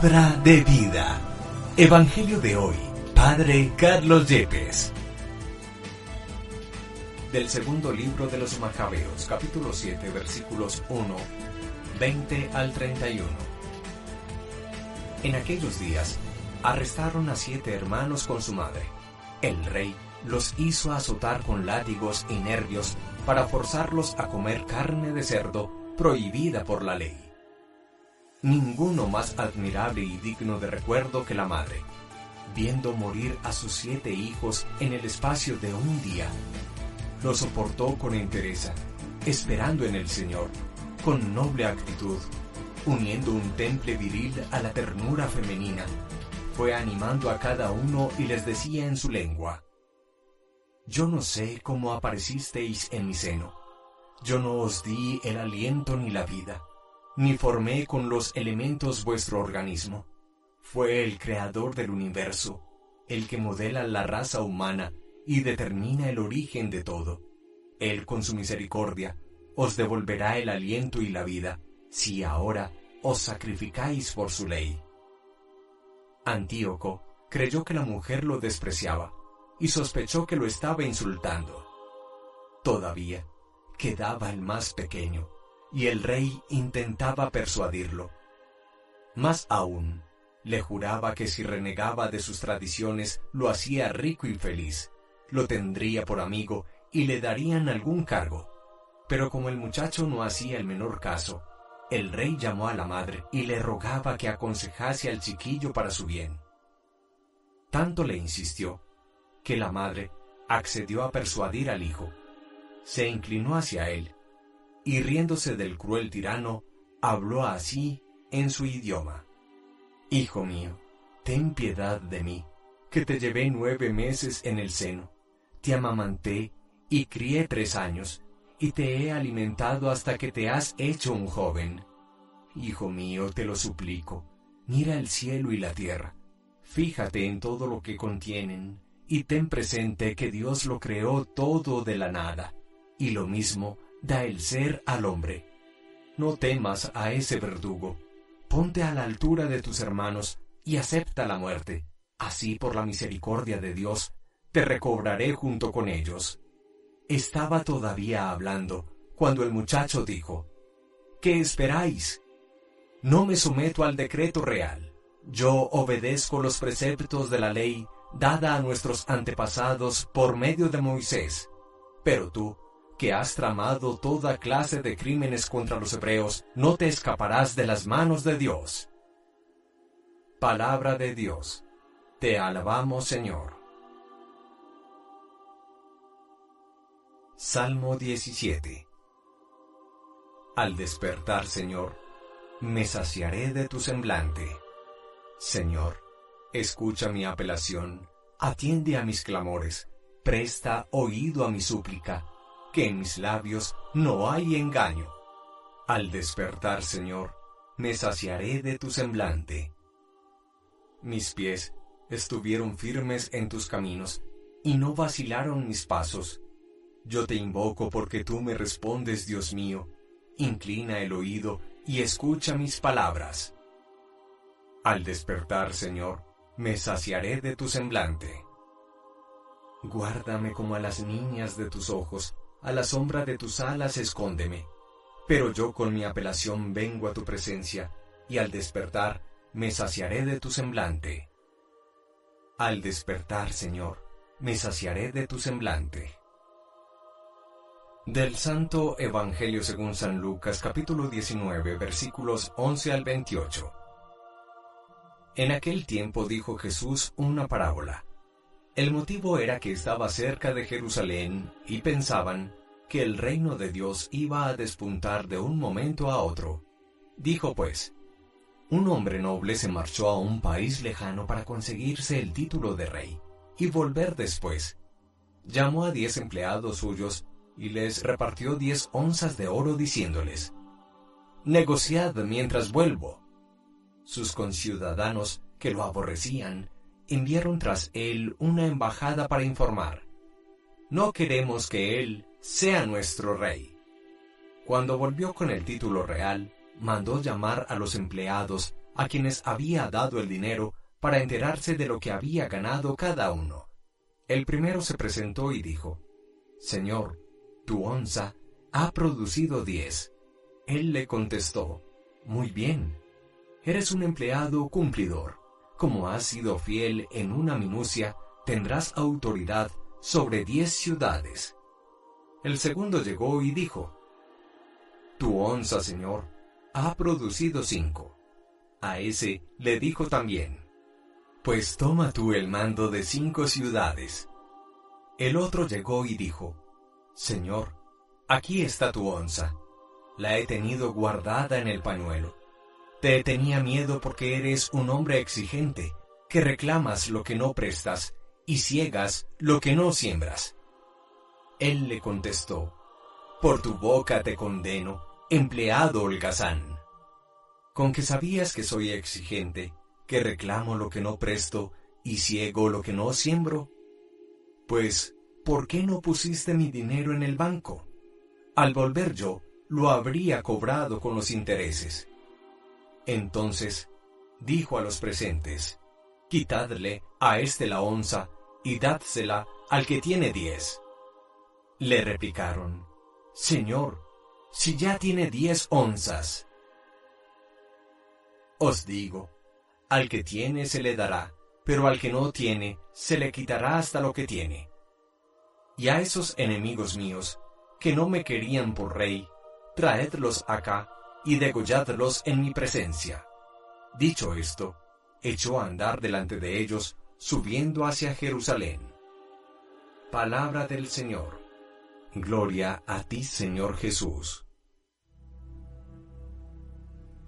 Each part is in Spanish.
Palabra de vida. Evangelio de hoy. Padre Carlos Yepes. Del segundo libro de los Macabeos, capítulo 7, versículos 1, 20 al 31. En aquellos días, arrestaron a siete hermanos con su madre. El rey los hizo azotar con látigos y nervios para forzarlos a comer carne de cerdo prohibida por la ley. Ninguno más admirable y digno de recuerdo que la madre, viendo morir a sus siete hijos en el espacio de un día, lo soportó con entereza, esperando en el Señor, con noble actitud, uniendo un temple viril a la ternura femenina, fue animando a cada uno y les decía en su lengua, Yo no sé cómo aparecisteis en mi seno, yo no os di el aliento ni la vida ni formé con los elementos vuestro organismo. Fue el creador del universo, el que modela la raza humana y determina el origen de todo. Él con su misericordia os devolverá el aliento y la vida, si ahora os sacrificáis por su ley. Antíoco creyó que la mujer lo despreciaba y sospechó que lo estaba insultando. Todavía quedaba el más pequeño, y el rey intentaba persuadirlo. Más aún, le juraba que si renegaba de sus tradiciones lo hacía rico y feliz, lo tendría por amigo y le darían algún cargo. Pero como el muchacho no hacía el menor caso, el rey llamó a la madre y le rogaba que aconsejase al chiquillo para su bien. Tanto le insistió, que la madre accedió a persuadir al hijo. Se inclinó hacia él y riéndose del cruel tirano, habló así en su idioma. Hijo mío, ten piedad de mí, que te llevé nueve meses en el seno, te amamanté y crié tres años, y te he alimentado hasta que te has hecho un joven. Hijo mío, te lo suplico, mira el cielo y la tierra, fíjate en todo lo que contienen, y ten presente que Dios lo creó todo de la nada, y lo mismo da el ser al hombre. No temas a ese verdugo, ponte a la altura de tus hermanos y acepta la muerte. Así por la misericordia de Dios, te recobraré junto con ellos. Estaba todavía hablando cuando el muchacho dijo, ¿Qué esperáis? No me someto al decreto real. Yo obedezco los preceptos de la ley dada a nuestros antepasados por medio de Moisés. Pero tú, que has tramado toda clase de crímenes contra los hebreos, no te escaparás de las manos de Dios. Palabra de Dios. Te alabamos, Señor. Salmo 17 Al despertar, Señor, me saciaré de tu semblante. Señor, escucha mi apelación, atiende a mis clamores, presta oído a mi súplica que en mis labios no hay engaño. Al despertar, Señor, me saciaré de tu semblante. Mis pies estuvieron firmes en tus caminos, y no vacilaron mis pasos. Yo te invoco porque tú me respondes, Dios mío. Inclina el oído y escucha mis palabras. Al despertar, Señor, me saciaré de tu semblante. Guárdame como a las niñas de tus ojos, a la sombra de tus alas escóndeme. Pero yo con mi apelación vengo a tu presencia, y al despertar me saciaré de tu semblante. Al despertar, Señor, me saciaré de tu semblante. Del Santo Evangelio según San Lucas capítulo 19 versículos 11 al 28. En aquel tiempo dijo Jesús una parábola el motivo era que estaba cerca de Jerusalén y pensaban que el reino de Dios iba a despuntar de un momento a otro. Dijo pues, un hombre noble se marchó a un país lejano para conseguirse el título de rey y volver después. Llamó a diez empleados suyos y les repartió diez onzas de oro diciéndoles, Negociad mientras vuelvo. Sus conciudadanos, que lo aborrecían, enviaron tras él una embajada para informar, no queremos que él sea nuestro rey. Cuando volvió con el título real, mandó llamar a los empleados a quienes había dado el dinero para enterarse de lo que había ganado cada uno. El primero se presentó y dijo, Señor, tu onza ha producido diez. Él le contestó, Muy bien, eres un empleado cumplidor. Como has sido fiel en una minucia, tendrás autoridad sobre diez ciudades. El segundo llegó y dijo, Tu onza, Señor, ha producido cinco. A ese le dijo también, Pues toma tú el mando de cinco ciudades. El otro llegó y dijo, Señor, aquí está tu onza. La he tenido guardada en el pañuelo. Te tenía miedo porque eres un hombre exigente, que reclamas lo que no prestas y ciegas lo que no siembras. Él le contestó, Por tu boca te condeno, empleado holgazán. Con que sabías que soy exigente, que reclamo lo que no presto y ciego lo que no siembro. Pues, ¿por qué no pusiste mi dinero en el banco? Al volver yo, lo habría cobrado con los intereses. Entonces, dijo a los presentes, Quitadle a este la onza y dádsela al que tiene diez. Le replicaron, Señor, si ya tiene diez onzas. Os digo, al que tiene se le dará, pero al que no tiene se le quitará hasta lo que tiene. Y a esos enemigos míos, que no me querían por rey, traedlos acá y degolladlos en mi presencia. Dicho esto, echó a andar delante de ellos, subiendo hacia Jerusalén. Palabra del Señor. Gloria a ti, Señor Jesús.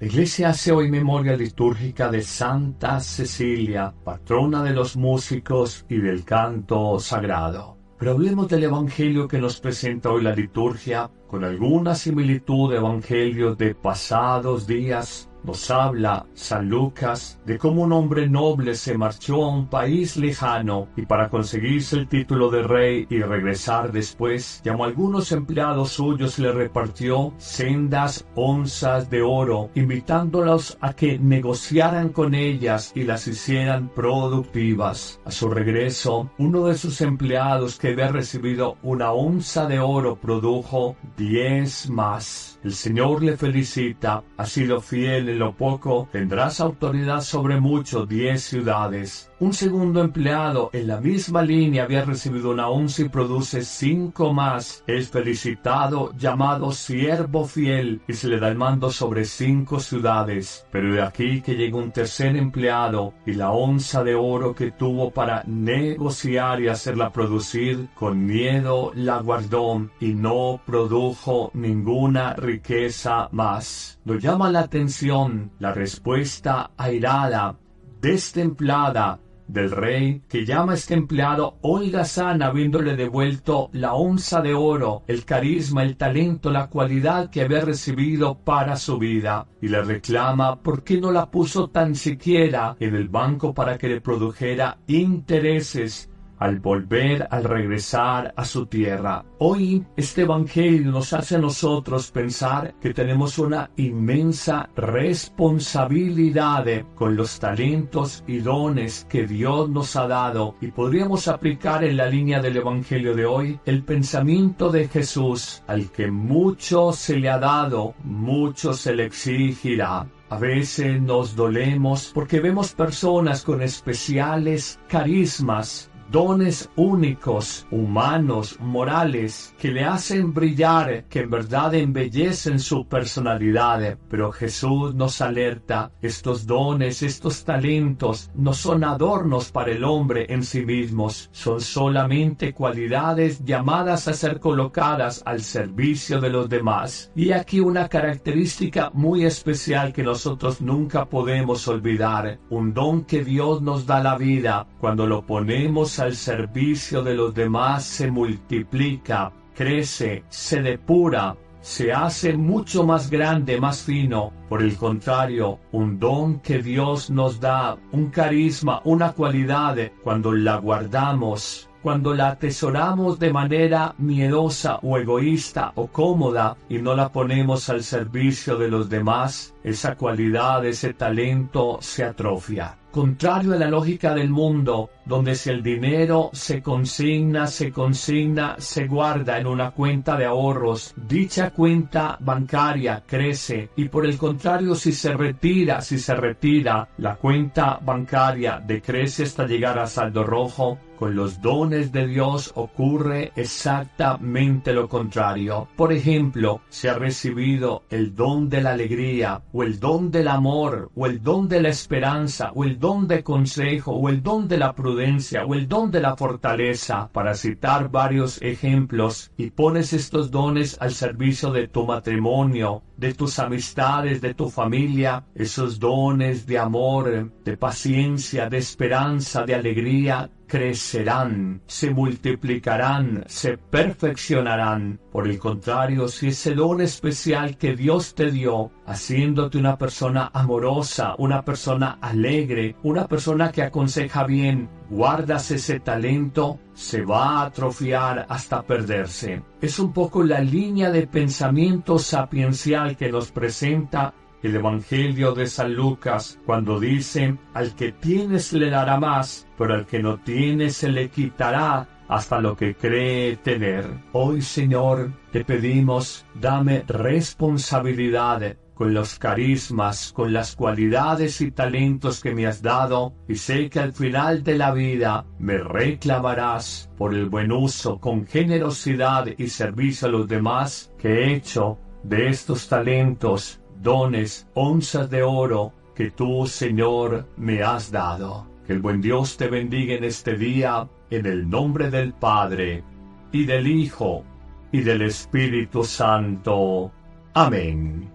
La Iglesia hace hoy memoria litúrgica de Santa Cecilia, patrona de los músicos y del canto sagrado. Pero hablemos del Evangelio que nos presenta hoy la liturgia, con alguna similitud de Evangelio de pasados días nos habla San Lucas de cómo un hombre noble se marchó a un país lejano y para conseguirse el título de rey y regresar después, llamó a algunos empleados suyos y le repartió sendas onzas de oro, invitándolos a que negociaran con ellas y las hicieran productivas. A su regreso, uno de sus empleados que había recibido una onza de oro produjo diez más. El Señor le felicita, ha sido fiel en lo poco, tendrás autoridad sobre mucho, diez ciudades. Un segundo empleado en la misma línea había recibido una once y produce cinco más. Es felicitado, llamado siervo fiel, y se le da el mando sobre cinco ciudades. Pero de aquí que llega un tercer empleado, y la onza de oro que tuvo para negociar y hacerla producir, con miedo la guardó, y no produjo ninguna riqueza más. Lo llama la atención la respuesta airada, destemplada, del rey, que llama a este empleado holgazán habiéndole devuelto la onza de oro, el carisma, el talento, la cualidad que había recibido para su vida, y le reclama por qué no la puso tan siquiera en el banco para que le produjera intereses al volver, al regresar a su tierra. Hoy este Evangelio nos hace a nosotros pensar que tenemos una inmensa responsabilidad con los talentos y dones que Dios nos ha dado y podríamos aplicar en la línea del Evangelio de hoy el pensamiento de Jesús, al que mucho se le ha dado, mucho se le exigirá. A veces nos dolemos porque vemos personas con especiales carismas dones únicos, humanos, morales, que le hacen brillar, que en verdad embellecen su personalidad. Pero Jesús nos alerta, estos dones, estos talentos, no son adornos para el hombre en sí mismos, son solamente cualidades llamadas a ser colocadas al servicio de los demás. Y aquí una característica muy especial que nosotros nunca podemos olvidar, un don que Dios nos da la vida, cuando lo ponemos al servicio de los demás se multiplica, crece, se depura, se hace mucho más grande, más fino. Por el contrario, un don que Dios nos da, un carisma, una cualidad, cuando la guardamos, cuando la atesoramos de manera miedosa o egoísta o cómoda y no la ponemos al servicio de los demás, esa cualidad, ese talento se atrofia contrario a la lógica del mundo, donde si el dinero se consigna, se consigna, se guarda en una cuenta de ahorros, dicha cuenta bancaria crece y por el contrario si se retira, si se retira, la cuenta bancaria decrece hasta llegar a saldo rojo, con los dones de Dios ocurre exactamente lo contrario. Por ejemplo, se ha recibido el don de la alegría, o el don del amor, o el don de la esperanza, o el don de consejo, o el don de la prudencia, o el don de la fortaleza, para citar varios ejemplos, y pones estos dones al servicio de tu matrimonio, de tus amistades, de tu familia, esos dones de amor, de paciencia, de esperanza, de alegría, crecerán, se multiplicarán, se perfeccionarán. Por el contrario, si ese don especial que Dios te dio, haciéndote una persona amorosa, una persona alegre, una persona que aconseja bien, guardas ese talento, se va a atrofiar hasta perderse. Es un poco la línea de pensamiento sapiencial que nos presenta el Evangelio de San Lucas cuando dice, al que tienes le dará más, pero al que no tiene se le quitará hasta lo que cree tener. Hoy, Señor, te pedimos, dame responsabilidad con los carismas, con las cualidades y talentos que me has dado, y sé que al final de la vida me reclamarás por el buen uso, con generosidad y servicio a los demás que he hecho de estos talentos dones, onzas de oro que tú, Señor, me has dado. Que el buen Dios te bendiga en este día, en el nombre del Padre, y del Hijo, y del Espíritu Santo. Amén.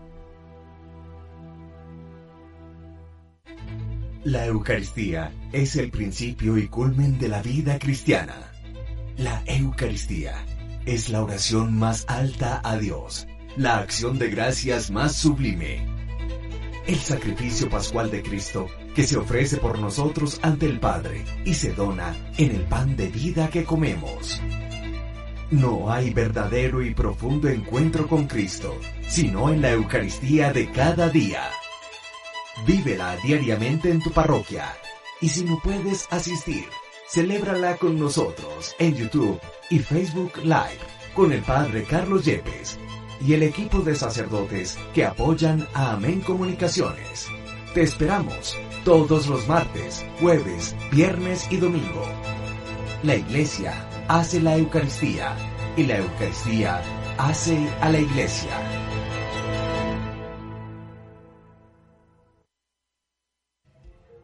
La Eucaristía es el principio y culmen de la vida cristiana. La Eucaristía es la oración más alta a Dios la acción de gracias más sublime. El sacrificio pascual de Cristo que se ofrece por nosotros ante el Padre y se dona en el pan de vida que comemos. No hay verdadero y profundo encuentro con Cristo, sino en la Eucaristía de cada día. Vívela diariamente en tu parroquia y si no puedes asistir, celébrala con nosotros en YouTube y Facebook Live con el Padre Carlos Yepes y el equipo de sacerdotes que apoyan a Amén Comunicaciones. Te esperamos todos los martes, jueves, viernes y domingo. La Iglesia hace la Eucaristía y la Eucaristía hace a la Iglesia.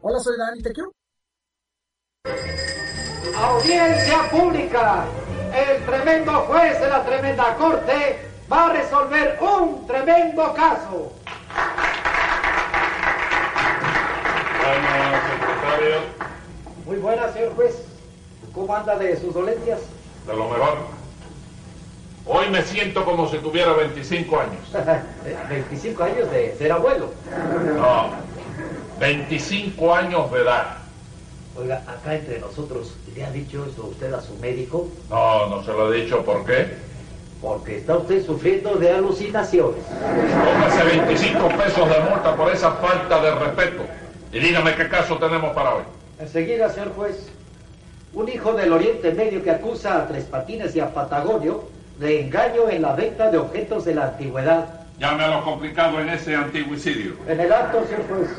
Hola, soy Dani Tequio. Audiencia pública. El tremendo juez de la tremenda corte va a resolver un tremendo caso. Bueno, secretario, Muy buena, señor juez. ¿Cómo anda de sus dolencias? de lo mejor. Hoy me siento como si tuviera 25 años. 25 años de ser abuelo. No, 25 años de edad. Oiga, acá entre nosotros, ¿le ha dicho eso usted a su médico? No, no se lo he dicho, ¿por qué? Porque está usted sufriendo de alucinaciones. Póngase 25 pesos de multa por esa falta de respeto. Y dígame qué caso tenemos para hoy. Enseguida, señor juez, un hijo del Oriente Medio que acusa a Tres Patines y a Patagonio de engaño en la venta de objetos de la antigüedad. Llame a lo complicado en ese antiguicidio. En el acto, señor juez.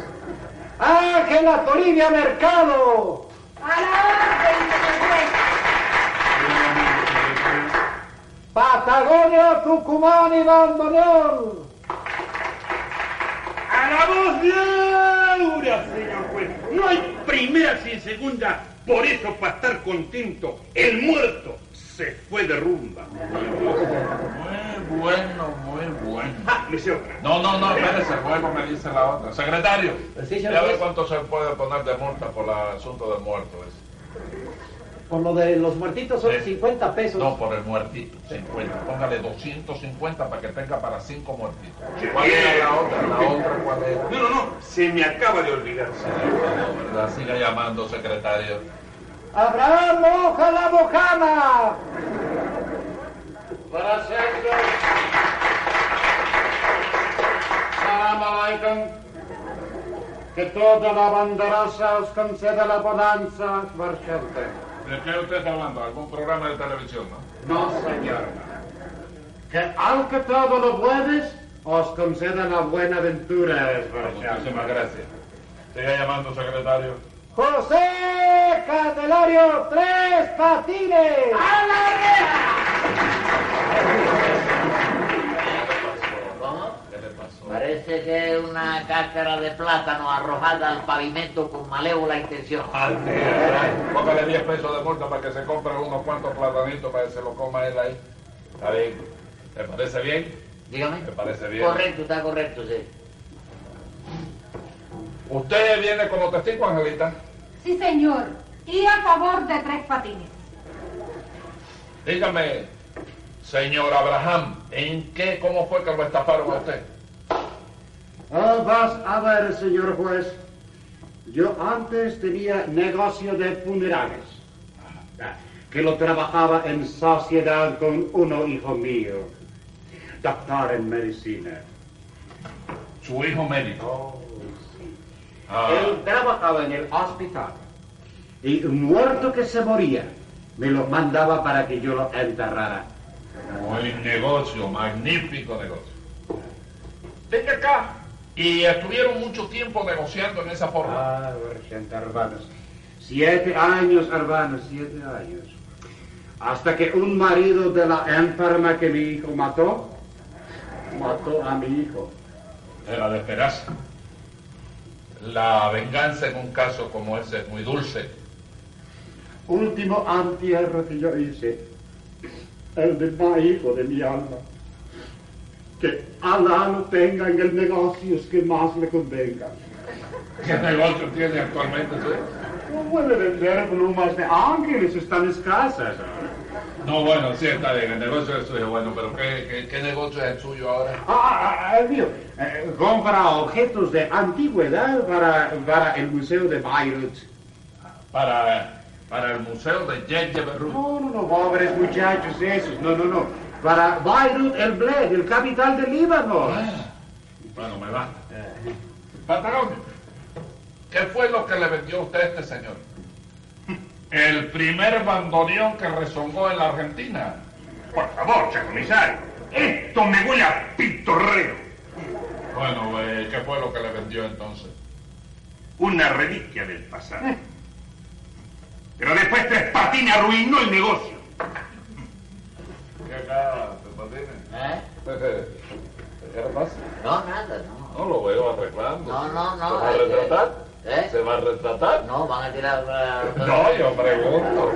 Ángela Toribia Mercado. Patagonia, Tucumán y Bandoneón. A la voz de Aura, señor juez. No hay primera sin segunda. Por eso, para estar contento, el muerto se fue de rumba. Muy bueno, muy bueno. Ah. No, no, no, espérese, luego me dice la otra. Secretario, Sí, señor ya ve cuánto se puede poner de multa por el asunto del muerto ese. Por lo de los muertitos son Sí. 50 pesos. No, por el muertito, 50. Póngale 250 para que tenga para 5 muertitos. ¿Cuál era la otra? La otra, ¿cuál era? No, no, no, se me acaba de olvidar. La siga llamando, secretario. Abraham moja la mojama. Para hacerlo. Salam alaikum. Que toda la banderosa os conceda la bonanza marchante. ¿De qué usted está hablando? ¿Algún programa de televisión, no? No, señor. Que al que todo lo puedes, os conceda la buena ventura, Muchísimas gracias. Siga llamando, secretario. José Candelario Tres Patines. ¡A ¿Cómo? Parece que es una cáscara de plátano arrojada al pavimento con malévola intención. Día. Póngale 10 pesos de multa para que se compre unos cuantos platanitos para que se lo coma él ahí. Está bien. ¿Le parece bien? Dígame. Me parece bien. Correcto, está correcto, sí. ¿Usted viene como testigo, Angelita? Sí, señor. Y a favor de Tres Patines. Dígame, señor Abraham, ¿en qué, cómo fue que lo estafaron a usted? Oh, vas a ver, señor juez. Yo antes tenía negocio de funerales, que lo trabajaba en sociedad con uno hijo mío, doctor en medicina. Su hijo médico. Ah, Él trabajaba en el hospital. Y muerto que se moría, me lo mandaba para que yo lo enterrara. buen negocio, magnífico negocio. Venga acá. Y estuvieron mucho tiempo negociando en esa forma. Ah, hermanos. Siete años, hermanos, siete años. Hasta que un marido de la enferma que mi hijo mató, mató a mi hijo. Era de esperarse. La venganza en un caso como ese es muy dulce. Último entierro que yo hice, el del más hijo de mi alma. Que Alá lo tenga en el negocio que más le convenga. ¿Qué negocio tiene actualmente usted? No puede vender plumas de ángeles, están escasas. No, bueno, sí, está bien, el negocio es suyo, bueno, pero ¿qué, qué, qué negocio es el suyo ahora? Ah, ah, ah, el mío. Eh, compra objetos de antigüedad para, para el Museo de Beirut. Para, para el museo de Berru. No, no, no, pobres muchachos esos. No, no, no. Para Beirut, el Bled, el capital del Líbano. Bueno, me va. Patagonio, ¿qué fue lo que le vendió usted a este señor? El primer bandoneón que rezongó en la Argentina. Por favor, comisario. Esto me huele a pitorreo. Bueno, eh, ¿qué fue lo que le vendió entonces? Una reliquia del pasado. Pero después Tres Patines arruinó el negocio. ¿Qué acá, Patines? ¿Eh? ¿Qué le pasa? No, nada, no. No lo veo arreglando. No, no, no, ¿Se va a es que- retratar? ¿Eh? ¿Se va a retratar? No, van a tirar... No, yo pregunto.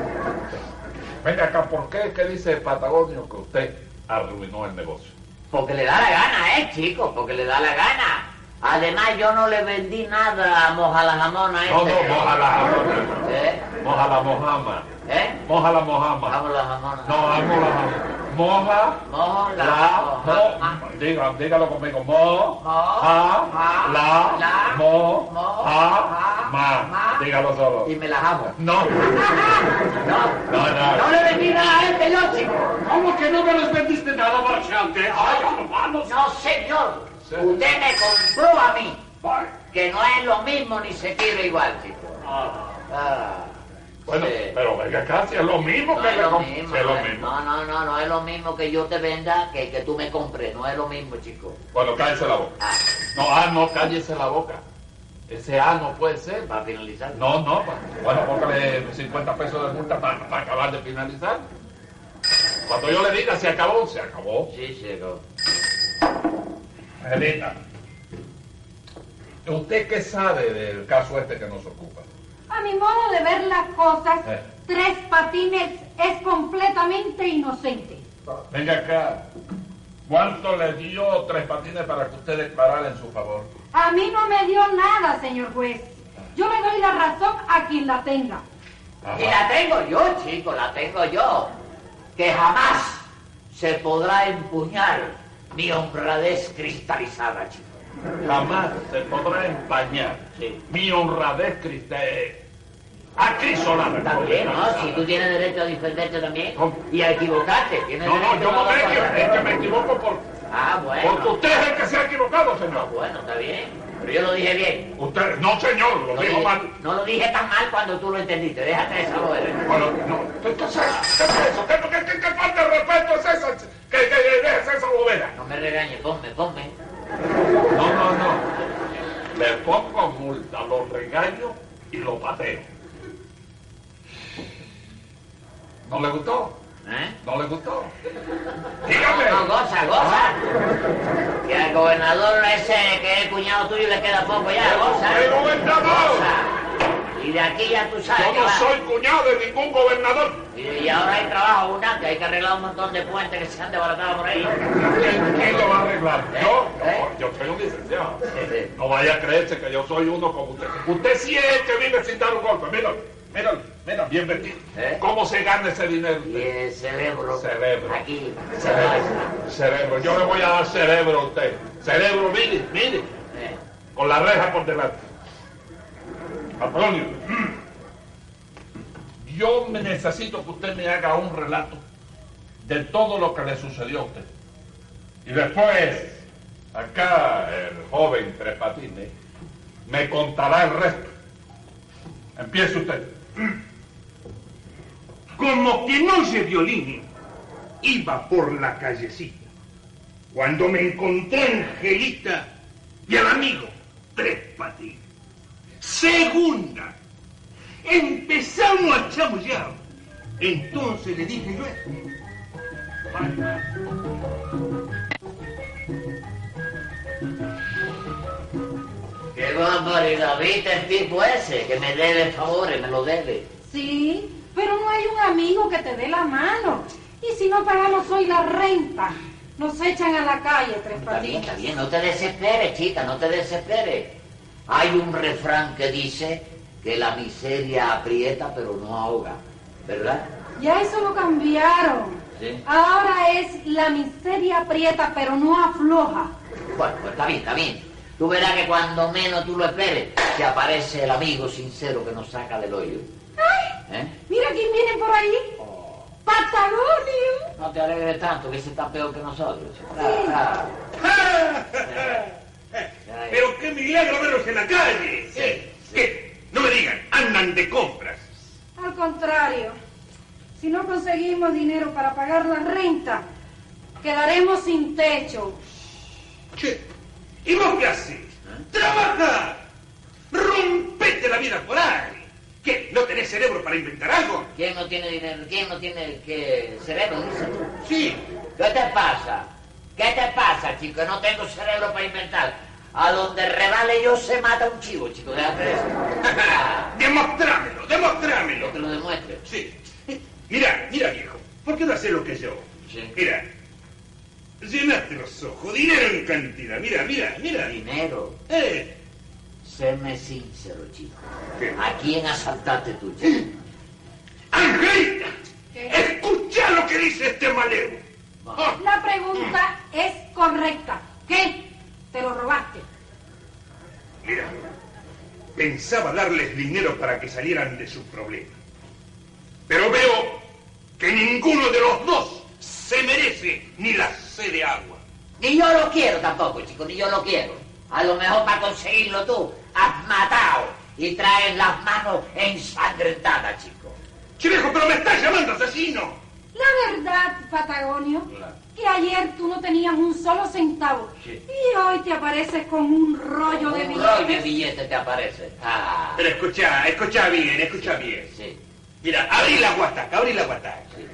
Venga acá, ¿por qué? ¿Qué dice Patagonio que usted arruinó el negocio? Porque le da la gana, ¿eh, chicos? Porque le da la gana. Además, yo no le vendí nada a Moja la Jamona No, este. no, que- moja la jamona. ¿Eh? Moja la mojama. ¿Eh? Moja la mojama. Vamos la jamona. No, amo la jamona. Moja Moja la la. Diga, dígalo conmigo. Mo, Mo, ja, la, la, mo, ja, ma. Dígalo solo. Y me la jamo. No. No. No, no. No le vendí nada a este yo, chico. ¿Cómo que no me les vendiste nada, marchante? ¡Ay, hermanos! No, señor. Sí. Usted me compró a mí. Que no es lo mismo ni se quiere igual, chico. Ah, Bueno, sí. pero venga acá, si es lo mismo No que es lo comp- mismo. si es lo no mismo. No, no, no, no es lo mismo que yo te venda que que tú me compres. No es lo mismo, chico. Bueno, cállese la boca. Ah, No, ah, no, cállese la boca. Ese A no puede ser. para finalizar. No, no, bueno, póngale 50 pesos de multa para, para acabar de finalizar. Cuando yo le diga se acabó, se acabó. Sí, chico. Angelita, ¿usted qué sabe del caso este que nos ocupa? A mi modo de ver las cosas, Eh. Tres Patines es completamente inocente. Venga acá. ¿Cuánto le dio Tres Patines para que usted declarara en su favor? A mí no me dio nada, señor juez. Yo le doy la razón a quien la tenga. Y la tengo yo, chico, la tengo yo. Que jamás se podrá empuñar mi honradez cristalizada, chico. Jamás se podrá empañar Sí. mi honradez cristal. Aquí solamente. También, ¿no? Si tú tienes derecho a defenderte también ¿Cómo? y a equivocarte. Tienes No, no, yo no me es que me equivoco por, Ah, bueno. porque usted es el que se ha equivocado, Ah, señor. bueno, está bien. Pero yo lo dije bien. Usted, no, señor, lo No, dijo dije- mal. no lo dije tan mal cuando tú lo entendiste. Déjate esa joder. Bueno, no, ¿qué qué es eso? ¿Qué es eso? ¿Qué, qué, qué, qué falta de respeto es esa? ¿Qué, qué, qué es esa bobera? No me regañes, ponme, ponme. No, no, no. Le pongo multa, lo regaño y lo pateo. ¿No le gustó? ¿Eh? ¿No le gustó? Dígame. No, goza, goza. Que al gobernador ese que es cuñado tuyo le queda poco ya, goza. ¡El gobernador! Goza. Y de aquí ya tú sabes Yo que no soy cuñado de ningún gobernador. Y, y ahora hay trabajo abundante, hay que arreglar un montón de puentes que se han desbaratado por ahí. ¿Quién lo va a arreglar? ¿Eh? ¿Yo? ¿Eh? No, yo soy un licenciado. Sí. No vaya a creerse que yo soy uno como usted. Usted sí es el que vive sin dar un golpe. Mira, mira, mira, bien vestido. ¿Eh? ¿Cómo se gana ese dinero? Y el cerebro. Cerebro. Aquí. Cerebro. Cerebro. Yo le voy a dar cerebro a usted. Cerebro, mire, mire. Eh, Con la reja por delante. Antonio. Yo me necesito que usted me haga un relato de todo lo que le sucedió a usted. Y después, acá el joven Tres Patines me contará el resto. Empiece usted. Como que no se violín, iba por la callecita. Cuando me encontré Angelita y al amigo Tres Patines. Segunda, empezamos a chamullar. Entonces le dije yo barbaridad, ¿viste el tipo ese que me debe favores, me lo debe? Sí, pero no hay un amigo que te dé la mano. Y si no pagamos hoy la renta, nos echan a la calle, tres Está bien, está patitas. bien, no te desesperes, chica, no te desesperes. Hay un refrán que dice que la miseria aprieta pero no ahoga, ¿verdad? Ya eso lo cambiaron. Sí. Ahora es la miseria aprieta, pero no afloja. Bueno, pues está bien, está bien. Tú verás que cuando menos tú lo esperes, se aparece el amigo sincero que nos saca del hoyo. ¡Ay! ¿Eh? Mira quién viene por ahí. Oh, Patagonio. no te alegres tanto, que ese está peor que nosotros. Sí. Ah, ah. Pero qué milagro verlos en la calle. Sí, ¿Eh? sí. ¿Qué? No me digan, andan de compras. Al contrario, si no conseguimos dinero para pagar la renta, quedaremos sin techo. Che, ¿y vos qué haces? ¡Trabaja! ¡Rompete la vida por ahí! ¿Qué? ¿No tenés cerebro para inventar algo? ¿Quién no tiene dinero? ¿Quién no tiene que cerebro? Tú. Sí. ¿Qué te pasa? ¿Qué te pasa, chico? No tengo cerebro para inventar. A donde revale yo se mata un chivo, chico. Déjate eso. demostrámelo, demostrámelo. te lo demuestro. Sí. Mira, mira, viejo. ¿Por qué no haces lo que yo? Sí. Mira. Llenaste los ojos, dinero en cantidad. Mira, mira, mira. Dinero. Eh, Séme sincero, chico. ¿Qué? ¿A quién asaltaste tú, chico? Angelita, escucha lo que dice este malevo. Ah, La pregunta es correcta. ¿Qué? ¿Te lo robaste? Mira, pensaba darles dinero para que salieran de sus problemas. Pero veo que ninguno de los dos se merece ni la sed de agua. Ni yo lo quiero tampoco, chico, ni yo lo quiero. A lo mejor para conseguirlo tú has matado y traes las manos ensangrentadas, chico. Che viejo, pero me estás llamando asesino. La verdad, Patagonio, que ayer tú no tenías un solo centavo. Sí. Y hoy te apareces con un rollo de Un rollo de billetes. billetes te aparece. Ah, Pero escucha, escucha bien, escucha bien. sí, Mira, abrí la guataca, abrí la guataca. sí.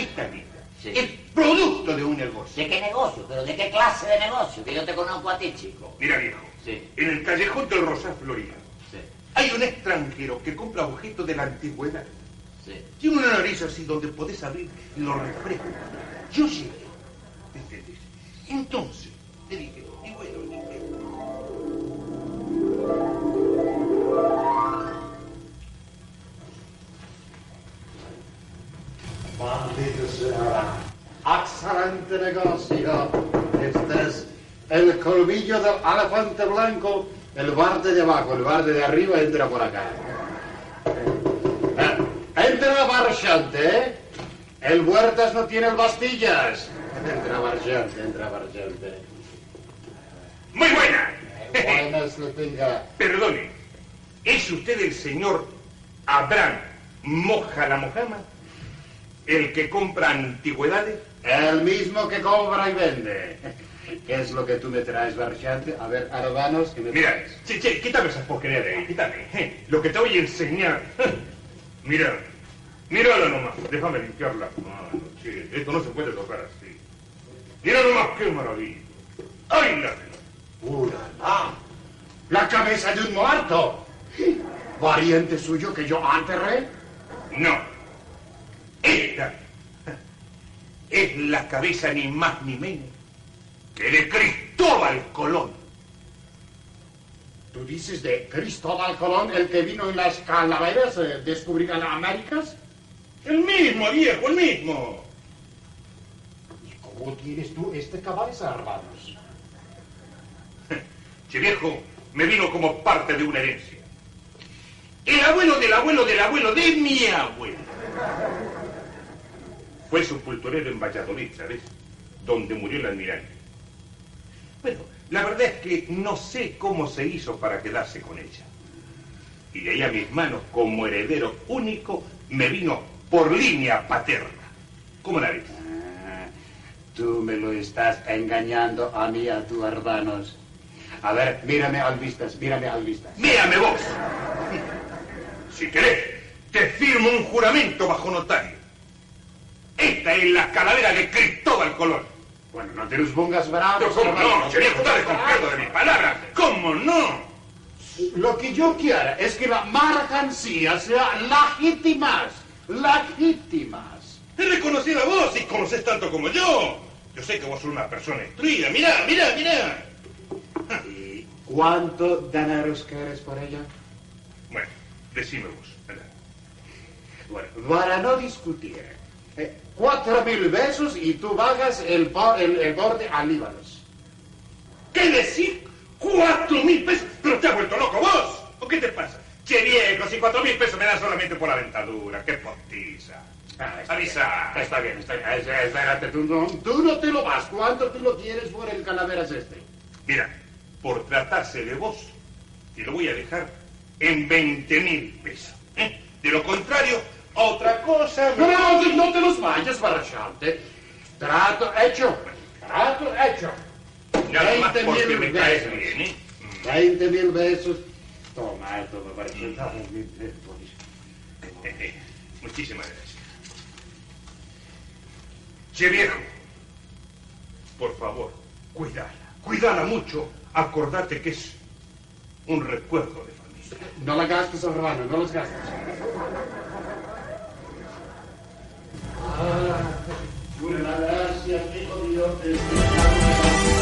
Esta guita Sí. es producto de un negocio. ¿De qué negocio? ¿Pero de qué clase de negocio? Que yo te conozco a ti, chico. Mira, viejo, Sí. en el callejón del Rosal Florida Sí, hay un extranjero que compra objetos de la antigüedad. sí. Tiene una nariz así donde podés abrir los refrescos. Yo llegué, ¿me entendés? Entonces, te dije, y bueno, dije, Maldito sea. Excelente negocio. Este es el colmillo del elefante blanco. El barde de abajo, el barde de arriba entra por acá. Entra, Barchante, ¿eh? El Huertas no tiene el Bastillas. Entra, Barchante, entra, Barchante. Muy buena. Buenas le tenga. Perdone, ¿es usted el señor Abraham Moja la Mojama? ¿El que compra antigüedades? El mismo que compra y vende. ¿Qué es lo que tú me traes, Barchante? A ver, Arbanos, que me Mira, traes? che, che, quítame esas porquerías de ahí, quítame. eh. Lo que te voy a enseñar. Mira, mírala nomás, déjame limpiar las manos, che. Esto no se puede tocar así. Mira nomás qué maravilla. ¡Ay, la ¡Ulala! La cabeza de un muerto. ¿Variante suyo que yo enterré? No. Esta es la cabeza ni más ni menos que de Cristóbal Colón. ¿Tú dices de Cristóbal Colón, el que vino en las calaveras a descubrir las Américas? El mismo, viejo, el mismo. ¿Y cómo tienes tú este cabeza, hermanos? Che viejo, me vino como parte de una herencia. El abuelo del abuelo del abuelo de mi abuelo. Fue sepulturero en Valladolid, ¿sabes? Donde murió el almirante. Bueno, la verdad es que no sé cómo se hizo para quedarse con ella. Y de ahí a mis manos, como heredero único, me vino por línea paterna. ¿Cómo la ves? Ah, tú me lo estás engañando a mí, a tu hermanos. A ver, mírame al vistas, mírame al vistas. Mírame vos. Si querés, te firmo un juramento bajo notario. Esta es la calavera de Cristóbal Colón. Bueno, no te los pongas bravos. ¿Cómo no? Che viejo, está desconfiado de mis palabras. ¿Cómo no? Lo que yo quiero es que la mercancía sea legítimas. Legítimas. He reconocido a vos y conocés tanto como yo. Yo sé que vos sos una persona instruida. Mirá, mirá, mirá. ¿Y cuánto dineros quieres por ella? Bueno, decime vos. Bueno, para no discutir, eh, cuatro mil besos y tú bajas el, el, el borde a Líbanos. ¿Qué decir? ¿Cuatro mil pesos? ¿Pero te has vuelto loco vos? ¿O qué te pasa? Che viejo, si cuatro mil pesos me das solamente por la dentadura. ¡Qué postiza! Ah, está Avisa. bien, Está bien, está bien. Es- Espérate, tú no, tú no te lo vas. ¿Cuánto tú lo quieres por el calaveras este? Mira, por tratarse de vos, te lo voy a dejar en 20 mil pesos. ¿eh? De lo contrario, otra cosa... No, no, no, no te los vayas, Barachante. Trato hecho. Trato hecho. Nada más 20 porque mil me caes besos. bien, ¿eh? 20 mil besos. Toma, toma, Barachante. Muchísimas gracias. Che viejo, por favor, cuídala. Cuídala mucho. Acordate que es un recuerdo de familia. No la gastes, hermano, no los gastes. Ah, una gracia, hijo mío. ¿Te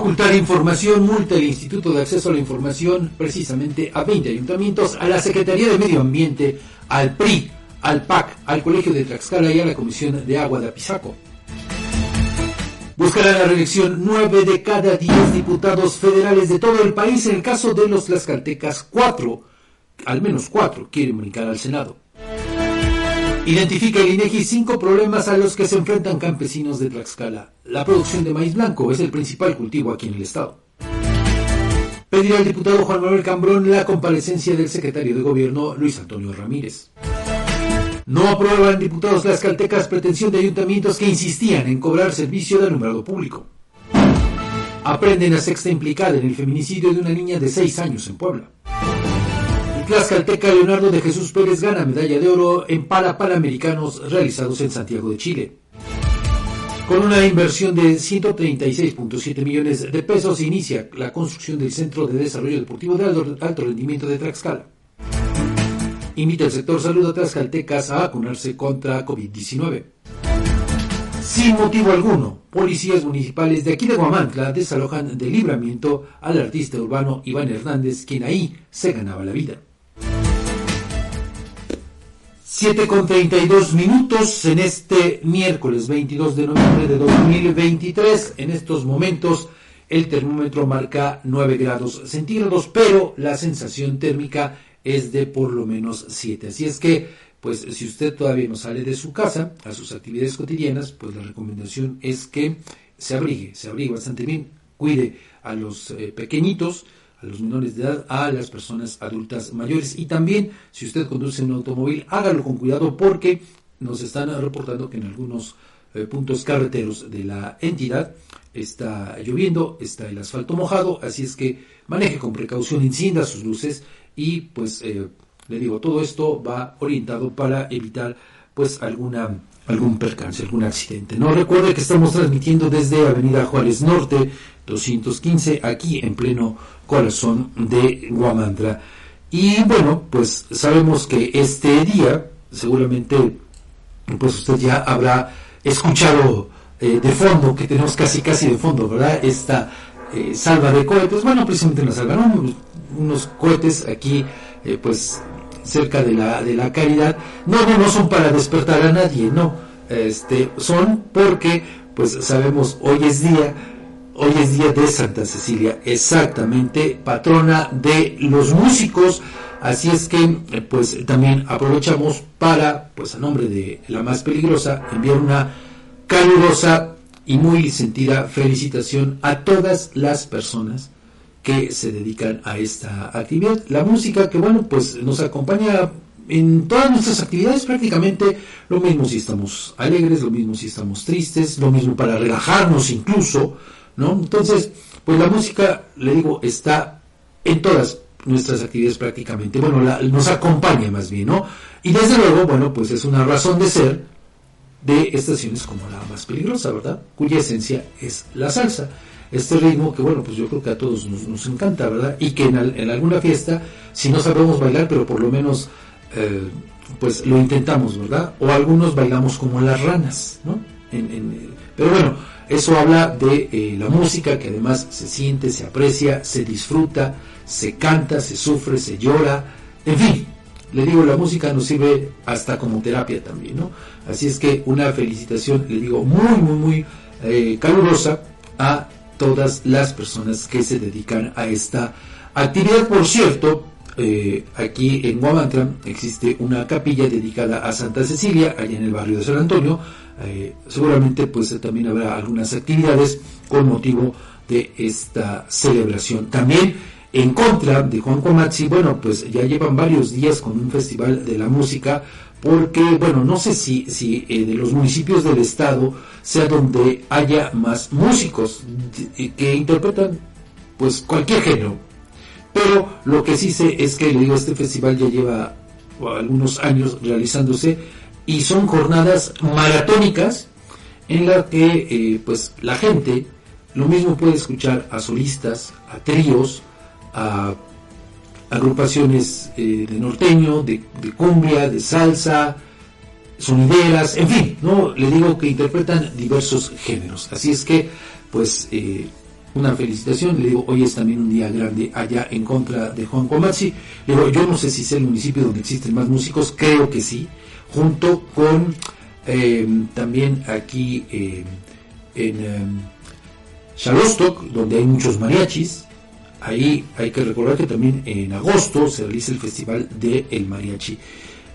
Ocultar información, multa el Instituto de Acceso a la Información precisamente a 20 ayuntamientos, a la Secretaría de Medio Ambiente, al PRI, al PAC, al Colegio de Tlaxcala y a la Comisión de Agua de Apizaco. Buscará la reelección nueve de cada diez diputados federales de todo el país. En el caso de los tlaxcaltecas, cuatro, al menos cuatro, quieren brincar al Senado. Identifica el INEGI cinco problemas a los que se enfrentan campesinos de Tlaxcala. La producción de maíz blanco es el principal cultivo aquí en el estado. Pedirá al diputado Juan Manuel Cambrón la comparecencia del secretario de Gobierno Luis Antonio Ramírez. No aprueban diputados tlaxcaltecas pretensión de ayuntamientos que insistían en cobrar servicio de alumbrado público. Aprenden a sexta implicada en el feminicidio de una niña de 6 años en Puebla. Tlaxcalteca Leonardo de Jesús Pérez gana medalla de oro en para panamericanos realizados en Santiago de Chile. Con una inversión de 136.7 millones de pesos inicia la construcción del Centro de Desarrollo Deportivo de Alto Rendimiento de Tlaxcala invita al sector salud a Tlaxcaltecas a vacunarse contra COVID-19. Sin motivo alguno, policías municipales de aquí de Guamantla desalojan de libramiento al artista urbano Iván Hernández, quien ahí se ganaba la vida. 7 con 32 minutos en este miércoles 22 de noviembre de 2023. En estos momentos el termómetro marca 9 grados centígrados, pero la sensación térmica es de por lo menos 7. Así es que, pues si usted todavía no sale de su casa a sus actividades cotidianas, pues la recomendación es que se abrigue, se abrigue bastante bien, cuide a los eh, pequeñitos, a los menores de edad, a las personas adultas mayores y también si usted conduce un automóvil, hágalo con cuidado porque nos están reportando que en algunos eh, puntos carreteros de la entidad está lloviendo, está el asfalto mojado, así es que maneje con precaución, encienda sus luces y pues eh, le digo, todo esto va orientado para evitar pues alguna algún percance, algún accidente. No recuerde que estamos transmitiendo desde Avenida Juárez Norte 215 aquí en pleno corazón de Guamandra. Y bueno, pues sabemos que este día seguramente pues usted ya habrá escuchado eh, de fondo, que tenemos casi casi de fondo, ¿verdad? Esta eh, salva de cohetes, bueno, precisamente una salva, ¿no? unos cohetes aquí, eh, pues cerca de la, de la caridad. No, no, no son para despertar a nadie, no. Este, son porque, pues sabemos, hoy es día, hoy es día de Santa Cecilia, exactamente, patrona de los músicos. Así es que, eh, pues también aprovechamos para, pues a nombre de la más peligrosa, enviar una calurosa y muy sentida felicitación a todas las personas que se dedican a esta actividad. La música que, bueno, pues nos acompaña en todas nuestras actividades prácticamente lo mismo si estamos alegres, lo mismo si estamos tristes, lo mismo para relajarnos incluso, ¿no? Entonces, pues la música, le digo, está en todas nuestras actividades prácticamente, bueno, nos acompaña más bien, ¿no? Y desde luego, bueno, pues es una razón de ser de estaciones como la más peligrosa, ¿verdad? Cuya esencia es la salsa este ritmo que bueno, pues yo creo que a todos nos, encanta, ¿verdad? Y que en, alguna fiesta, si no sabemos bailar, pero por lo menos eh, pues lo intentamos, ¿verdad? O algunos bailamos como las ranas, ¿no? pero bueno, eso habla de eh, la música que además se siente, se aprecia, se disfruta, se canta, se sufre, se llora, en fin, le digo, la música nos sirve hasta como terapia también, ¿no? Así es que una felicitación, le digo, muy, muy, muy eh, calurosa a todas las personas que se dedican a esta actividad. Por cierto, eh, aquí en Guamantra existe una capilla dedicada a Santa Cecilia, allá en el barrio de San Antonio. Eh, seguramente pues también habrá algunas actividades con motivo de esta celebración. También en contra de Juan Comatzi, bueno, pues ya llevan varios días con un festival de la música, porque, bueno, no sé si, si eh, de los municipios del estado sea donde haya más músicos que interpretan pues cualquier género. Pero lo que sí sé es que, le digo, este festival ya lleva algunos años realizándose y son jornadas maratónicas en las que eh, pues la gente lo mismo puede escuchar a solistas, a tríos, a agrupaciones eh, de norteño, de, cumbia, de salsa, sonideras, en fin, no le digo que interpretan diversos géneros. Así es que, pues, eh, una felicitación. Le digo, hoy es también un día grande allá en contra de Juan Comachi. Le digo, yo no sé si es el municipio donde existen más músicos, creo que sí, junto con eh, también aquí en Xalostok, donde hay muchos mariachis, Ahí hay que recordar que también en agosto se realiza el Festival del El Mariachi.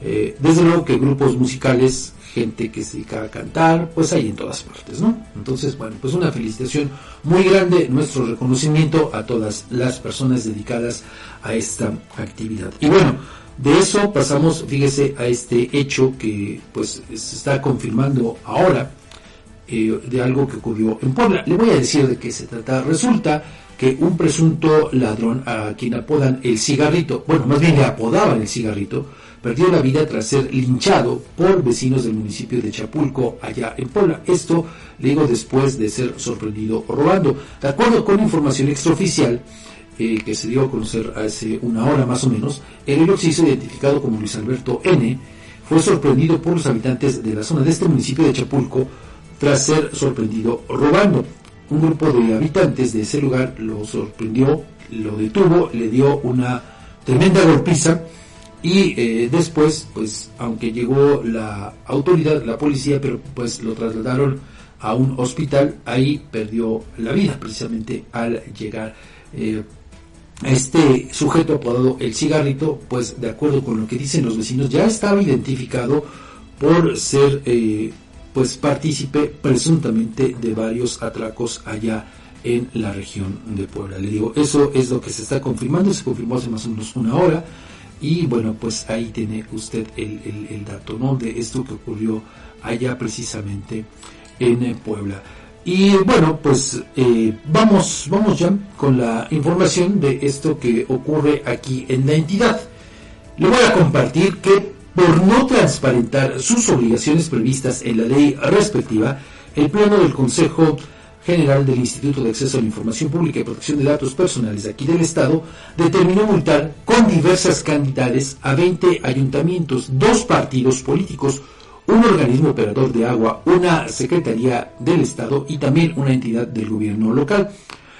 Eh, desde luego que grupos musicales, gente que se dedica a cantar, pues hay en todas partes, ¿no? Entonces, bueno, pues una felicitación muy grande, nuestro reconocimiento a todas las personas dedicadas a esta actividad. Y bueno, de eso pasamos, fíjese, a este hecho que pues se está confirmando ahora eh, de algo que ocurrió en Puebla. Le voy a decir de qué se trata. Resulta que un presunto ladrón a quien apodan el cigarrito, bueno, más bien le apodaban el cigarrito, perdió la vida tras ser linchado por vecinos del municipio de Chapulco, allá en Puebla. Esto, le digo, después de ser sorprendido robando. De acuerdo con información extraoficial, eh, que se dio a conocer hace una hora más o menos, el occiso identificado como Luis Alberto N., fue sorprendido por los habitantes de la zona de este municipio de Chapulco tras ser sorprendido robando un grupo de habitantes de ese lugar lo sorprendió, lo detuvo, le dio una tremenda golpiza y eh, después, pues, aunque llegó la autoridad, la policía, pero pues lo trasladaron a un hospital, ahí perdió la vida precisamente al llegar. Eh, este sujeto apodado el cigarrito, pues de acuerdo con lo que dicen los vecinos, ya estaba identificado por ser eh, pues partícipe presuntamente de varios atracos allá en la región de Puebla. Le digo, eso es lo que se está confirmando, se confirmó hace más o menos una hora y bueno, pues ahí tiene usted el, dato, ¿no? De esto que ocurrió allá precisamente en Puebla. Y bueno, pues eh, vamos, vamos ya con la información de esto que ocurre aquí en la entidad. Le voy a compartir que por no transparentar sus obligaciones previstas en la ley respectiva, el Pleno del Consejo General del Instituto de Acceso a la Información Pública y Protección de Datos Personales de aquí del Estado determinó multar con diversas cantidades a 20 ayuntamientos, dos partidos políticos, un organismo operador de agua, una Secretaría del Estado y también una entidad del gobierno local.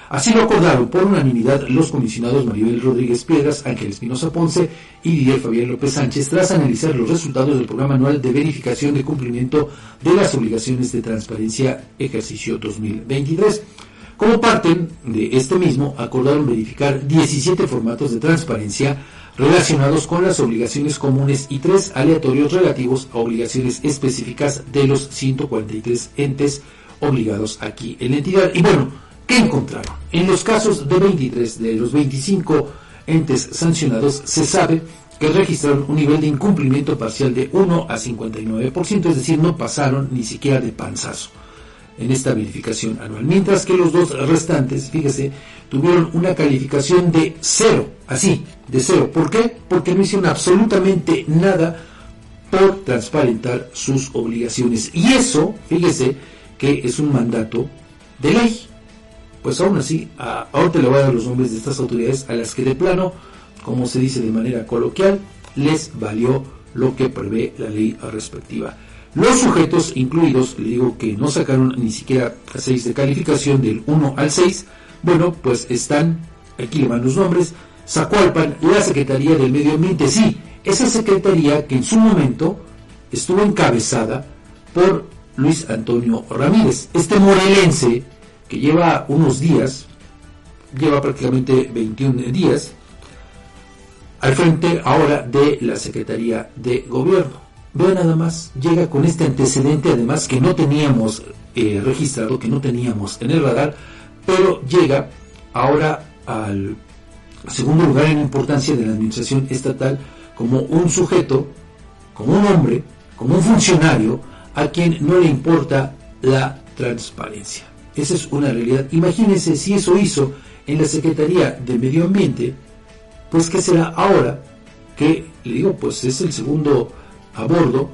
Así lo acordaron por unanimidad los comisionados Maribel Rodríguez Piedras, Ángel Espinosa Ponce y Didier Fabián López Sánchez tras analizar los resultados del programa anual de verificación de cumplimiento de las obligaciones de transparencia ejercicio 2023. Como parte de este mismo, acordaron verificar 17 formatos de transparencia relacionados con las obligaciones comunes y tres aleatorios relativos a obligaciones específicas de los 143 entes obligados aquí en la entidad. Y bueno, ¿Qué encontraron? En los casos de 23 de los 25 entes sancionados se sabe que registraron un nivel de incumplimiento parcial de 1 a 59%, es decir, no pasaron ni siquiera de panzazo en esta verificación anual. Mientras que los dos restantes, fíjese, tuvieron una calificación de cero, así, de cero. ¿Por qué? Porque no hicieron absolutamente nada por transparentar sus obligaciones. Y eso, fíjese, que es un mandato de ley pues aún así, a, ahorita le voy a dar los nombres de estas autoridades a las que de plano, como se dice de manera coloquial, les valió lo que prevé la ley respectiva. Los sujetos incluidos, le digo que no sacaron ni siquiera 6 de calificación del 1 al 6, bueno, pues están, aquí le van los nombres, Zacualpan, la Secretaría del Medio Ambiente, sí, esa secretaría que en su momento estuvo encabezada por Luis Antonio Ramírez. Este morelense, que lleva unos días, lleva prácticamente 21 días, al frente ahora de la Secretaría de Gobierno. Vea nada más, llega con este antecedente además que no teníamos eh, registrado, que no teníamos en el radar, pero llega ahora al segundo lugar en importancia de la administración estatal como un sujeto, como un hombre, como un funcionario a quien no le importa la transparencia. Esa es una realidad. Imagínense si eso hizo en la Secretaría de Medio Ambiente, pues qué será ahora que, le digo, pues es el segundo a bordo,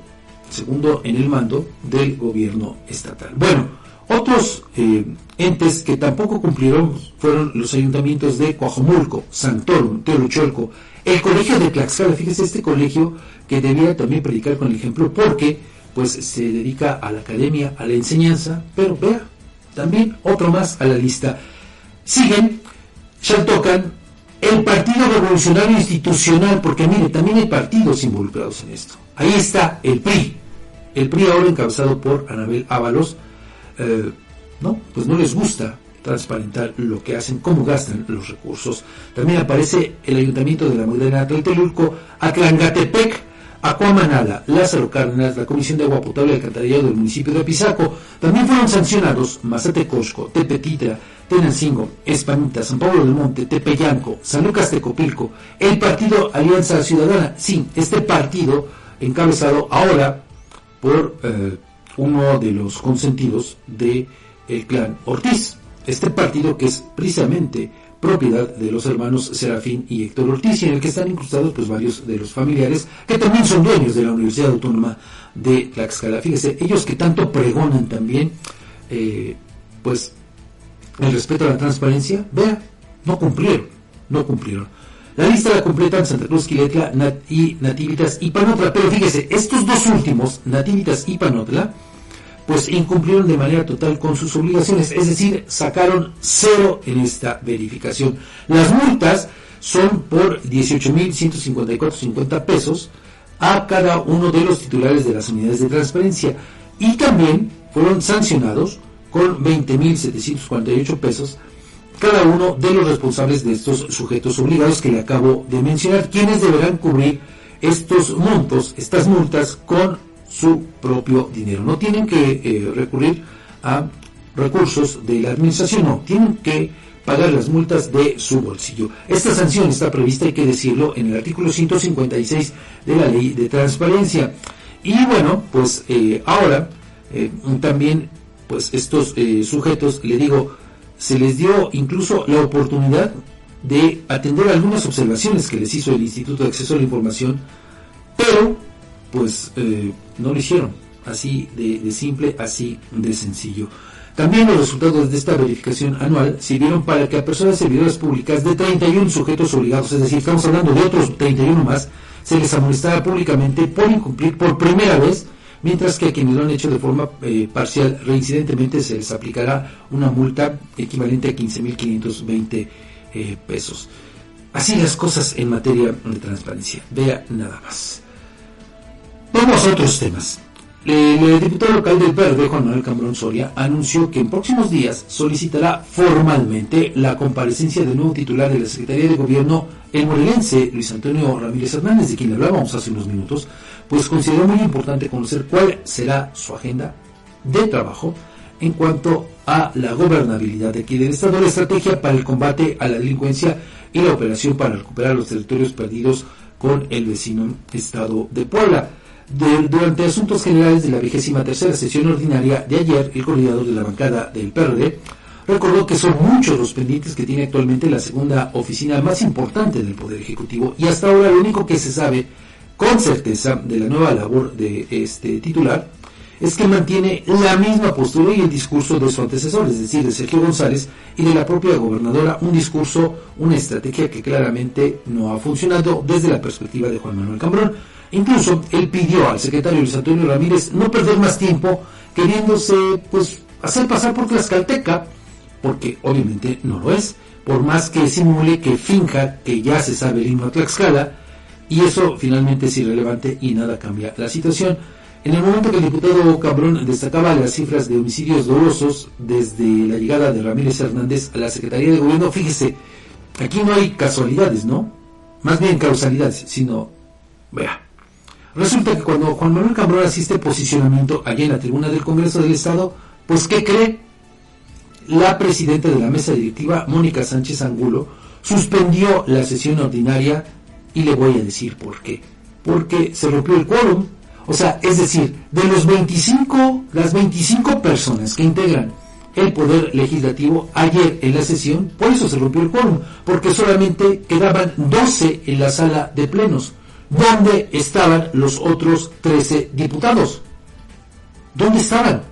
segundo en el mando del gobierno estatal. Bueno, otros eh, entes que tampoco cumplieron fueron los ayuntamientos de Coajomulco, Santorum, Teolucholco, el colegio de Tlaxcala, fíjese este colegio que debía también predicar con el ejemplo porque pues se dedica a la academia, a la enseñanza, pero vea, también otro más a la lista. Siguen, tocan el Partido Revolucionario Institucional, porque mire, también hay partidos involucrados en esto. Ahí está el PRI, el PRI ahora encabezado por Anabel Ábalos, eh, no, pues no les gusta transparentar lo que hacen, cómo gastan los recursos. También aparece el Ayuntamiento de la Magdalena Tlatelulco, Atlangatepec, Acuamanala, Lázaro Cárdenas, la Comisión de Agua Potable y Alcantarillado del municipio de Apizaco. También fueron sancionados Mazatecosco, Tepetitra, Tenancingo, Espanita, San Pablo del Monte, Tepeyanco, San Lucas Tecopilco, el partido Alianza Ciudadana. Sí, este partido encabezado ahora por eh, uno de los consentidos del el clan Ortiz. Este partido que es precisamente propiedad de los hermanos Serafín y Héctor Ortiz, y en el que están incrustados pues varios de los familiares que también son dueños de la Universidad Autónoma de Tlaxcala. Fíjese, ellos que tanto pregonan también, eh, pues, el respeto a la transparencia, vea, no cumplieron, no cumplieron. La lista la completan Santa Cruz, Quiletla y Nativitas y Panotla, pero fíjese, estos dos últimos, Nativitas y Panotla, pues incumplieron de manera total con sus obligaciones, es decir, sacaron cero en esta verificación. Las multas son por 18.154.50 pesos a cada uno de los titulares de las unidades de transparencia y también fueron sancionados con 20.748 pesos cada uno de los responsables de estos sujetos obligados que le acabo de mencionar, quienes deberán cubrir estos montos, estas multas con su propio dinero. No tienen que eh, recurrir a recursos de la administración, no, tienen que pagar las multas de su bolsillo. Esta sanción está prevista, hay que decirlo, en el artículo 156 de la ley de transparencia. Y bueno, pues eh, ahora eh, también, pues estos sujetos, le digo, se les dio incluso la oportunidad de atender algunas observaciones que les hizo el Instituto de Acceso a la Información, pero pues eh, no lo hicieron. Así de, simple, así de sencillo. También los resultados de esta verificación anual sirvieron para que a personas servidoras públicas de 31 sujetos obligados, es decir, estamos hablando de otros 31 más, se les amonestara públicamente por incumplir por primera vez, mientras que a quienes lo han hecho de forma eh, parcial reincidentemente se les aplicará una multa equivalente a 15.520 eh, pesos. Así las cosas en materia de transparencia. Vea nada más. Vamos a otros temas. El, diputado local del Verde, Juan Manuel Cambrón Soria, anunció que en próximos días solicitará formalmente la comparecencia del nuevo titular de la Secretaría de Gobierno, el morelense Luis Antonio Ramírez Hernández, de quien hablábamos hace unos minutos, pues consideró muy importante conocer cuál será su agenda de trabajo en cuanto a la gobernabilidad de aquí del Estado, la estrategia para el combate a la delincuencia y la operación para recuperar los territorios perdidos con el vecino Estado de Puebla durante asuntos generales de la vigésima tercera sesión ordinaria de ayer, el coordinador de la bancada del PRD recordó que son muchos los pendientes que tiene actualmente la segunda oficina más importante del Poder Ejecutivo y hasta ahora lo único que se sabe con certeza de la nueva labor de este titular es que mantiene la misma postura y el discurso de su antecesor, es decir, de Sergio González y de la propia gobernadora, un discurso, una estrategia que claramente no ha funcionado desde la perspectiva de Juan Manuel Cambrón. Incluso él pidió al secretario Luis Antonio Ramírez no perder más tiempo queriéndose pues hacer pasar por Tlaxcalteca, porque obviamente no lo es, por más que simule que finja que ya se sabe el himno a Tlaxcala, y eso finalmente es irrelevante y nada cambia la situación. En el momento que el diputado Cabrón destacaba las cifras de homicidios dolosos desde la llegada de Ramírez Hernández a la Secretaría de Gobierno, fíjese, aquí no hay casualidades, ¿no? Más bien causalidades, sino, vea, resulta que cuando Juan Manuel Cabrón asiste posicionamiento allá en la tribuna del Congreso del Estado, pues ¿qué cree? La presidenta de la mesa directiva, Mónica Sánchez Angulo, suspendió la sesión ordinaria y le voy a decir por qué. Porque se rompió el quórum o sea, es decir, de los 25, las 25 personas que integran el poder legislativo ayer en la sesión, por eso se rompió el quórum, porque solamente quedaban 12 en la sala de plenos. ¿Dónde estaban los otros 13 diputados? ¿Dónde estaban?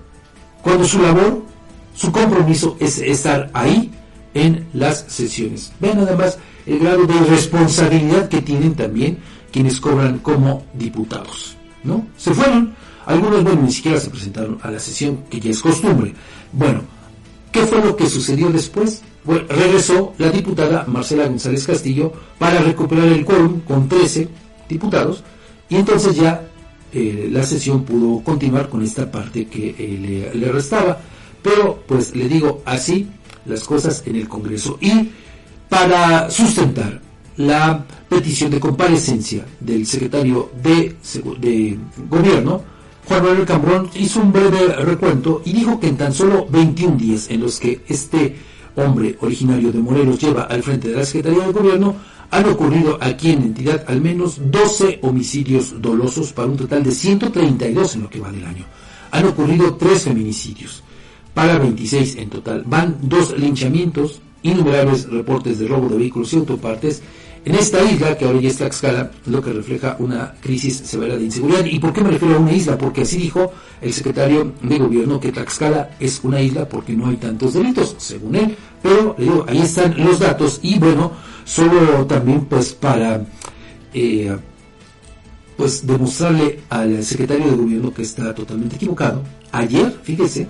Cuando su labor, su compromiso es estar ahí en las sesiones. Vean nada más el grado de responsabilidad que tienen también quienes cobran como diputados. ¿no? Se fueron. Algunos, bueno, ni siquiera se presentaron a la sesión, que ya es costumbre. Bueno, ¿qué fue lo que sucedió después? Bueno, regresó la diputada Marcela González Castillo para recuperar el quórum con 13 diputados y entonces ya eh, la sesión pudo continuar con esta parte que eh, le, le, restaba. Pero, pues le digo, así las cosas en el Congreso. Y para sustentar la petición de comparecencia del secretario de, de Gobierno, Juan Manuel Cambrón hizo un breve recuento y dijo que en tan solo 21 días en los que este hombre originario de Morelos lleva al frente de la Secretaría de Gobierno, han ocurrido aquí en entidad al menos 12 homicidios dolosos para un total de 132 en lo que va del año. Han ocurrido 3 feminicidios para 26 en total. Van dos linchamientos, innumerables reportes de robo de vehículos y autopartes en esta isla, que ahora ya es Tlaxcala, lo que refleja una crisis severa de inseguridad. ¿Y por qué me refiero a una isla? Porque así dijo el secretario de gobierno que Tlaxcala es una isla porque no hay tantos delitos, según él. Pero le digo, ahí están los datos y bueno, solo también pues para eh, pues demostrarle al secretario de gobierno que está totalmente equivocado. Ayer, fíjese,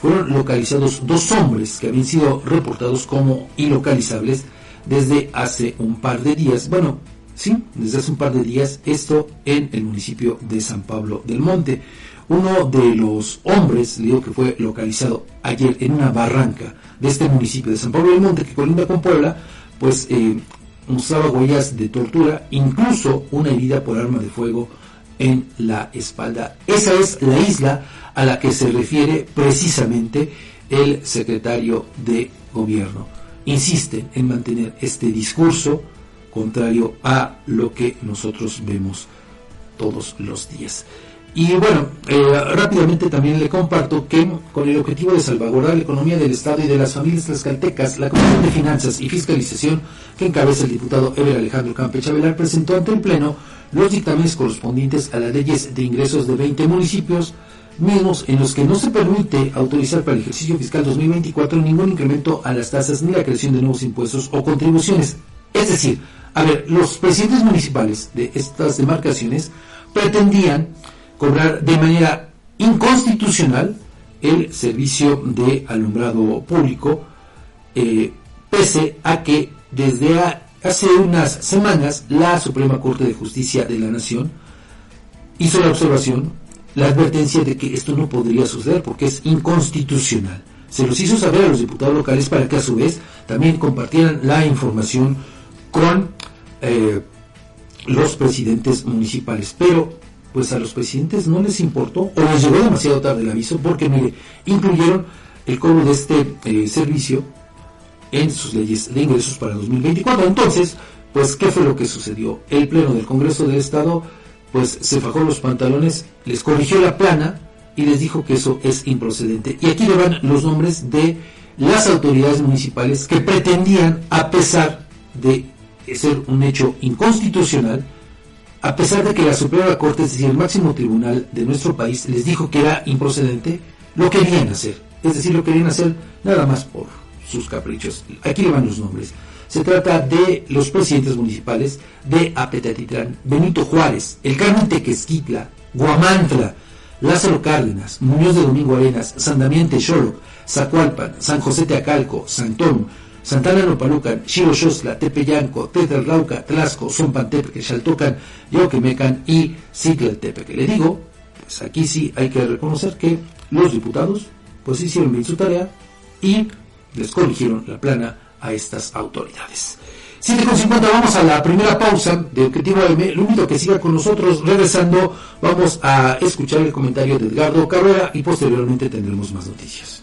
fueron localizados dos hombres que habían sido reportados como ilocalizables desde hace un par de días, bueno, sí, desde hace un par de días, esto en el municipio de San Pablo del Monte. Uno de los hombres, le digo que fue localizado ayer en una barranca de este municipio de San Pablo del Monte, que colinda con Puebla, pues eh, mostraba huellas de tortura, incluso una herida por arma de fuego en la espalda. Esa es la isla a la que se refiere precisamente el secretario de gobierno insisten en mantener este discurso contrario a lo que nosotros vemos todos los días. Y bueno, eh, rápidamente también le comparto que con el objetivo de salvaguardar la economía del Estado y de las familias tlaxcaltecas, la Comisión de Finanzas y Fiscalización que encabeza el diputado Eber Alejandro Campeche Velar presentó ante el Pleno los dictámenes correspondientes a las leyes de ingresos de 20 municipios, mismos en los que no se permite autorizar para el ejercicio fiscal 2024 ningún incremento a las tasas ni la creación de nuevos impuestos o contribuciones. Es decir, a ver, los presidentes municipales de estas demarcaciones pretendían cobrar de manera inconstitucional el servicio de alumbrado público, eh, pese a que desde hace unas semanas la Suprema Corte de Justicia de la Nación hizo la observación la advertencia de que esto no podría suceder porque es inconstitucional. Se los hizo saber a los diputados locales para que a su vez también compartieran la información con eh, los presidentes municipales. Pero pues a los presidentes no les importó o les llegó demasiado tarde el aviso porque mire, incluyeron el cobro de este eh, servicio en sus leyes de ingresos para 2024. Entonces, pues, ¿qué fue lo que sucedió? El Pleno del Congreso del Estado pues se fajó los pantalones, les corrigió la plana y les dijo que eso es improcedente. Y aquí le van los nombres de las autoridades municipales que pretendían, a pesar de ser un hecho inconstitucional, a pesar de que la Suprema Corte, es decir, el máximo tribunal de nuestro país, les dijo que era improcedente, lo querían hacer. Es decir, lo querían hacer nada más por sus caprichos. Aquí le van los nombres. Se trata de los presidentes municipales de Apetatitlán, Benito Juárez, El Carmen Tequesquitla, Guamantla, Lázaro Cárdenas, Muñoz de Domingo Arenas, San Damián Texolo, Zacualpan, San José Teacalco, Santón, Santana Nopalucan, Shiro Xosla, Tepeyanco, Tetelrauca, Tlasco, Zompantepe, Xaltocan, Yoquemecan y Citlaltepe. Le digo, Pues aquí sí hay que reconocer que los diputados pues hicieron bien su tarea y les corrigieron la plana a estas autoridades. 7.50 vamos a la primera pausa de Objetivo AM. Lo único que siga con nosotros, regresando, vamos a escuchar el comentario de Edgardo Carrera y posteriormente tendremos más noticias.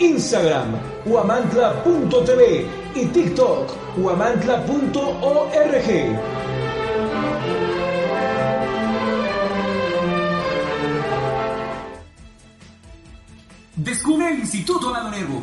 Instagram, huamantla.tv y TikTok, huamantla.org. Descubre el Instituto Amado Nervo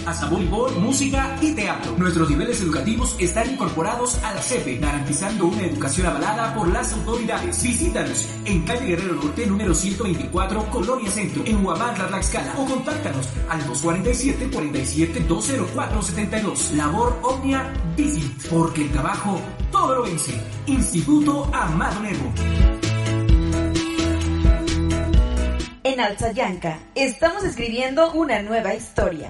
hasta voleibol, música y teatro. Nuestros niveles educativos están incorporados a la CEPE, garantizando una educación avalada por las autoridades. Visítanos en calle Guerrero Norte, número 124, Colonia Centro, en Huamantla, Tlaxcala, o contáctanos al 247-47-204-72. Labor Omnia Visit, porque el trabajo todo lo vence. Instituto Amado Nervo. En Alzayanca estamos escribiendo una nueva historia.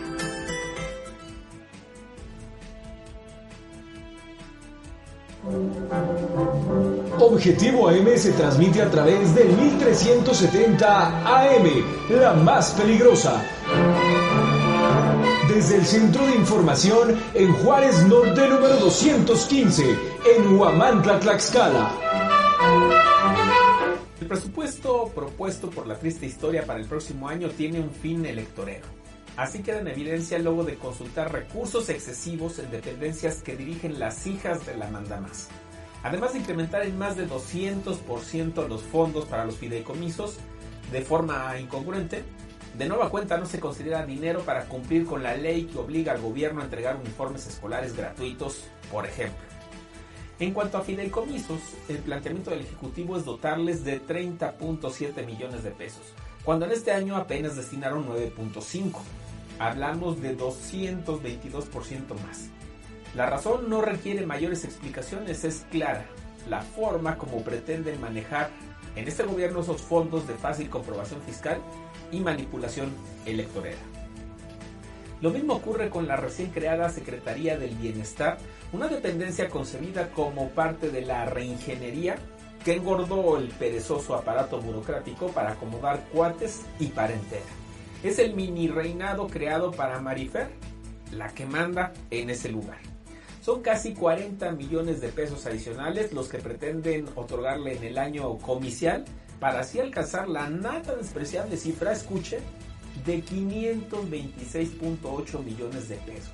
Objetivo AM se transmite a través del 1370 AM, la más peligrosa. Desde el Centro de Información en Juárez Norte número 215, en Huamantla, Tlaxcala. El presupuesto propuesto por la triste historia para el próximo año tiene un fin electorero. Así queda en evidencia luego de consultar recursos excesivos en dependencias que dirigen las hijas de la mandamás. Además de incrementar en más de 200% los fondos para los fideicomisos de forma incongruente, de nueva cuenta no se considera dinero para cumplir con la ley que obliga al gobierno a entregar uniformes escolares gratuitos, por ejemplo. En cuanto a fideicomisos, el planteamiento del Ejecutivo es dotarles de 30.7 millones de pesos, cuando en este año apenas destinaron 9.5. Hablamos de 222% más. La razón no requiere mayores explicaciones, es clara. La forma como pretenden manejar en este gobierno esos fondos de fácil comprobación fiscal y manipulación electoral. Lo mismo ocurre con la recién creada Secretaría del Bienestar, una dependencia concebida como parte de la reingeniería que engordó el perezoso aparato burocrático para acomodar cuates y parentela. Es el mini reinado creado para Marifer, la que manda en ese lugar. Son casi 40 millones de pesos adicionales los que pretenden otorgarle en el año comicial para así alcanzar la nada despreciable cifra, escuche, de 526.8 millones de pesos.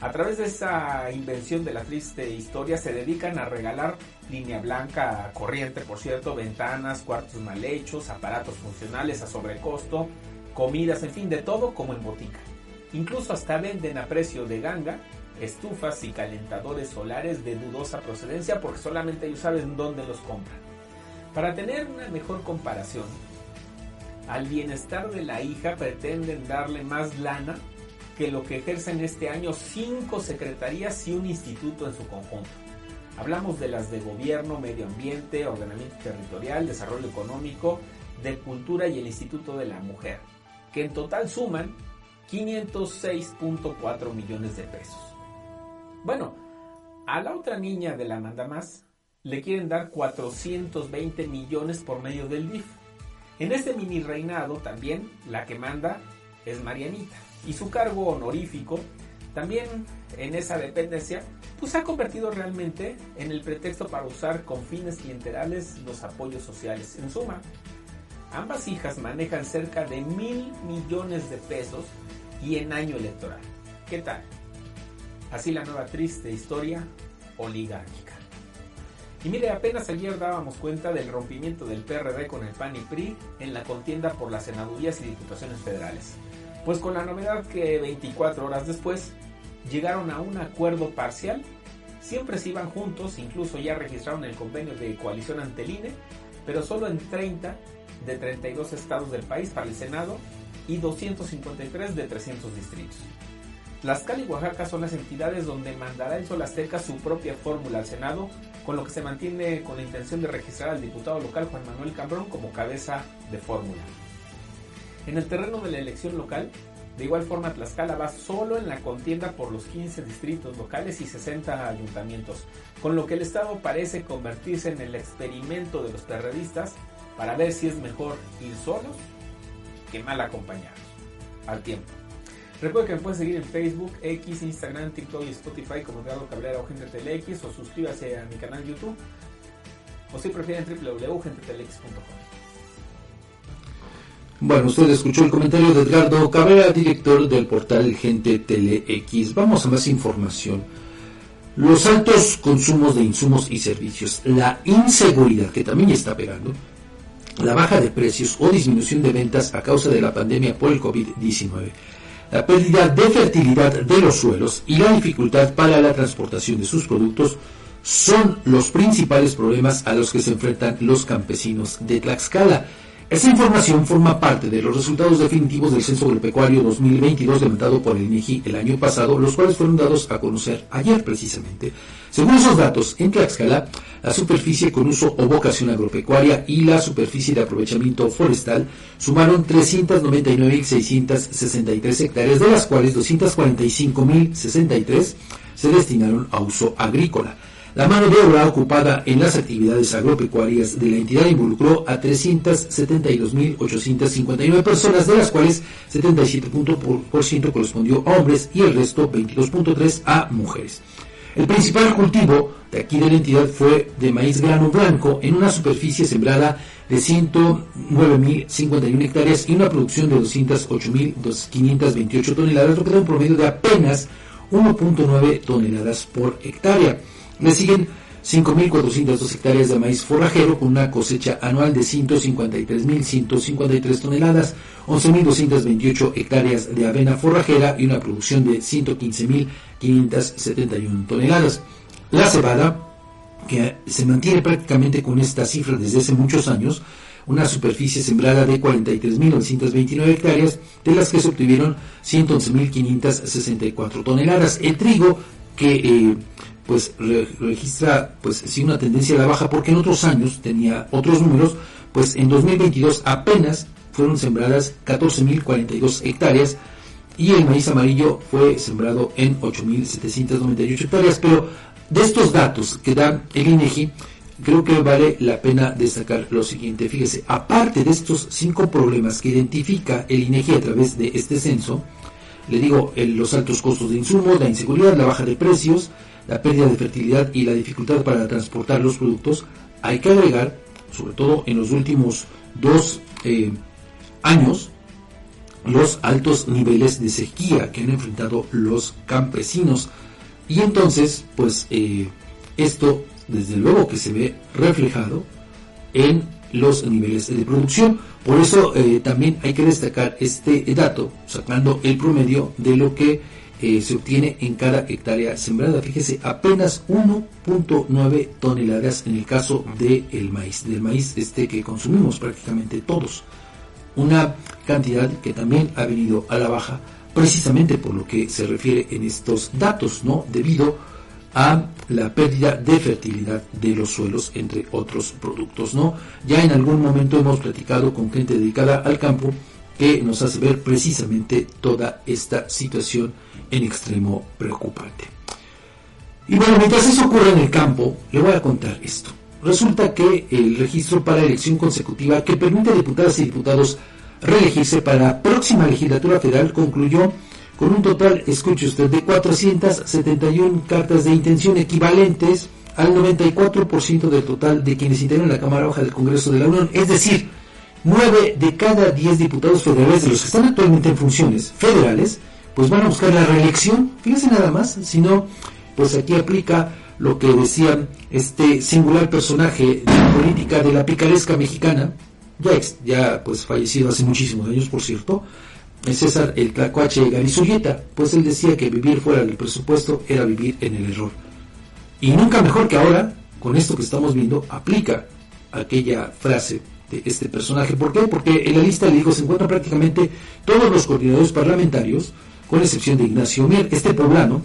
A través de esa invención de la triste historia se dedican a regalar línea blanca corriente, por cierto, ventanas, cuartos mal hechos, aparatos funcionales a sobrecosto, comidas, en fin, de todo como en botica. Incluso hasta venden a precio de ganga estufas y calentadores solares de dudosa procedencia porque solamente ellos saben dónde los compran. Para tener una mejor comparación, al bienestar de la hija pretenden darle más lana que lo que ejercen este año cinco secretarías y un instituto en su conjunto. Hablamos de las de gobierno, medio ambiente, ordenamiento territorial, desarrollo económico, de cultura y el Instituto de la Mujer, que en total suman 506.4 millones de pesos. Bueno, a la otra niña de la manda más le quieren dar 420 millones por medio del DIF. En este mini reinado también la que manda es Marianita y su cargo honorífico también en esa dependencia pues se ha convertido realmente en el pretexto para usar con fines clienterales los apoyos sociales. En suma, ambas hijas manejan cerca de mil millones de pesos y en año electoral. ¿Qué tal? Así la nueva triste historia oligárquica. Y mire, apenas ayer dábamos cuenta del rompimiento del PRD con el PAN y PRI en la contienda por las senadurías y diputaciones federales. Pues con la novedad que 24 horas después llegaron a un acuerdo parcial, siempre se iban juntos, incluso ya registraron el convenio de coalición ante el INE, pero solo en 30 de 32 estados del país para el Senado y 253 de 300 distritos. Tlaxcala y Oaxaca son las entidades donde mandará el Sol Azteca su propia fórmula al Senado, con lo que se mantiene con la intención de registrar al diputado local Juan Manuel Cambrón como cabeza de fórmula. En el terreno de la elección local, de igual forma Tlaxcala va solo en la contienda por los 15 distritos locales y 60 ayuntamientos, con lo que el Estado parece convertirse en el experimento de los perredistas para ver si es mejor ir solos que mal acompañados. Al tiempo. Recuerda que me puedes seguir en Facebook, X, Instagram, TikTok y Spotify como Eduardo Cabrera o Gente Telex o suscríbase a mi canal YouTube o si prefieren www.gentetelex.com. Bueno, usted escuchó el comentario de Edgardo Cabrera, director del portal Gente Telex. Vamos a más información. Los altos consumos de insumos y servicios, la inseguridad que también está pegando, la baja de precios o disminución de ventas a causa de la pandemia por el COVID-19 la pérdida de fertilidad de los suelos y la dificultad para la transportación de sus productos son los principales problemas a los que se enfrentan los campesinos de Tlaxcala. Esta información forma parte de los resultados definitivos del Censo Agropecuario 2022 demandado por el INEGI el año pasado, los cuales fueron dados a conocer ayer precisamente. Según esos datos, en Tlaxcala, la superficie con uso o vocación agropecuaria y la superficie de aprovechamiento forestal sumaron 399.663 hectáreas, de las cuales 245.063 se destinaron a uso agrícola. La mano de obra ocupada en las actividades agropecuarias de la entidad involucró a 372.859 personas, de las cuales 77% correspondió a hombres y el resto 22.3 a mujeres. El principal cultivo de aquí de la entidad fue de maíz grano blanco en una superficie sembrada de 109.051 hectáreas y una producción de 208.528 toneladas, lo que da un promedio de apenas 1.9 toneladas por hectárea. Le siguen 5.402 hectáreas de maíz forrajero con una cosecha anual de 153.153 toneladas, 11.228 hectáreas de avena forrajera y una producción de 115.571 toneladas. La cebada, que se mantiene prácticamente con esta cifra desde hace muchos años, una superficie sembrada de 43.929 hectáreas, de las que se obtuvieron 111.564 toneladas. El trigo, que eh, pues registra pues sí una tendencia a la baja porque en otros años tenía otros números, pues en 2022 apenas fueron sembradas 14.042 hectáreas y el maíz amarillo fue sembrado en 8.798 hectáreas, pero de estos datos que da el INEGI, creo que vale la pena destacar lo siguiente. Fíjese, aparte de estos cinco problemas que identifica el INEGI a través de este censo, le digo, los altos costos de insumos, la inseguridad, la baja de precios, la pérdida de fertilidad y la dificultad para transportar los productos, hay que agregar, sobre todo en los últimos dos eh, años, los altos niveles de sequía que han enfrentado los campesinos. Y entonces, pues eh, esto desde luego que se ve reflejado en los niveles de producción. Por eso eh, también hay que destacar este dato, sacando el promedio de lo que eh, se obtiene en cada hectárea sembrada. Fíjese, apenas 1.9 toneladas en el caso del maíz, del maíz este que consumimos prácticamente todos. Una cantidad que también ha venido a la baja precisamente por lo que se refiere en estos datos, ¿no? Debido a la pérdida de fertilidad de los suelos, entre otros productos, ¿no? Ya en algún momento hemos platicado con gente dedicada al campo que nos hace ver precisamente toda esta situación en extremo preocupante. Y bueno, mientras eso ocurre en el campo, le voy a contar esto. Resulta que el registro para elección consecutiva que permite a diputadas y diputados reelegirse para la próxima legislatura federal concluyó con un total, escuche usted, de 471 cartas de intención equivalentes al 94% del total de quienes integran la Cámara Baja del Congreso de la Unión. Es decir, 9 de cada 10 diputados federales de los que están actualmente en funciones federales, pues van a buscar la reelección. Fíjense nada más, si no, pues aquí aplica lo que decía este singular personaje de política de la picaresca mexicana, ya, ya pues fallecido hace muchísimos años, por cierto, César el Tlacuache Garizurieta, pues él decía que vivir fuera del presupuesto era vivir en el error. Y nunca mejor que ahora, con esto que estamos viendo, aplica aquella frase de este personaje. ¿Por qué? Porque en la lista, le digo, se encuentran prácticamente todos los coordinadores parlamentarios, con excepción de Ignacio Mier, este poblano,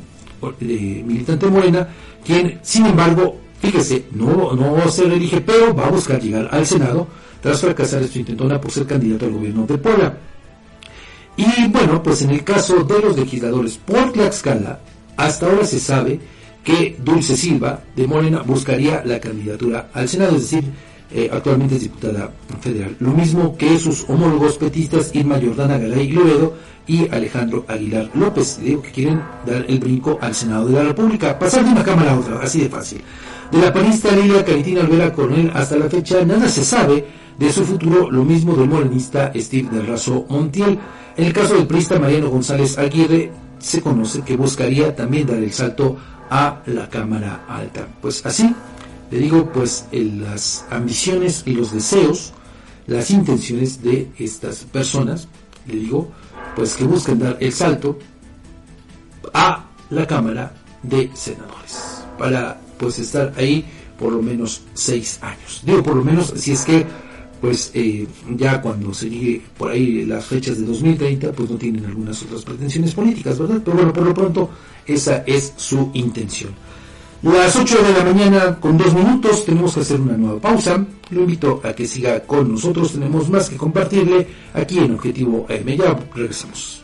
eh, militante Morena, quien, sin embargo, fíjese, no, no se reelige, pero va a buscar llegar al Senado tras fracasar su intentona por ser candidato al gobierno de Puebla. Y bueno, pues en el caso de los legisladores por Tlaxcala, hasta ahora se sabe que Dulce Silva de Morena buscaría la candidatura al Senado, es decir, eh, actualmente es diputada federal. Lo mismo que sus homólogos petistas Irma Jordana Garay Loredo y Alejandro Aguilar López. Digo que quieren dar el brinco al Senado de la República, pasar de una cámara a otra, así de fácil. De la panista Lilia Caritina Olvera Coronel hasta la fecha nada se sabe de su futuro, lo mismo del morenista Steve del Razo Montiel. En el caso del priista Mariano González Aguirre, se conoce que buscaría también dar el salto a la Cámara Alta. Pues así, le digo, pues las ambiciones y los deseos, las intenciones de estas personas, le digo, pues que buscan dar el salto a la Cámara de Senadores para pues estar ahí por lo menos seis años. Digo por lo menos si es que pues eh, ya cuando se llegue por ahí las fechas de 2030, pues no tienen algunas otras pretensiones políticas, ¿verdad? Pero bueno, por lo pronto esa es su intención. Las 8 de la mañana con dos minutos tenemos que hacer una nueva pausa. Lo invito a que siga con nosotros. Tenemos más que compartirle aquí en Objetivo AM. Ya regresamos.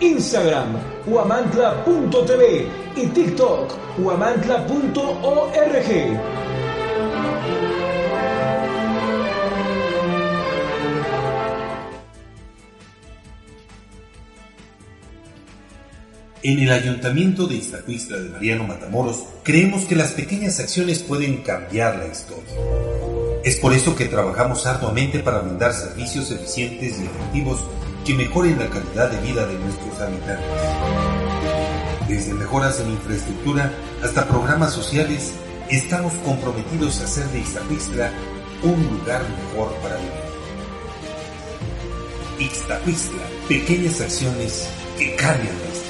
Instagram, huamantla.tv y TikTok, huamantla.org. En el Ayuntamiento de Iztacuistla de Mariano Matamoros creemos que las pequeñas acciones pueden cambiar la historia. Es por eso que trabajamos arduamente para brindar servicios eficientes y efectivos que mejoren la calidad de vida de nuestros habitantes. Desde mejoras en infraestructura hasta programas sociales, estamos comprometidos a hacer de Ixtapuistla un lugar mejor para vivir. Ixtapuistla, pequeñas acciones que cambian historia.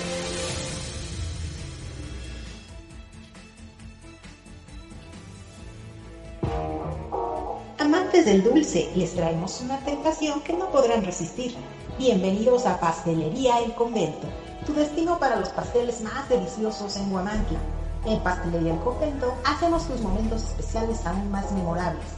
Amantes del dulce, les traemos una tentación que no podrán resistir. Bienvenidos a Pastelería El Convento, tu destino para los pasteles más deliciosos en Huamantla. En Pastelería El Convento hacemos tus momentos especiales aún más memorables.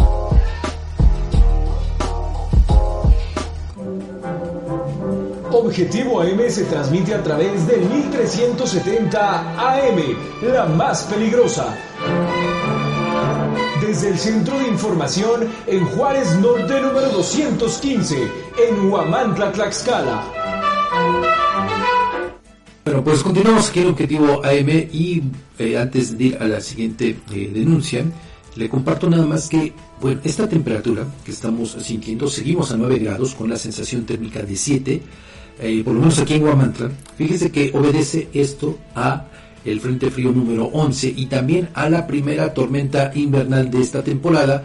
Objetivo AM se transmite a través del 1370 AM, la más peligrosa. Desde el Centro de Información en Juárez Norte número 215, en Huamantla, Tlaxcala. Bueno, pues continuamos aquí en Objetivo AM y eh, antes de ir a la siguiente eh, denuncia, le comparto nada más que, bueno, esta temperatura que estamos sintiendo, seguimos a 9 grados con la sensación térmica de 7, eh, por lo menos aquí en Guamantla, fíjese que obedece esto a el Frente Frío número 11 y también a la primera tormenta invernal de esta temporada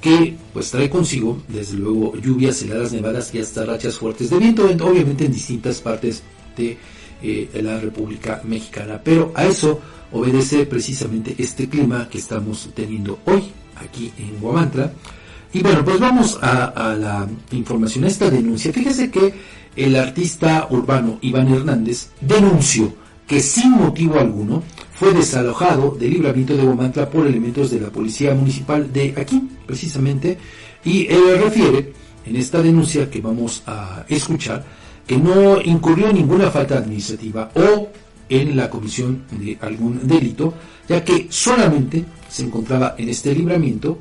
que pues trae consigo desde luego lluvias, heladas, nevadas y hasta rachas fuertes de viento, obviamente en distintas partes de eh, la República Mexicana. Pero a eso obedece precisamente este clima que estamos teniendo hoy aquí en Guamantla. Y bueno, pues vamos a, a la información, a esta denuncia. Fíjese que el artista urbano Iván Hernández denunció que sin motivo alguno fue desalojado del libramiento de Guamantla por elementos de la Policía Municipal de aquí, precisamente, y él refiere en esta denuncia que vamos a escuchar que no incurrió en ninguna falta administrativa o en la comisión de algún delito, ya que solamente se encontraba en este libramiento,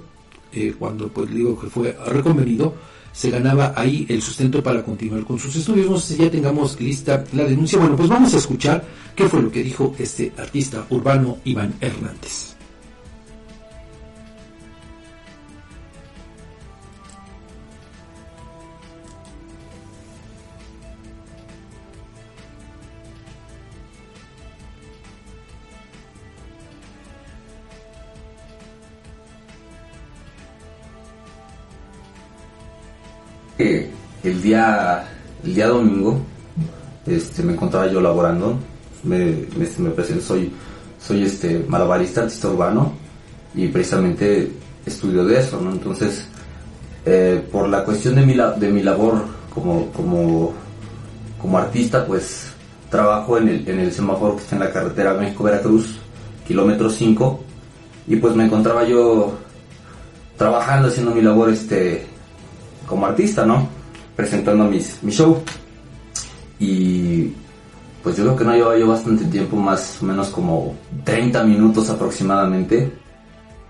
eh, cuando pues digo que fue reconvenido, se ganaba ahí el sustento para continuar con sus estudios. No sé si ya tengamos lista la denuncia. Bueno, pues vamos a escuchar qué fue lo que dijo este artista urbano Iván Hernández. El día el día domingo este me encontraba yo laborando. Me, me, me presento soy soy este malabarista artista urbano y precisamente estudio de eso no entonces eh, por la cuestión de mi de mi labor como como como artista pues trabajo en el, en el semáforo que está en la carretera México Veracruz kilómetro 5 y pues me encontraba yo trabajando haciendo mi labor este como artista, ¿no? Presentando mis, mi show. Y pues yo creo que no llevaba yo bastante tiempo, más o menos como 30 minutos aproximadamente,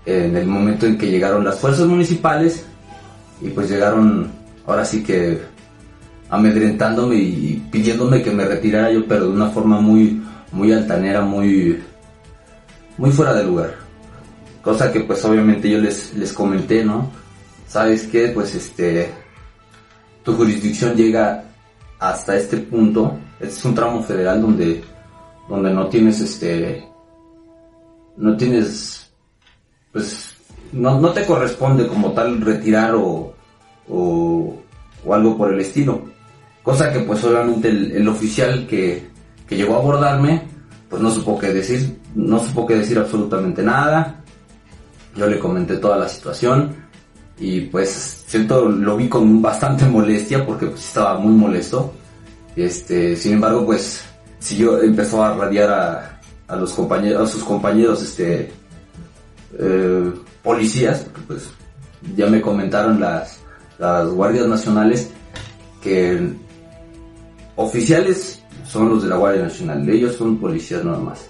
en el momento en que llegaron las fuerzas municipales y pues llegaron ahora sí que amedrentándome y pidiéndome que me retirara yo, pero de una forma muy, muy altanera, muy, muy fuera de lugar. Cosa que pues obviamente yo les, les comenté, ¿no? ¿Sabes qué? Pues este, tu jurisdicción llega hasta este punto, es un tramo federal donde, donde no tienes este, no tienes, pues, no, no te corresponde como tal retirar o, o, o, algo por el estilo. Cosa que pues obviamente el, el oficial que, que llegó a abordarme, pues no supo qué decir, no supo qué decir absolutamente nada. Yo le comenté toda la situación y pues siento lo vi con bastante molestia porque pues estaba muy molesto. Este sin embargo pues siguió empezó a radiar a, a los compañeros a sus compañeros este eh, policías pues ya me comentaron las las guardias nacionales que oficiales son los de la guardia nacional ellos son policías nada más.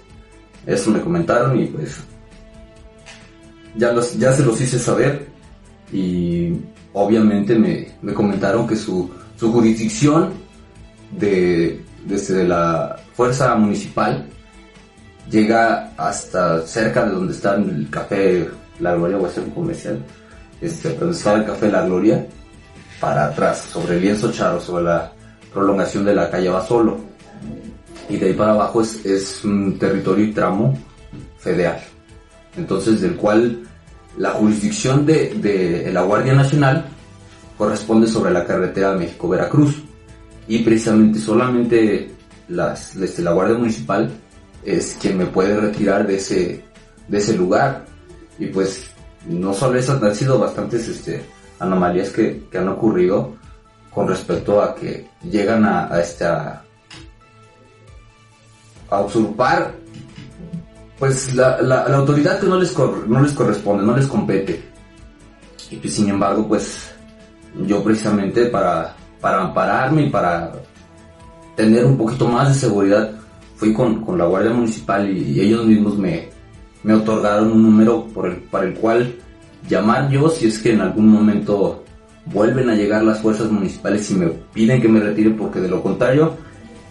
Eso me comentaron y pues ya los ya se los hice saber y obviamente me, me comentaron que su, su jurisdicción de, desde la fuerza municipal llega hasta cerca de donde está el café La Gloria, voy a hacer un comercial, este, donde está el café La Gloria, para atrás, sobre el lienzo charo, sobre la prolongación de la calle Basolo. Y de ahí para abajo es, es un territorio y tramo federal. Entonces, del cual la jurisdicción de, de la Guardia Nacional corresponde sobre la carretera México-Veracruz. Y precisamente solamente las, este, la Guardia Municipal es quien me puede retirar de ese, de ese lugar. Y pues no solo esas han sido bastantes este, anomalías que, que han ocurrido con respecto a que llegan a, a a usurpar pues la, la, autoridad que no les, cor- no les corresponde, no les compete. Y pues, sin embargo, pues yo precisamente para, para ampararme y para tener un poquito más de seguridad fui con, con la Guardia Municipal y, y ellos mismos me, me otorgaron un número por el, para el cual llamar yo si es que en algún momento vuelven a llegar las fuerzas municipales y me piden que me retire porque de lo contrario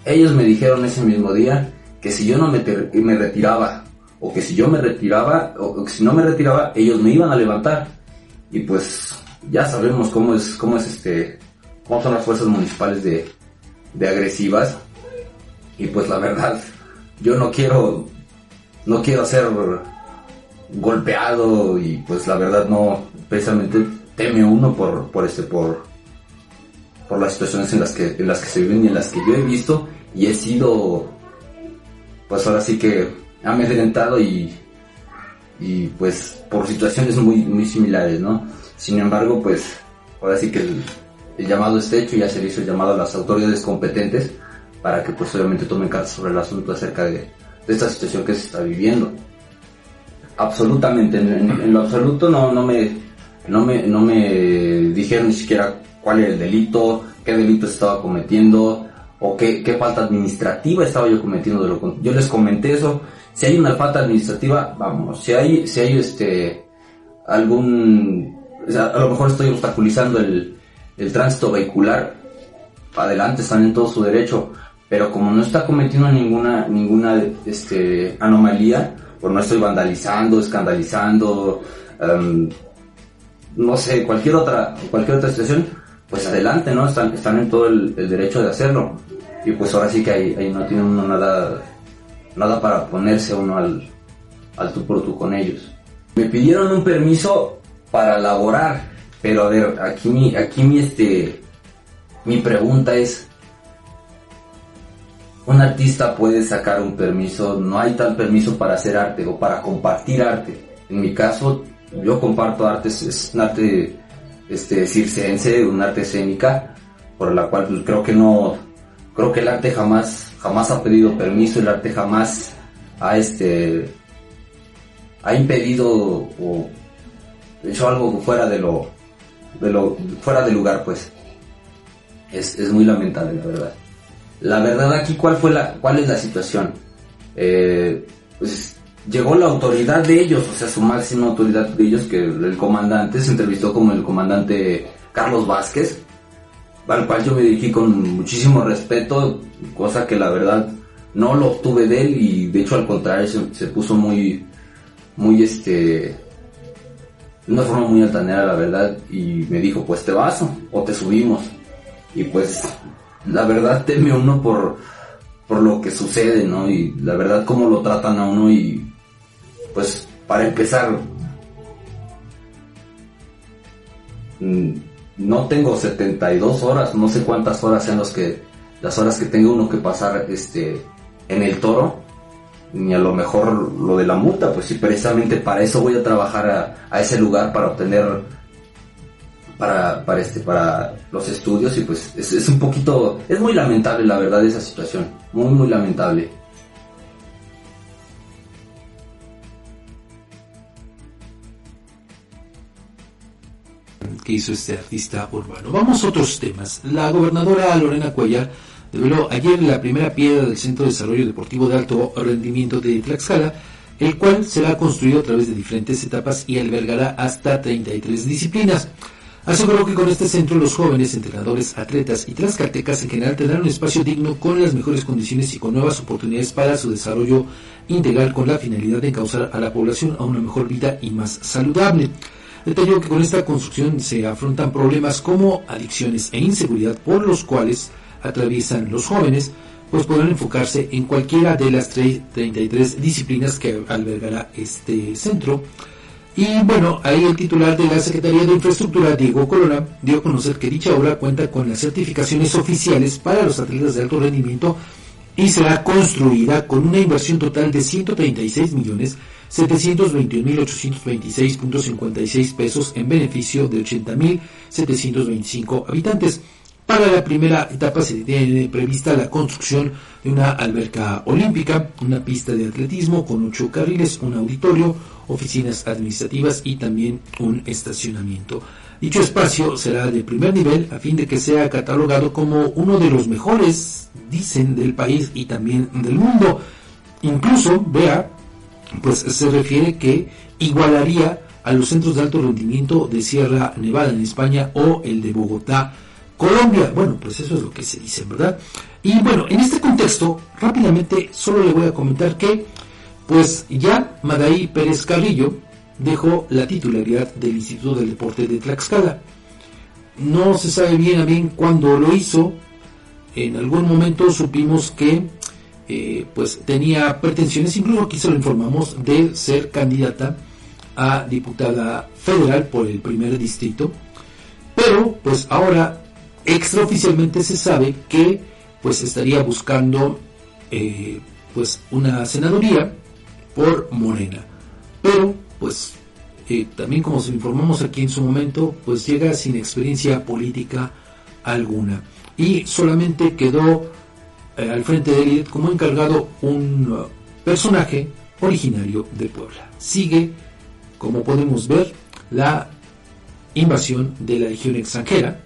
ellos me dijeron ese mismo día que si yo no me, me retiraba o que si yo me retiraba o, que si no me retiraba ellos me iban a levantar. Y pues ya sabemos cómo es cómo es este cómo son las fuerzas municipales de, de agresivas. Y pues la verdad yo no quiero no quiero ser golpeado. Y pues la verdad no precisamente teme uno por por este por por las situaciones en las que en las que se viven y en las que yo he visto. Y he sido pues ahora sí que amedrentado y y pues por situaciones muy muy similares no sin embargo pues ahora sí que el, llamado está hecho y ya se le hizo el llamado a las autoridades competentes para que pues obviamente tomen cartas sobre el asunto acerca de, de esta situación que se está viviendo. Absolutamente en, lo absoluto no no me no me no me dijeron ni siquiera cuál era el delito qué delito estaba cometiendo o qué, qué falta administrativa estaba yo cometiendo de lo yo les comenté eso si hay una falta administrativa vamos. Si hay si hay este algún o sea, a lo mejor estoy obstaculizando el, el tránsito vehicular adelante están en todo su derecho pero como no está cometiendo ninguna ninguna este anomalía pues no estoy vandalizando escandalizando em, no sé cualquier otra cualquier otra situación pues adelante no están están en todo el, el derecho de hacerlo. Y pues ahora sí que ahí, ahí no tiene uno nada nada para ponerse uno al al tú por tú con ellos me pidieron un permiso para laborar pero a ver aquí mi aquí mi este mi pregunta es un artista puede sacar un permiso, no hay tal permiso para hacer arte o para compartir arte. En mi caso, yo comparto arte, es un arte este, circense, un arte escénica, por la cual creo que no, creo que el arte jamás, jamás ha pedido permiso, el arte jamás ha este, ha impedido o hecho algo fuera de lo, de lo, fuera de lugar pues. Es, es muy lamentable la verdad. La verdad aquí, ¿cuál fue la, cuál es la situación? Eh, pues llegó la autoridad de ellos, o sea, su máxima autoridad de ellos, que el comandante se entrevistó como el comandante Carlos Vázquez, al cual yo me dirigí con muchísimo respeto, cosa que la verdad no lo obtuve de él y de hecho al contrario se, se puso muy, muy este, de una forma muy altanera la verdad y me dijo pues te vas o- te subimos y pues la verdad teme uno por, por lo que sucede, ¿no? Y la verdad cómo lo tratan a uno y pues para empezar mm, no tengo 72 horas, no sé cuántas horas sean los que las horas que tenga uno que pasar este en el toro ni a lo mejor lo de la multa, pues sí, precisamente para eso voy a trabajar a, ese lugar para obtener para, para este para los estudios y pues es, es un poquito es muy lamentable la verdad esa situación muy muy lamentable que hizo este artista urbano. Vamos a otros temas. La gobernadora Lorena Cuellar reveló ayer la primera piedra del Centro de Desarrollo Deportivo de Alto Rendimiento de Tlaxcala, el cual será construido a través de diferentes etapas y albergará hasta 33 disciplinas. Aseguró que con este centro los jóvenes, entrenadores, atletas y tlaxcaltecas en general tendrán un espacio digno con las mejores condiciones y con nuevas oportunidades para su desarrollo integral con la finalidad de encauzar a la población a una mejor vida y más saludable. Detalló que con esta construcción se afrontan problemas como adicciones e inseguridad por los cuales atraviesan los jóvenes, pues podrán enfocarse en cualquiera de las tre- 33 disciplinas que albergará este centro. Y bueno, ahí el titular de la Secretaría de Infraestructura, Diego Corona, dio a conocer que dicha obra cuenta con las certificaciones oficiales para los atletas de alto rendimiento y será construida con una inversión total de 136 millones 721.826.56 pesos en beneficio de 80.725 habitantes. Para la primera etapa se tiene prevista la construcción de una alberca olímpica, una pista de atletismo con ocho carriles, un auditorio, oficinas administrativas y también un estacionamiento. Dicho espacio será de primer nivel a fin de que sea catalogado como uno de los mejores, dicen, del país y también del mundo. Incluso, vea, pues se refiere que igualaría a los centros de alto rendimiento de Sierra Nevada en España o el de Bogotá Colombia. Bueno, pues eso es lo que se dice, ¿verdad? Y bueno, en este contexto, rápidamente solo le voy a comentar que, pues ya Madaí Pérez Carrillo dejó la titularidad del Instituto del Deporte de Tlaxcala. No se sabe bien a bien cuándo lo hizo. En algún momento supimos que eh, pues tenía pretensiones, incluso aquí se lo informamos, de ser candidata a diputada federal por el primer distrito. Pero pues ahora extraoficialmente se sabe que pues estaría buscando eh, pues una senaduría por Morena pero pues eh, también como se informamos aquí en su momento pues llega sin experiencia política alguna y solamente quedó eh, al frente de él como encargado un uh, personaje originario de Puebla sigue como podemos ver la invasión de la legión extranjera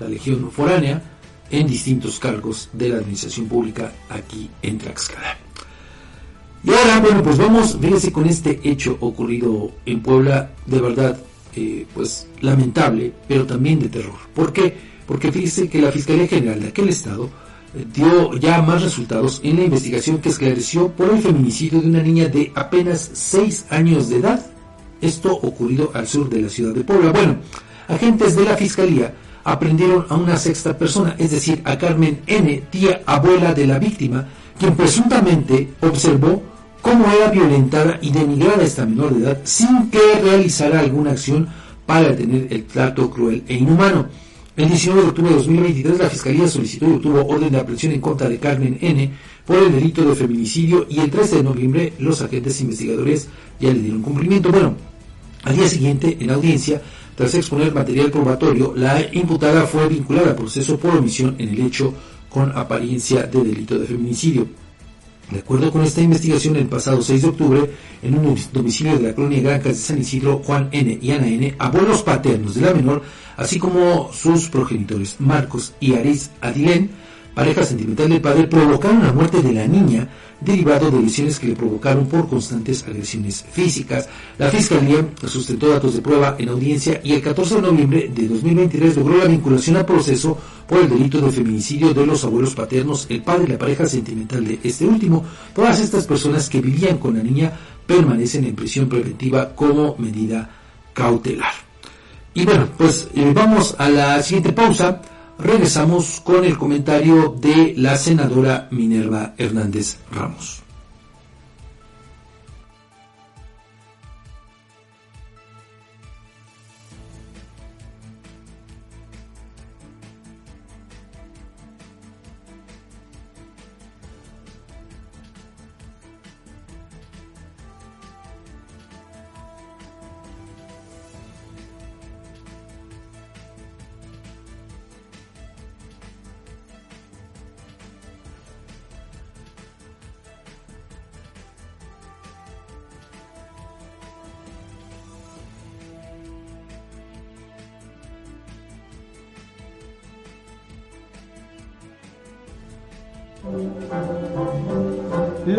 la Legión Foránea, en distintos cargos de la administración pública aquí en Tlaxcala. Y ahora, bueno, pues vamos, fíjese con este hecho ocurrido en Puebla, de verdad, eh, pues lamentable, pero también de terror. ¿Por qué? Porque fíjese que la Fiscalía General de aquel estado dio ya más resultados en la investigación que esclareció por el feminicidio de una niña de apenas 6 años de edad. Esto ocurrido al sur de la ciudad de Puebla. Bueno, agentes de la Fiscalía aprendieron a una sexta persona, es decir, a Carmen N., tía abuela de la víctima, quien presuntamente observó cómo era violentada y denigrada esta menor de edad sin que realizara alguna acción para detener el trato cruel e inhumano. El 19 de octubre de 2023 la Fiscalía solicitó y obtuvo orden de aprehensión en contra de Carmen N. por el delito de feminicidio y el 13 de noviembre los agentes investigadores ya le dieron cumplimiento. Bueno, al día siguiente, en audiencia, tras exponer material probatorio, la imputada fue vinculada al proceso por omisión en el hecho con apariencia de delito de feminicidio. De acuerdo con esta investigación, el pasado 6 de octubre, en un domicilio de la colonia Grancas de San Isidro, Juan N. y Ana N., abuelos paternos de la menor, así como sus progenitores Marcos y Aris Adilén, pareja sentimental del padre, provocaron la muerte de la niña derivado de lesiones que le provocaron por constantes agresiones físicas. La Fiscalía sustentó datos de prueba en audiencia y el 14 de noviembre de 2023 logró la vinculación al proceso por el delito de feminicidio de los abuelos paternos, el padre y la pareja sentimental de este último. Todas estas personas que vivían con la niña permanecen en prisión preventiva como medida cautelar. Y bueno, pues eh, vamos a la siguiente pausa regresamos con el comentario de la senadora Minerva Hernández Ramos.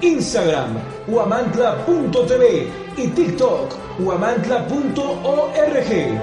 Instagram huamantla.tv y TikTok huamantla.org.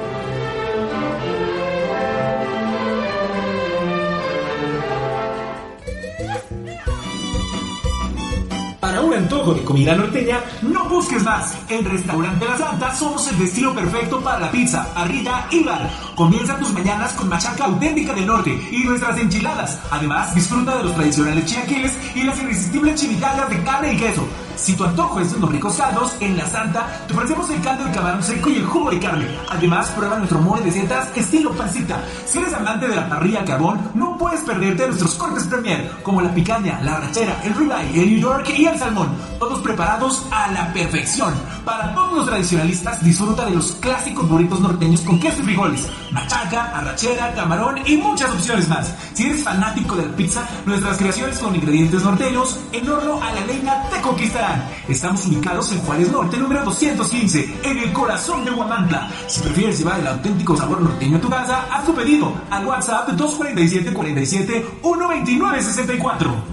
Para un antojo de comida norteña, no busques más. En Restaurante La Santa somos el destino perfecto para la pizza, parrilla y bar Comienza tus mañanas con machaca auténtica del norte y nuestras enchiladas. Además, disfruta de los tradicionales chilaquiles y las irresistibles chimichangas de carne y queso. Si tu antojo es de unos ricos caldos, en La Santa te ofrecemos el caldo de camarón seco y el jugo de carne. Además, prueba nuestro mole de setas estilo pancita. Si eres amante de la parrilla carbón, no puedes perderte nuestros cortes premier, como la picaña, la rachera, el ribeye, el New York y el salmón. Todos preparados a la perfección. Para todos los tradicionalistas, disfruta de los clásicos burritos norteños con queso y frijoles, machaca, arrachera, camarón y muchas opciones más. Si eres fanático de la pizza, nuestras creaciones con ingredientes norteños en horno a la leña te conquistarán. Estamos ubicados en Juárez Norte, número 215, en el corazón de Huamantla. Si prefieres llevar el auténtico sabor norteño a tu casa, haz tu pedido al WhatsApp 247 47 129 64.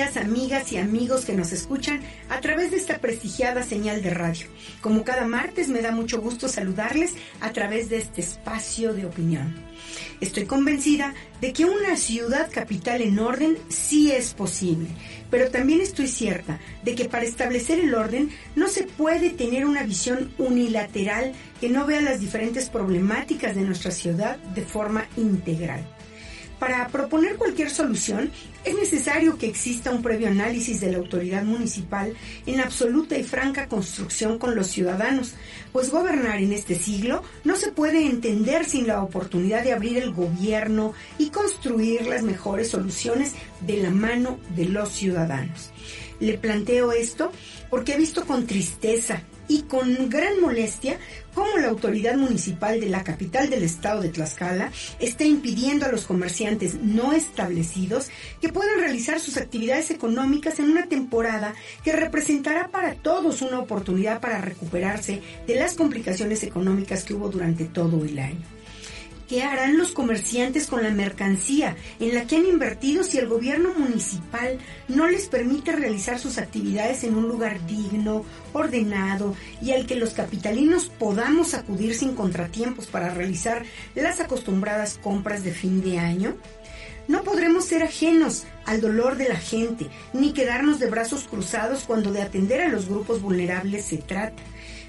Amigas y amigos que nos escuchan a través de esta prestigiada señal de radio. Como cada martes me da mucho gusto saludarles a través de este espacio de opinión. Estoy convencida de que una ciudad capital en orden sí es posible, pero también estoy cierta de que para establecer el orden no se puede tener una visión unilateral que no vea las diferentes problemáticas de nuestra ciudad de forma integral. Para proponer cualquier solución es necesario que exista un previo análisis de la autoridad municipal en absoluta y franca construcción con los ciudadanos, pues gobernar en este siglo no se puede entender sin la oportunidad de abrir el gobierno y construir las mejores soluciones de la mano de los ciudadanos. Le planteo esto porque he visto con tristeza y con gran molestia cómo la autoridad municipal de la capital del estado de Tlaxcala está impidiendo a los comerciantes no establecidos que puedan realizar sus actividades económicas en una temporada que representará para todos una oportunidad para recuperarse de las complicaciones económicas que hubo durante todo el año. ¿Qué harán los comerciantes con la mercancía en la que han invertido si el gobierno municipal no les permite realizar sus actividades en un lugar digno, ordenado y al que los capitalinos podamos acudir sin contratiempos para realizar las acostumbradas compras de fin de año? No podremos ser ajenos al dolor de la gente, ni quedarnos de brazos cruzados cuando de atender a los grupos vulnerables se trata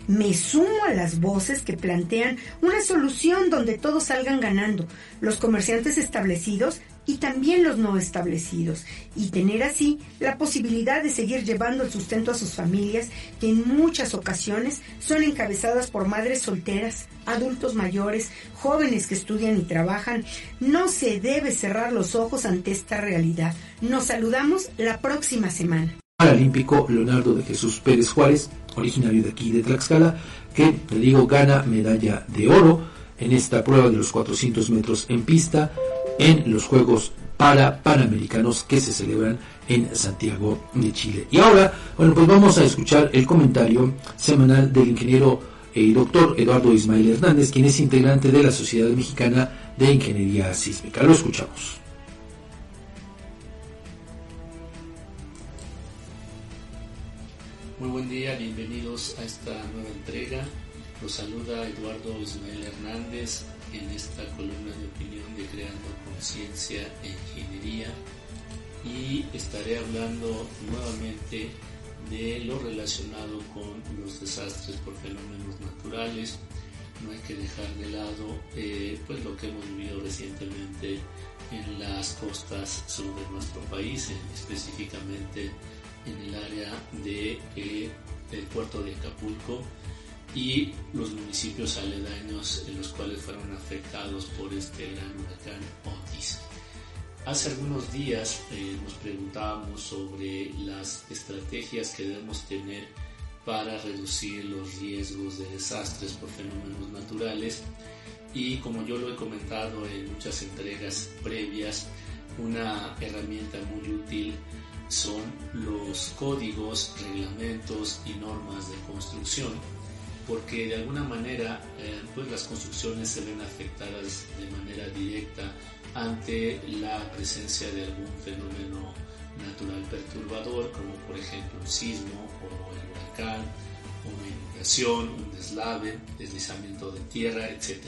me sumo a las voces que plantean una solución donde todos salgan ganando, los comerciantes establecidos y también los no establecidos, y tener así la posibilidad de seguir llevando el sustento a sus familias, que en muchas ocasiones son encabezadas por madres solteras, adultos mayores, jóvenes que estudian y trabajan. No se debe cerrar los ojos ante esta realidad. Nos saludamos la próxima semana. Paralímpico Leonardo de Jesús Pérez Juárez, originario de aquí de Tlaxcala, que, te digo, gana medalla de oro en esta prueba de los 400 metros en pista en los Juegos para Panamericanos que se celebran en Santiago de Chile. Y ahora, bueno, pues vamos a escuchar el comentario semanal del ingeniero y doctor Eduardo Ismael Hernández, quien es integrante de la Sociedad Mexicana de Ingeniería Sísmica. Lo escuchamos. Muy buen día, bienvenidos a esta nueva entrega. Los saluda Eduardo Ismael Hernández en esta columna de opinión de Creando Conciencia e Ingeniería y estaré hablando nuevamente de lo relacionado con los desastres por fenómenos naturales. No hay que dejar de lado eh, pues lo que hemos vivido recientemente en las costas sur de nuestro país, específicamente en el área de, eh, del puerto de Acapulco y los municipios aledaños en los cuales fueron afectados por este gran huracán Otis. Hace algunos días eh, nos preguntábamos sobre las estrategias que debemos tener para reducir los riesgos de desastres por fenómenos naturales y como yo lo he comentado en muchas entregas previas, una herramienta muy útil son los códigos, reglamentos y normas de construcción porque de alguna manera eh, pues las construcciones se ven afectadas de manera directa ante la presencia de algún fenómeno natural perturbador como por ejemplo un sismo o el huracán, una inundación, un deslave, deslizamiento de tierra, etc.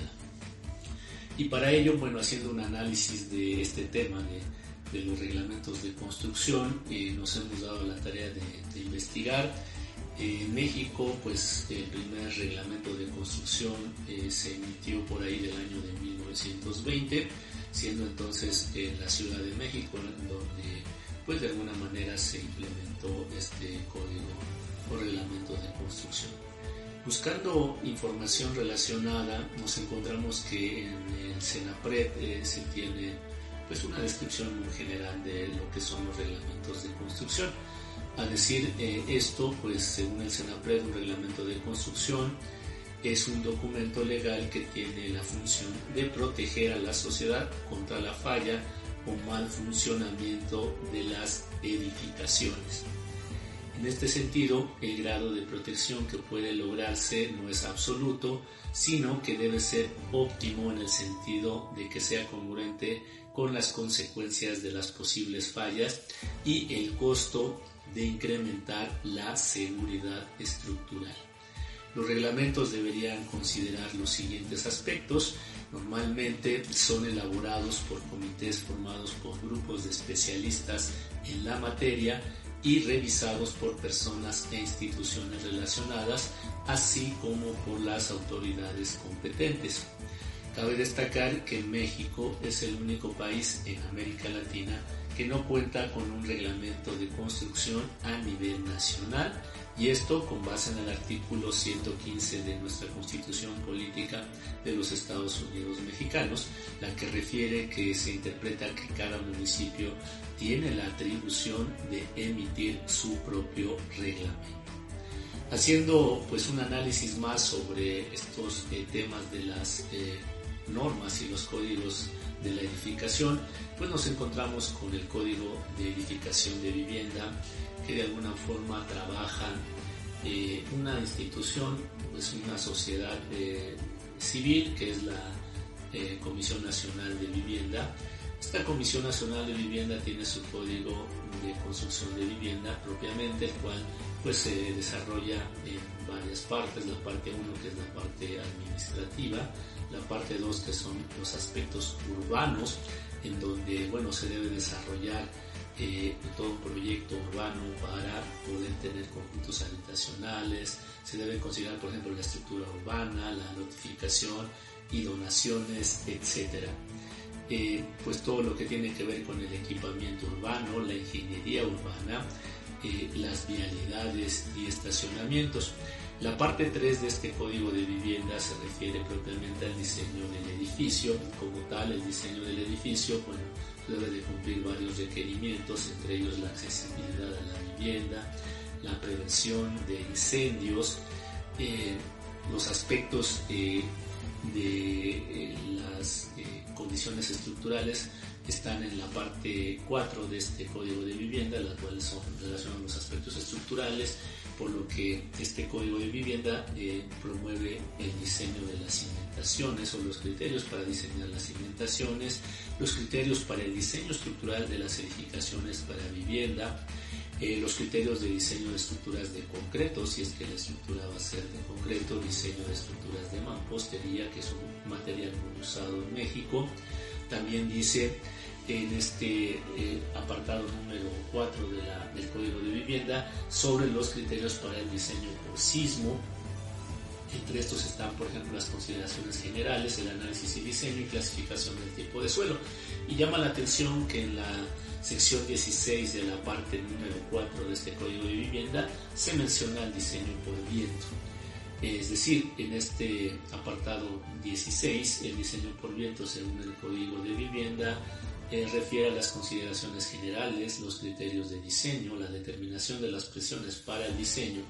Y para ello, bueno, haciendo un análisis de este tema de, los reglamentos de construcción, eh, nos hemos dado la tarea de, de investigar en México, pues el primer reglamento de construcción eh, se emitió por ahí del año de 1920, siendo entonces en la Ciudad de México donde pues de alguna manera se implementó este código o reglamento de construcción. Buscando información relacionada, nos encontramos que en el Senapred eh, se tiene pues una descripción muy general de lo que son los reglamentos de construcción a decir eh, esto, pues según el Senapred, un reglamento de construcción es un documento legal que tiene la función de proteger a la sociedad contra la falla o mal funcionamiento de las edificaciones. En este sentido, el grado de protección que puede lograrse no es absoluto, sino que debe ser óptimo en el sentido de que sea congruente con las consecuencias de las posibles fallas y el costo de incrementar la seguridad estructural. Los reglamentos deberían considerar los siguientes aspectos. Normalmente son elaborados por comités formados por grupos de especialistas en la materia y revisados por personas e instituciones relacionadas, así como por las autoridades competentes. Cabe destacar que México es el único país en América Latina que no cuenta con un reglamento de construcción a nivel nacional y esto con base en el artículo 115 de nuestra Constitución Política de los Estados Unidos Mexicanos, la que refiere que se interpreta que cada municipio tiene la atribución de emitir su propio reglamento. Haciendo pues un análisis más sobre estos eh, temas de las eh, normas y los códigos de la edificación, pues nos encontramos con el Código de Edificación de Vivienda, que de alguna forma trabaja eh, una institución, pues una sociedad eh, civil, que es la eh, Comisión Nacional de Vivienda. Esta Comisión Nacional de Vivienda tiene su código de construcción de vivienda propiamente, el cual pues se desarrolla en varias partes, la parte 1 que es la parte administrativa, la parte 2 que son los aspectos urbanos, en donde bueno, se debe desarrollar eh, todo un proyecto urbano para poder tener conjuntos habitacionales, se debe considerar por ejemplo la estructura urbana, la notificación y donaciones, etc. Eh, pues todo lo que tiene que ver con el equipamiento urbano, la ingeniería urbana, eh, las vialidades y estacionamientos. La parte 3 de este código de vivienda se refiere propiamente al diseño del edificio. Como tal, el diseño del edificio bueno, debe de cumplir varios requerimientos, entre ellos la accesibilidad a la vivienda, la prevención de incendios, eh, los aspectos eh, de eh, las condiciones estructurales están en la parte 4 de este código de vivienda, las cuales son relacionadas a los aspectos estructurales, por lo que este código de vivienda eh, promueve el diseño de la cimentación cimentaciones o los criterios para diseñar las cimentaciones, los criterios para el diseño estructural de las edificaciones para vivienda, eh, los criterios de diseño de estructuras de concreto, si es que la estructura va a ser de concreto, diseño de estructuras de mampostería, que es un material muy usado en México. También dice en este eh, apartado número 4 del Código de Vivienda sobre los criterios para el diseño por sismo. Entre estos están, por ejemplo, las consideraciones generales, el análisis y diseño y clasificación del tipo de suelo. Y llama la atención que en la sección 16 de la parte número 4 de este Código de Vivienda se menciona el diseño por viento. Es decir, en este apartado 16, el diseño por viento según el Código de Vivienda eh, refiere a las consideraciones generales, los criterios de diseño, la determinación de las presiones para el diseño,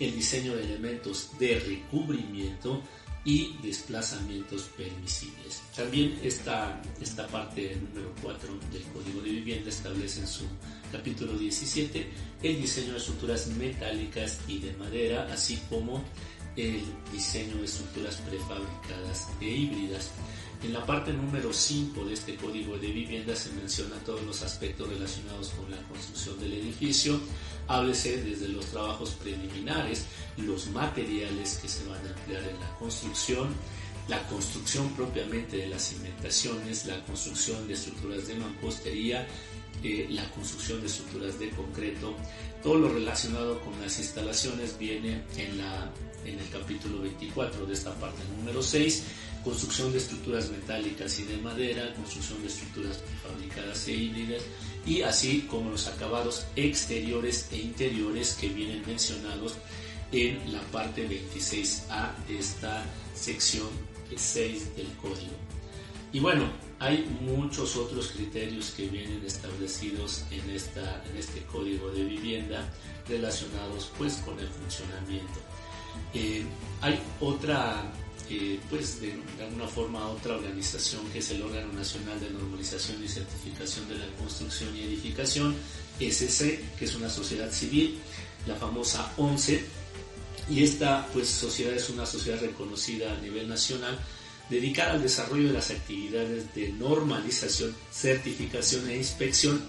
el diseño de elementos de recubrimiento y desplazamientos permisibles. También esta, esta parte número 4 del Código de Vivienda establece en su capítulo 17 el diseño de estructuras metálicas y de madera, así como el diseño de estructuras prefabricadas e híbridas. En la parte número 5 de este código de vivienda se menciona todos los aspectos relacionados con la construcción del edificio. Háblese desde los trabajos preliminares, los materiales que se van a emplear en la construcción, la construcción propiamente de las cimentaciones, la construcción de estructuras de mampostería, eh, la construcción de estructuras de concreto. Todo lo relacionado con las instalaciones viene en, la, en el capítulo 24 de esta parte número 6 construcción de estructuras metálicas y de madera, construcción de estructuras fabricadas e híbridas, y así como los acabados exteriores e interiores que vienen mencionados en la parte 26A de esta sección 6 del código. Y bueno, hay muchos otros criterios que vienen establecidos en, esta, en este código de vivienda relacionados pues con el funcionamiento. Eh, hay otra pues de, alguna forma otra organización que es el órgano nacional de normalización y certificación de la construcción y edificación, SC, que es una sociedad civil, la famosa 11, y esta pues sociedad es una sociedad reconocida a nivel nacional dedicada al desarrollo de las actividades de normalización, certificación e inspección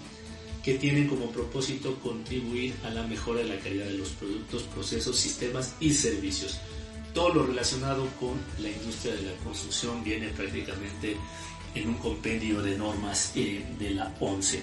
que tienen como propósito contribuir a la mejora de la calidad de los productos, procesos, sistemas y servicios todo lo relacionado con la industria de la construcción viene prácticamente en un compendio de normas eh, de la ONCE.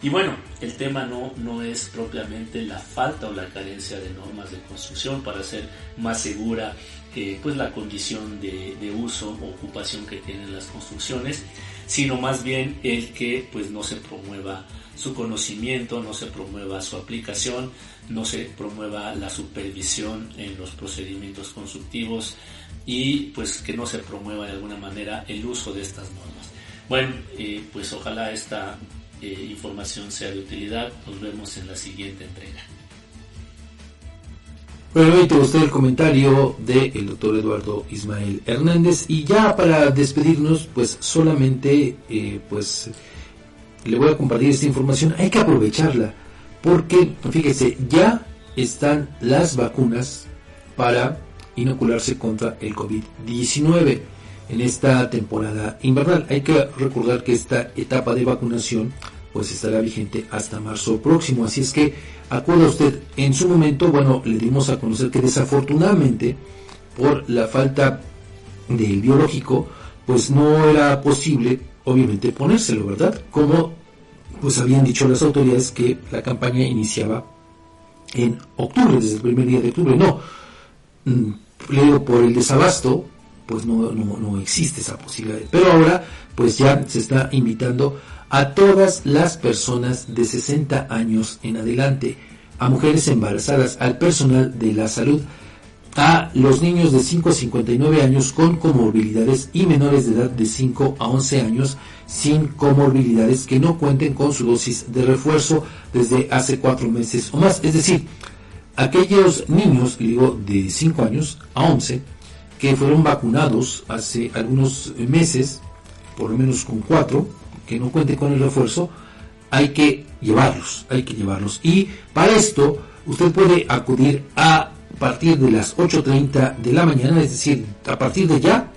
Y bueno, el tema no, no es propiamente la falta o la carencia de normas de construcción para hacer más segura eh, pues la condición de, de, uso o ocupación que tienen las construcciones, sino más bien el que pues no se promueva su conocimiento, no se promueva su aplicación, no se promueva la supervisión en los procedimientos constructivos y pues que no se promueva de alguna manera el uso de estas normas. Bueno, eh, pues ojalá esta eh, información sea de utilidad. Nos vemos en la siguiente entrega. Bueno, ahí te gustó el comentario del doctor Eduardo Ismael Hernández y ya para despedirnos, pues solamente eh, pues le voy a compartir esta información. Hay que aprovecharla porque, fíjese, ya están las vacunas para inocularse contra el COVID-19 en esta temporada invernal. Hay que recordar que esta etapa de vacunación pues estará vigente hasta marzo próximo. Así es que acuerda usted, en su momento, bueno, le dimos a conocer que desafortunadamente por la falta del biológico, pues no era posible, obviamente, ponérselo, ¿verdad? Como pues habían dicho las autoridades que la campaña iniciaba en octubre, desde el primer día de octubre. No, mm, le por el desabasto, pues no, no, no existe esa posibilidad. Pero ahora, pues ya se está invitando a todas las personas de 60 años en adelante, a mujeres embarazadas, al personal de la salud, a los niños de 5 a 59 años con comorbilidades y menores de edad de 5 a 11 años sin comorbilidades que no cuenten con su dosis de refuerzo desde hace 4 meses o más. Es decir, aquellos niños, digo, de 5 años a 11 que fueron vacunados hace algunos meses, por lo menos con 4, que no cuenten con el refuerzo, hay que llevarlos, hay que llevarlos. Y para esto, usted puede acudir a partir de las 8.30 de la mañana, es decir, a partir de ya,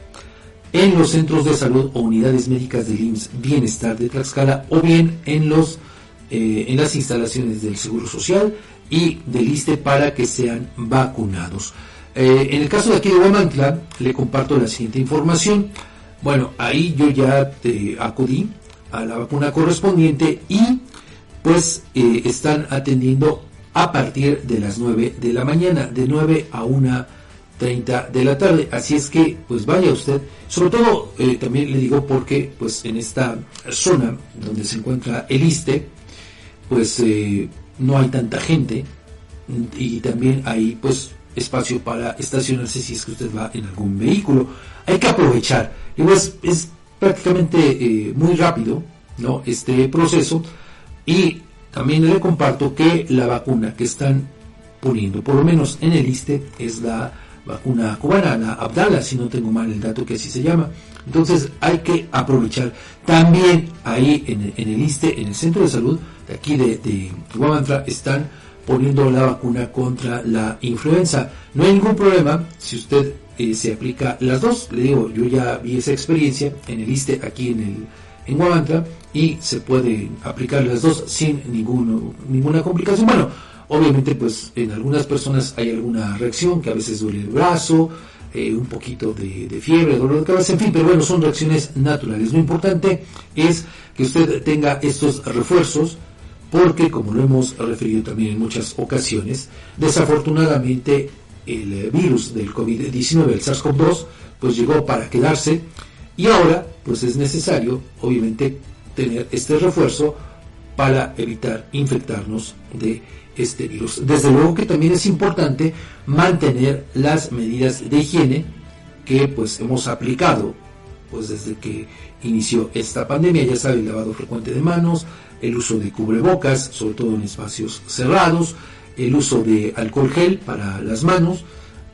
en los centros de salud o unidades médicas del IMSS Bienestar de Tlaxcala o bien en, los, eh, en las instalaciones del Seguro Social y del ISTE para que sean vacunados. Eh, en el caso de aquí de Huamantla, le comparto la siguiente información. Bueno, ahí yo ya te acudí a la vacuna correspondiente y pues eh, están atendiendo a partir de las 9 de la mañana, de 9 a 1.30 de la tarde. Así es que, pues vaya usted, sobre todo eh, también le digo porque pues en esta zona donde se encuentra el ISTE, pues eh, no hay tanta gente y también hay pues espacio para estacionarse si es que usted va en algún vehículo. Hay que aprovechar. Y pues es prácticamente muy rápido, ¿no? Este proceso y también le comparto que la vacuna que están poniendo, por lo menos en el ISTE, es la vacuna cubana, la Abdala, si no tengo mal el dato que así se llama. Entonces hay que aprovechar. También ahí en, el ISTE, en el centro de salud de aquí de, de están poniendo la vacuna contra la influenza. No hay ningún problema si usted eh, se aplica las dos. Le digo, yo ya vi esa experiencia en el ISTE aquí en el en Guamantra y se puede aplicar las dos sin ninguno, ninguna complicación. Bueno, obviamente pues en algunas personas hay alguna reacción que a veces duele el brazo, eh, un poquito de, fiebre, dolor de cabeza, en fin, pero bueno, son reacciones naturales. Lo importante es que usted tenga estos refuerzos porque como lo hemos referido también en muchas ocasiones, desafortunadamente el virus del COVID-19, el SARS-CoV-2, pues llegó para quedarse y ahora, pues es necesario, obviamente, tener este refuerzo para evitar infectarnos de este. Desde luego que también es importante mantener las medidas de higiene que pues hemos aplicado pues desde que inició esta pandemia, ya saben, lavado frecuente de manos, el uso de cubrebocas, sobre todo en espacios cerrados, el uso de alcohol gel para las manos,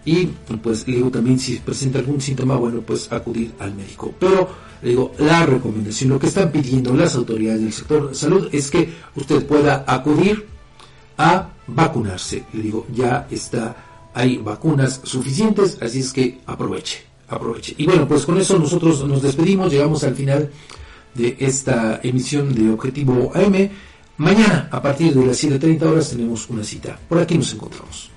y pues le digo también si presenta algún síntoma, bueno, pues acudir al médico. Pero le digo, la recomendación, lo que están pidiendo las autoridades del sector salud es que usted pueda acudir a vacunarse. Le digo, ya está, hay vacunas suficientes, así es que aproveche, aproveche. Y bueno, pues con eso nosotros nos despedimos, llegamos al final de esta emisión de Objetivo AM. Mañana, a partir de las 7.30 horas, tenemos una cita. Por aquí nos encontramos.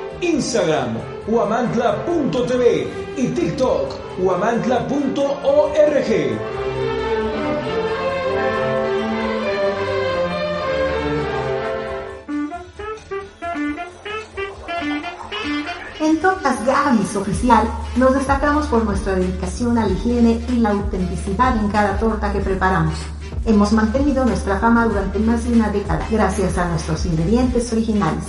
Instagram, huamantla.tv y TikTok, huamantla.org. En Tortas Gavis Oficial nos destacamos por nuestra dedicación a la higiene y la autenticidad en cada torta que preparamos. Hemos mantenido nuestra fama durante más de una década gracias a nuestros ingredientes originales.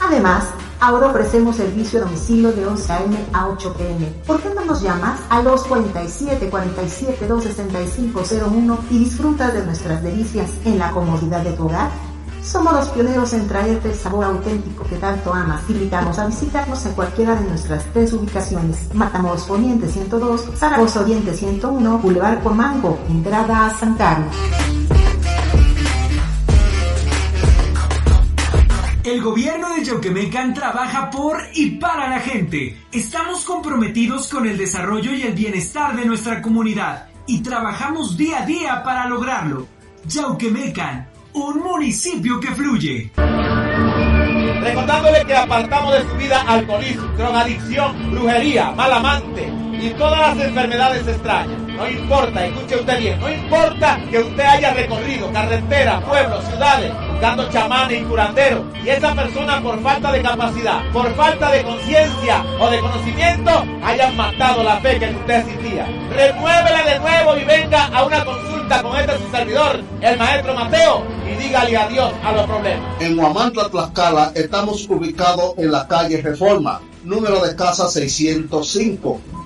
Además, ahora ofrecemos servicio a domicilio de 11 a.m. a 8 p.m. ¿Por qué no nos llamas al 247 47 26501 y disfruta de nuestras delicias en la comodidad de tu hogar? Somos los pioneros en traerte el sabor auténtico que tanto amas. Invitamos a visitarnos en cualquiera de nuestras tres ubicaciones. Matamoros Poniente 102, Zaragoza Oriente 101, Boulevard Mango, entrada a San Carlos. El gobierno de Yauquemecan trabaja por y para la gente. Estamos comprometidos con el desarrollo y el bienestar de nuestra comunidad y trabajamos día a día para lograrlo. Yauquemecan, un municipio que fluye. Recordándole que apartamos de su vida alcoholismo, drogadicción, brujería, mal amante y todas las enfermedades extrañas. No importa, escuche usted bien, no importa que usted haya recorrido carreteras, pueblos, ciudades buscando chamanes y curanderos, y esa persona por falta de capacidad, por falta de conciencia o de conocimiento, hayan matado la fe que usted existía. Renuévela de nuevo y venga a una consulta con este su servidor, el maestro Mateo, y dígale adiós a los problemas. En Huamantla, Tlaxcala, estamos ubicados en la calle Reforma, número de casa 605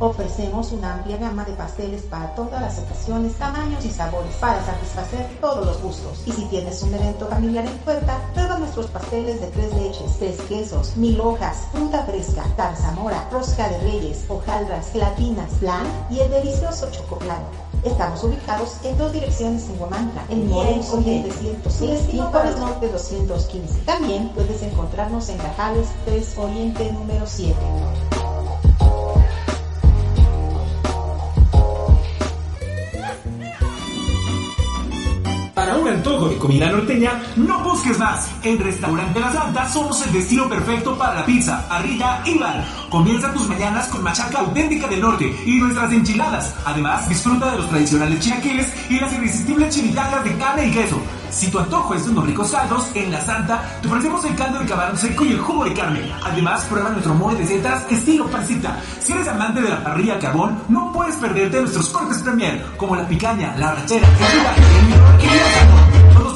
Ofrecemos una amplia gama de pasteles para todas las ocasiones, tamaños y sabores para satisfacer todos los gustos. Y si tienes un evento familiar en puerta, prueba nuestros pasteles de tres leches, tres quesos, mil hojas, fruta fresca, tarzamora, rosca de reyes, hojaldras, gelatinas, flan y el delicioso chocoplan. Estamos ubicados en dos direcciones en Huamantla, en Oriente 106 y Juárez Norte 215. También puedes encontrarnos en Cajales 3 Oriente número 7. Para un antojo de comida norteña, no busques más. En Restaurante La Santa somos el destino perfecto para la pizza, arrilla y bar. Comienza tus mañanas con machaca auténtica del norte y nuestras enchiladas. Además, disfruta de los tradicionales chilaquiles y las irresistibles chimichangas de carne y queso. Si tu antojo es de unos ricos caldos, en La Santa te ofrecemos el caldo de camarón seco y el jugo de carne. Además, prueba nuestro mole de setas estilo pancita. Si eres amante de la parrilla carbón, no puedes perderte nuestros cortes premier, como la picaña, la rachera, el y el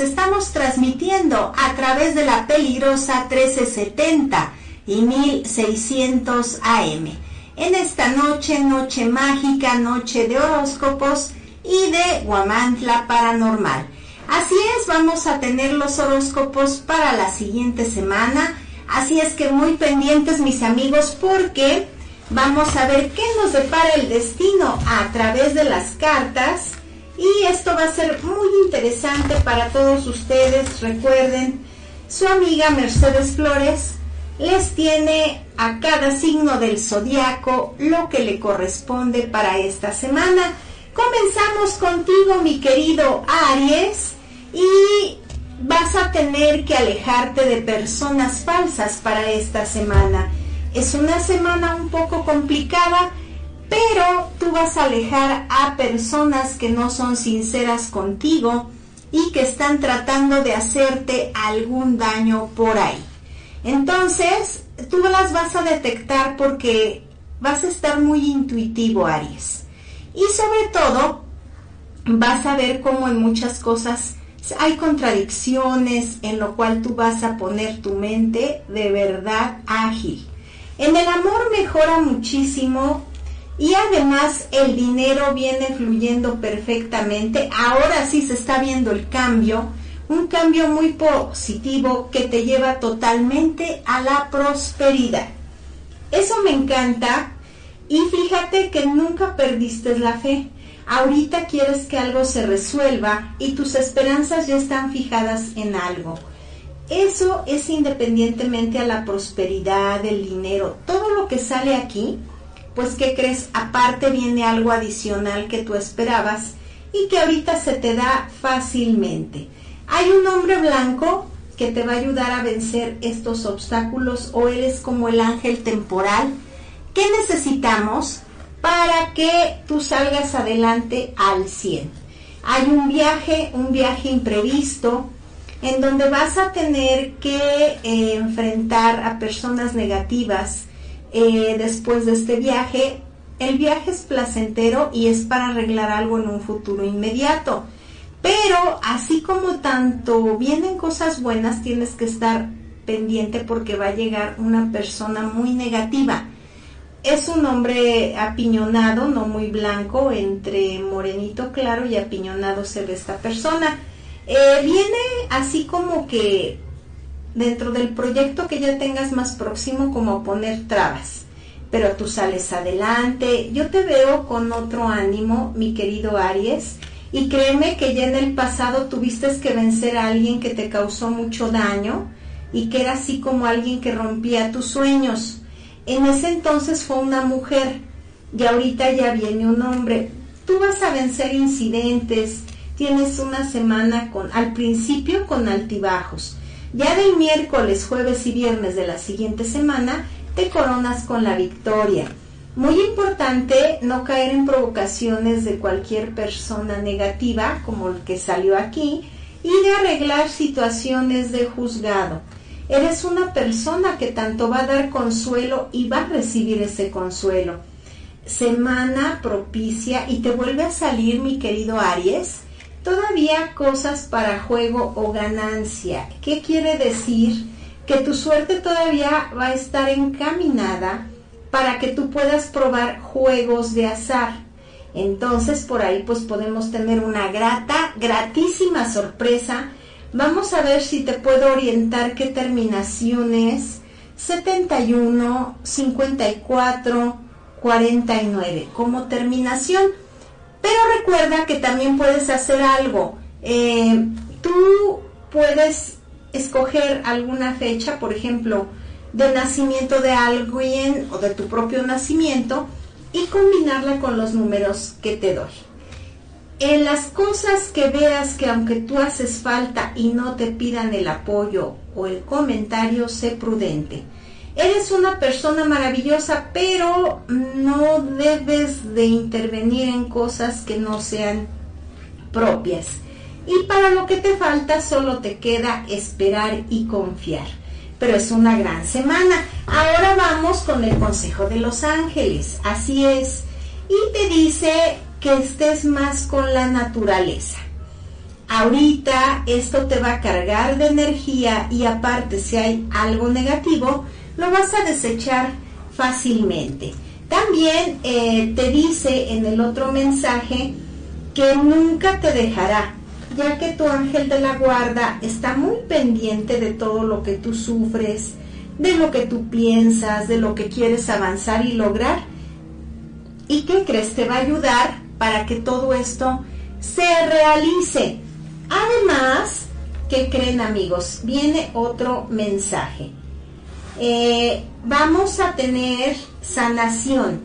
Estamos transmitiendo a través de la peligrosa 1370 y 1600 AM. En esta noche, noche mágica, noche de horóscopos y de Guamantla Paranormal. Así es, vamos a tener los horóscopos para la siguiente semana. Así es que muy pendientes mis amigos porque vamos a ver qué nos depara el destino a través de las cartas. Y esto va a ser muy interesante para todos ustedes. Recuerden, su amiga Mercedes Flores les tiene a cada signo del zodiaco lo que le corresponde para esta semana. Comenzamos contigo, mi querido Aries, y vas a tener que alejarte de personas falsas para esta semana. Es una semana un poco complicada, pero tú vas a alejar a personas que no son sinceras contigo y que están tratando de hacerte algún daño por ahí. Entonces, tú las vas a detectar porque vas a estar muy intuitivo, Aries. Y sobre todo, vas a ver cómo en muchas cosas hay contradicciones en lo cual tú vas a poner tu mente de verdad ágil. En el amor mejora muchísimo y además el dinero viene fluyendo perfectamente. Ahora sí se está viendo el cambio, un cambio muy positivo que te lleva totalmente a la prosperidad. Eso me encanta y fíjate que nunca perdiste la fe. Ahorita quieres que algo se resuelva y tus esperanzas ya están fijadas en algo. Eso es independientemente a la prosperidad, del dinero, todo lo que sale aquí, pues ¿qué crees? Aparte viene algo adicional que tú esperabas y que ahorita se te da fácilmente. Hay un hombre blanco que te va a ayudar a vencer estos obstáculos o eres como el ángel temporal. ¿Qué necesitamos? para que tú salgas adelante al 100. Hay un viaje, un viaje imprevisto, en donde vas a tener que eh, enfrentar a personas negativas eh, después de este viaje. El viaje es placentero y es para arreglar algo en un futuro inmediato. Pero así como tanto vienen cosas buenas, tienes que estar pendiente porque va a llegar una persona muy negativa es un hombre apiñonado, no muy blanco, entre morenito claro y apiñonado se ve esta persona. Eh, viene así como que dentro del proyecto que ya tengas más próximo como poner trabas, pero tú sales adelante. Yo te veo con otro ánimo, mi querido Aries, y créeme que ya en el pasado tuviste que vencer a alguien que te causó mucho daño y que era así como alguien que rompía tus sueños en ese entonces fue una mujer y ahorita ya viene un hombre. Tú vas a vencer incidentes, tienes una semana con, al principio con altibajos. Ya del miércoles, jueves y viernes de la siguiente semana, te coronas con la victoria. Muy importante no caer en provocaciones de cualquier persona negativa, como el que salió aquí, y de arreglar situaciones de juzgado. Eres una persona que tanto va a dar consuelo y va a recibir ese consuelo. Semana propicia y te vuelve a salir, mi querido Aries, todavía cosas para juego o ganancia. ¿Qué quiere decir? Que tu suerte todavía va a estar encaminada para que tú puedas probar juegos de azar. Entonces por ahí pues podemos tener una grata, gratísima sorpresa Vamos a ver si te puedo orientar qué terminaciones 71, 54, 49 como terminación. Pero recuerda que también puedes hacer algo. Eh, tú puedes escoger alguna fecha, por ejemplo, de nacimiento de alguien o de tu propio nacimiento y combinarla con los números que te doy en las cosas que veas que aunque tú haces falta y no te pidan el apoyo o el comentario, sé prudente. Eres una persona maravillosa, pero no debes de intervenir en cosas que no sean propias. Y para lo que te falta solo te queda esperar y confiar. Pero es una gran semana. Ahora vamos con el consejo de los ángeles. Así es. Y te dice que estés más con la naturaleza. Ahorita esto te va a cargar de energía y aparte si hay algo negativo, lo vas a desechar fácilmente. También eh, te dice en el otro mensaje que nunca te dejará, ya que tu ángel de la guarda está muy pendiente de todo lo que tú sufres, de lo que tú piensas, de lo que quieres avanzar y lograr. ¿Y qué crees? Te va a ayudar para que todo esto se realice. Además, ¿qué creen amigos? Viene otro mensaje. Eh, vamos a tener sanación.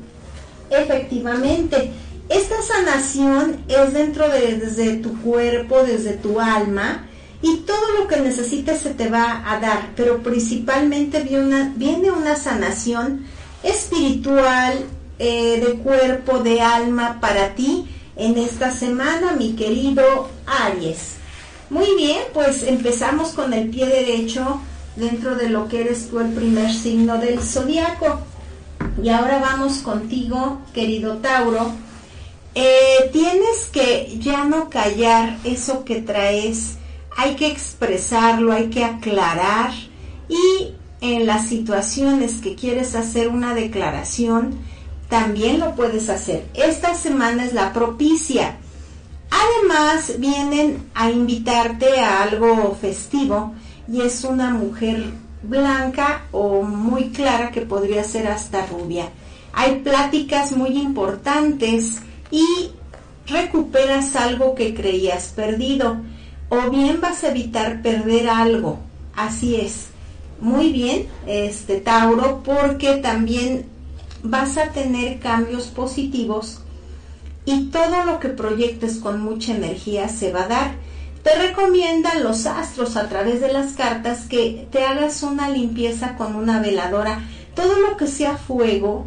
Efectivamente, esta sanación es dentro de desde tu cuerpo, desde tu alma, y todo lo que necesites se te va a dar, pero principalmente viene una, viene una sanación espiritual, eh, de cuerpo, de alma para ti en esta semana, mi querido Aries. Muy bien, pues empezamos con el pie derecho dentro de lo que eres tú el primer signo del zodiaco. Y ahora vamos contigo, querido Tauro. Eh, tienes que ya no callar eso que traes, hay que expresarlo, hay que aclarar y en las situaciones que quieres hacer una declaración, también lo puedes hacer. Esta semana es la propicia. Además, vienen a invitarte a algo festivo y es una mujer blanca o muy clara que podría ser hasta rubia. Hay pláticas muy importantes y recuperas algo que creías perdido o bien vas a evitar perder algo. Así es. Muy bien, este Tauro, porque también vas a tener cambios positivos y todo lo que proyectes con mucha energía se va a dar. Te recomiendan los astros a través de las cartas que te hagas una limpieza con una veladora. Todo lo que sea fuego,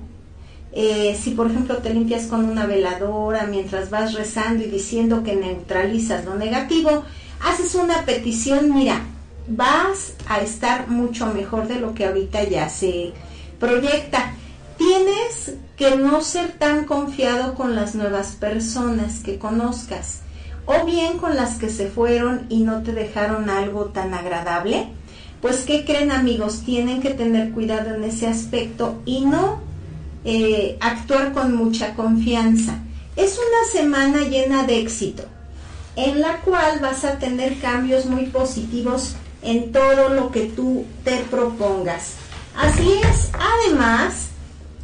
eh, si por ejemplo te limpias con una veladora mientras vas rezando y diciendo que neutralizas lo negativo, haces una petición, mira, vas a estar mucho mejor de lo que ahorita ya se proyecta. Tienes que no ser tan confiado con las nuevas personas que conozcas o bien con las que se fueron y no te dejaron algo tan agradable. Pues, ¿qué creen amigos? Tienen que tener cuidado en ese aspecto y no eh, actuar con mucha confianza. Es una semana llena de éxito, en la cual vas a tener cambios muy positivos en todo lo que tú te propongas. Así es, además,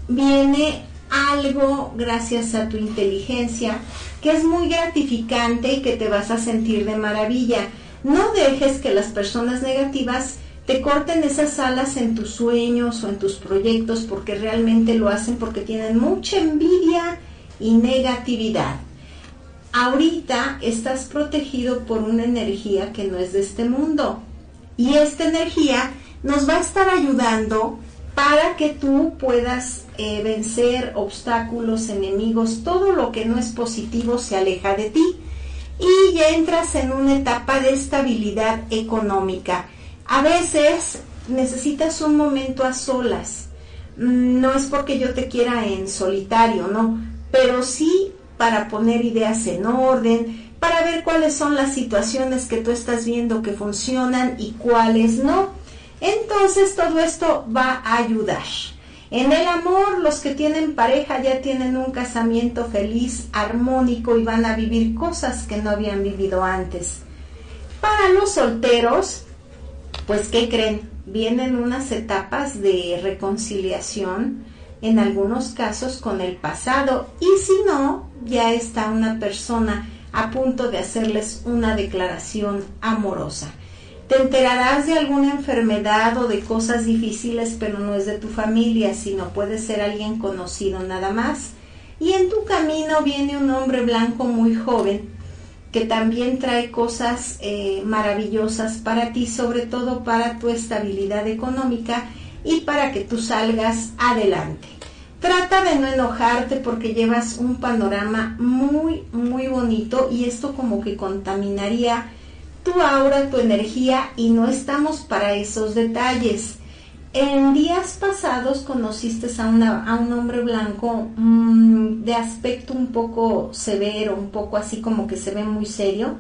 viene algo gracias a tu inteligencia que es muy gratificante y que te vas a sentir de maravilla. No dejes que las personas negativas te corten esas alas en tus sueños o en tus proyectos porque realmente lo hacen porque tienen mucha envidia y negatividad. Ahorita estás protegido por una energía que no es de este mundo y esta energía nos va a estar ayudando para que tú puedas eh, vencer obstáculos, enemigos, todo lo que no es positivo se aleja de ti y ya entras en una etapa de estabilidad económica. A veces necesitas un momento a solas. Mm, no es porque yo te quiera en solitario, no, pero sí para poner ideas en orden, para ver cuáles son las situaciones que tú estás viendo que funcionan y cuáles no entonces todo esto va a ayudar. En el amor, los que tienen pareja ya tienen un casamiento feliz, armónico y van a vivir cosas que no habían vivido antes. Para los solteros, pues ¿qué creen? Vienen unas etapas de reconciliación, en algunos casos con el pasado, y si no, ya está una persona a punto de hacerles una declaración amorosa. Te enterarás de alguna enfermedad o de cosas difíciles, pero no es de tu familia, sino puede ser alguien conocido nada más. Y en tu camino viene un hombre blanco muy joven que también trae cosas eh, maravillosas para ti, sobre todo para tu estabilidad económica y para que tú salgas adelante. Trata de no enojarte porque llevas un panorama muy, muy bonito y esto como que contaminaría tu aura, tu energía y no estamos para esos detalles. En días pasados conociste a, un hombre blanco mm, de aspecto un poco severo, un poco así como que se ve muy serio,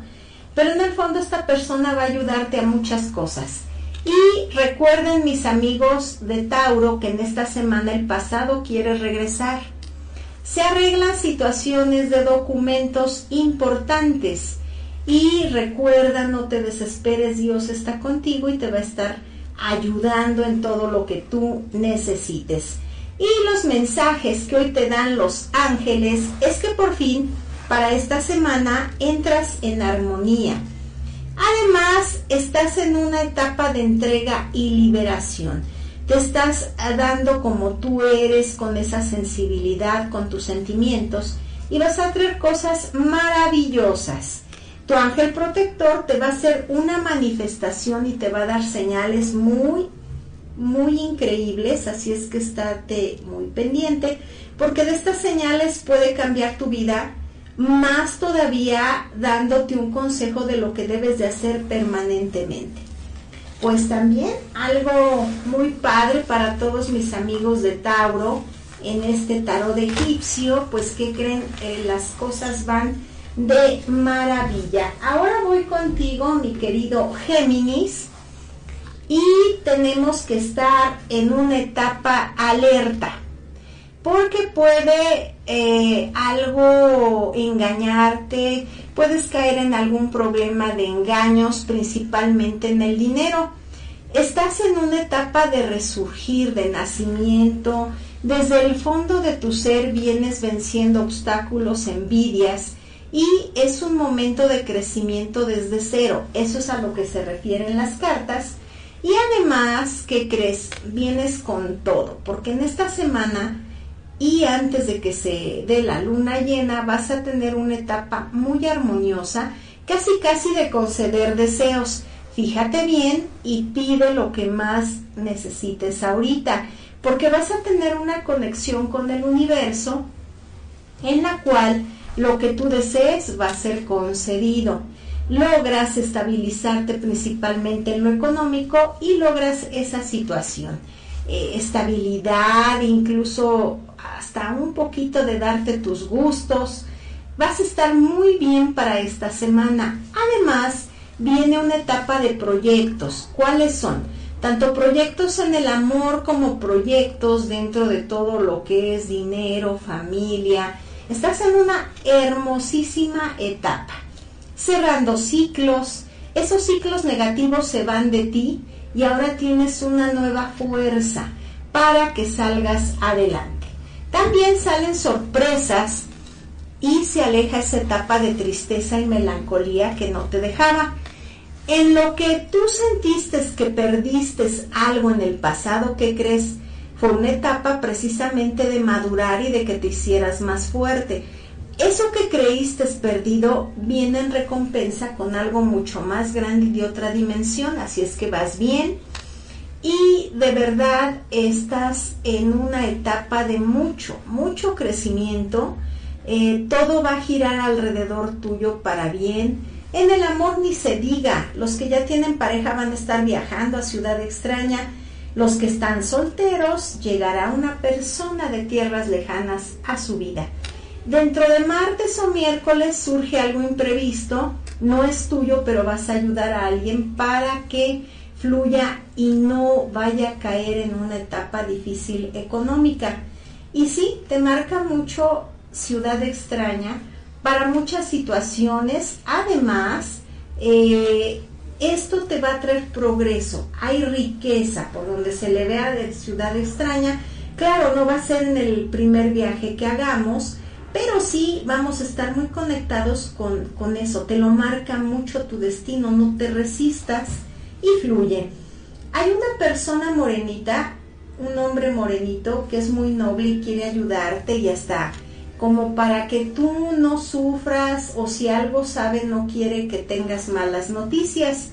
pero en el fondo esta persona va a ayudarte a muchas cosas. Y recuerden mis amigos de Tauro que en esta semana el pasado quiere regresar. Se arreglan situaciones de documentos importantes y recuerda, no te desesperes, Dios está contigo y te va a estar ayudando en todo lo que tú necesites. Y los mensajes que hoy te dan los ángeles es que por fin para esta semana entras en armonía. Además, estás en una etapa de entrega y liberación. Te estás dando como tú eres, con esa sensibilidad, con tus sentimientos, y vas a traer cosas maravillosas. Tu ángel protector te va a hacer una manifestación y te va a dar señales muy, muy increíbles, así es que estate muy pendiente, porque de estas señales puede cambiar tu vida, más todavía dándote un consejo de lo que debes de hacer permanentemente. Pues también algo muy padre para todos mis amigos de Tauro en este tarot egipcio, pues que creen, Eh, las cosas van de maravilla. Ahora voy contigo, mi querido Géminis, y tenemos que estar en una etapa alerta, porque puede eh, algo engañarte, puedes caer en algún problema de engaños, principalmente en el dinero. Estás en una etapa de resurgir, de nacimiento, desde el fondo de tu ser vienes venciendo obstáculos, envidias, y es un momento de crecimiento desde cero. Eso es a lo que se refieren las cartas. Y además, ¿qué crees? Vienes con todo, porque en esta semana y antes de que se dé la luna llena vas a tener una etapa muy armoniosa, casi casi de conceder deseos. Fíjate bien y pide lo que más necesites ahorita, porque vas a tener una conexión con el universo en la cual lo que tú desees va a ser concedido. Logras estabilizarte principalmente en lo económico y logras esa situación. Eh, estabilidad, incluso hasta un poquito de darte tus gustos. Vas a estar muy bien para esta semana. Además, viene una etapa de proyectos. ¿Cuáles son? Tanto proyectos en el amor como proyectos dentro de todo lo que es dinero, familia, Estás en una hermosísima etapa, cerrando ciclos. Esos ciclos negativos se van de ti y ahora tienes una nueva fuerza para que salgas adelante. También salen sorpresas y se aleja esa etapa de tristeza y melancolía que no te dejaba. En lo que tú sentiste que perdiste algo en el pasado, ¿qué crees? Fue una etapa precisamente de madurar y de que te hicieras más fuerte. Eso que creíste perdido viene en recompensa con algo mucho más grande y de otra dimensión, así es que vas bien y de verdad estás en una etapa de mucho, mucho crecimiento. Eh, todo va a girar alrededor tuyo para bien. En el amor ni se diga, los que ya tienen pareja van a estar viajando a ciudad extraña los que están solteros, llegará una persona de tierras lejanas a su vida. Dentro de martes o miércoles surge algo imprevisto, no es tuyo, pero vas a ayudar a alguien para que fluya y no vaya a caer en una etapa difícil económica. Y sí, te marca mucho ciudad extraña para muchas situaciones. Además, eh, esto te va a traer progreso, hay riqueza por donde se le vea de ciudad extraña. Claro, no va a ser en el primer viaje que hagamos, pero sí vamos a estar muy conectados con, con eso. Te lo marca mucho tu destino, no te resistas y fluye. Hay una persona morenita, un hombre morenito que es muy noble y quiere ayudarte y hasta como para que tú no sufras o si algo sabe no quiere que tengas malas noticias.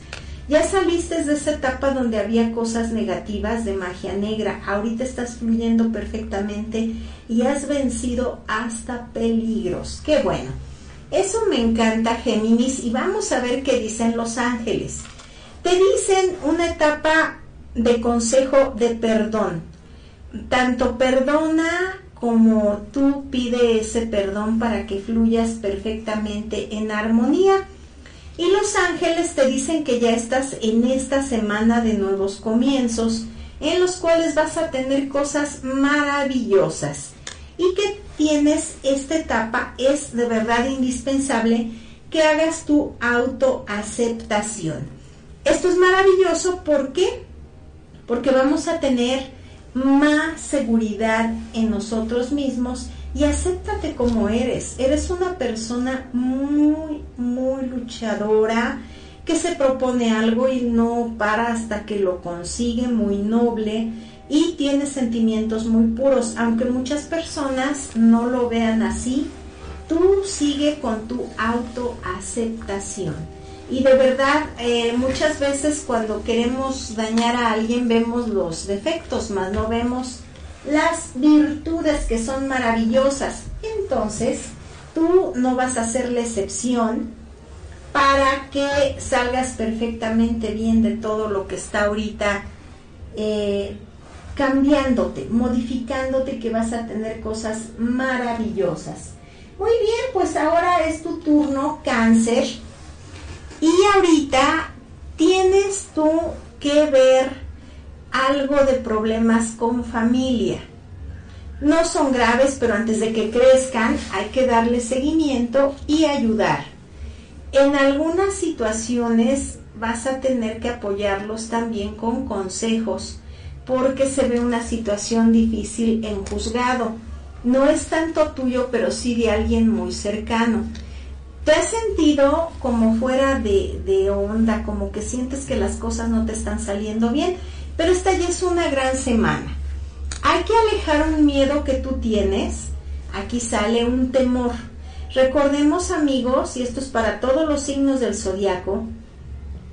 Ya saliste de esa etapa donde había cosas negativas de magia negra, ahorita estás fluyendo perfectamente y has vencido hasta peligros. Qué bueno. Eso me encanta, Géminis, y vamos a ver qué dicen los ángeles. Te dicen una etapa de consejo de perdón. Tanto perdona como tú pide ese perdón para que fluyas perfectamente en armonía. Y los ángeles te dicen que ya estás en esta semana de nuevos comienzos, en los cuales vas a tener cosas maravillosas. Y que tienes esta etapa, es de verdad indispensable que hagas tu autoaceptación. Esto es maravilloso, ¿por qué? Porque vamos a tener más seguridad en nosotros mismos y acéptate como eres. Eres una persona muy, muy luchadora que se propone algo y no para hasta que lo consigue, muy noble y tiene sentimientos muy puros, aunque muchas personas no lo vean así. tú sigue con tu autoaceptación. Y de verdad, eh, muchas veces cuando queremos dañar a alguien vemos los defectos, más no vemos las virtudes que son maravillosas. Entonces, tú no vas a ser la excepción para que salgas perfectamente bien de todo lo que está ahorita eh, cambiándote, modificándote, que vas a tener cosas maravillosas. Muy bien, pues ahora es tu turno, cáncer. Y ahorita tienes tú que ver algo de problemas con familia. No son graves, pero antes de que crezcan hay que darle seguimiento y ayudar. En algunas situaciones vas a tener que apoyarlos también con consejos porque se ve una situación difícil en juzgado. No es tanto tuyo, pero sí de alguien muy cercano. ¿Te has sentido como fuera de, de onda, como que sientes que las cosas no te están saliendo bien? Pero esta ya es una gran semana. Hay que alejar un miedo que tú tienes. Aquí sale un temor. Recordemos amigos, y esto es para todos los signos del zodiaco,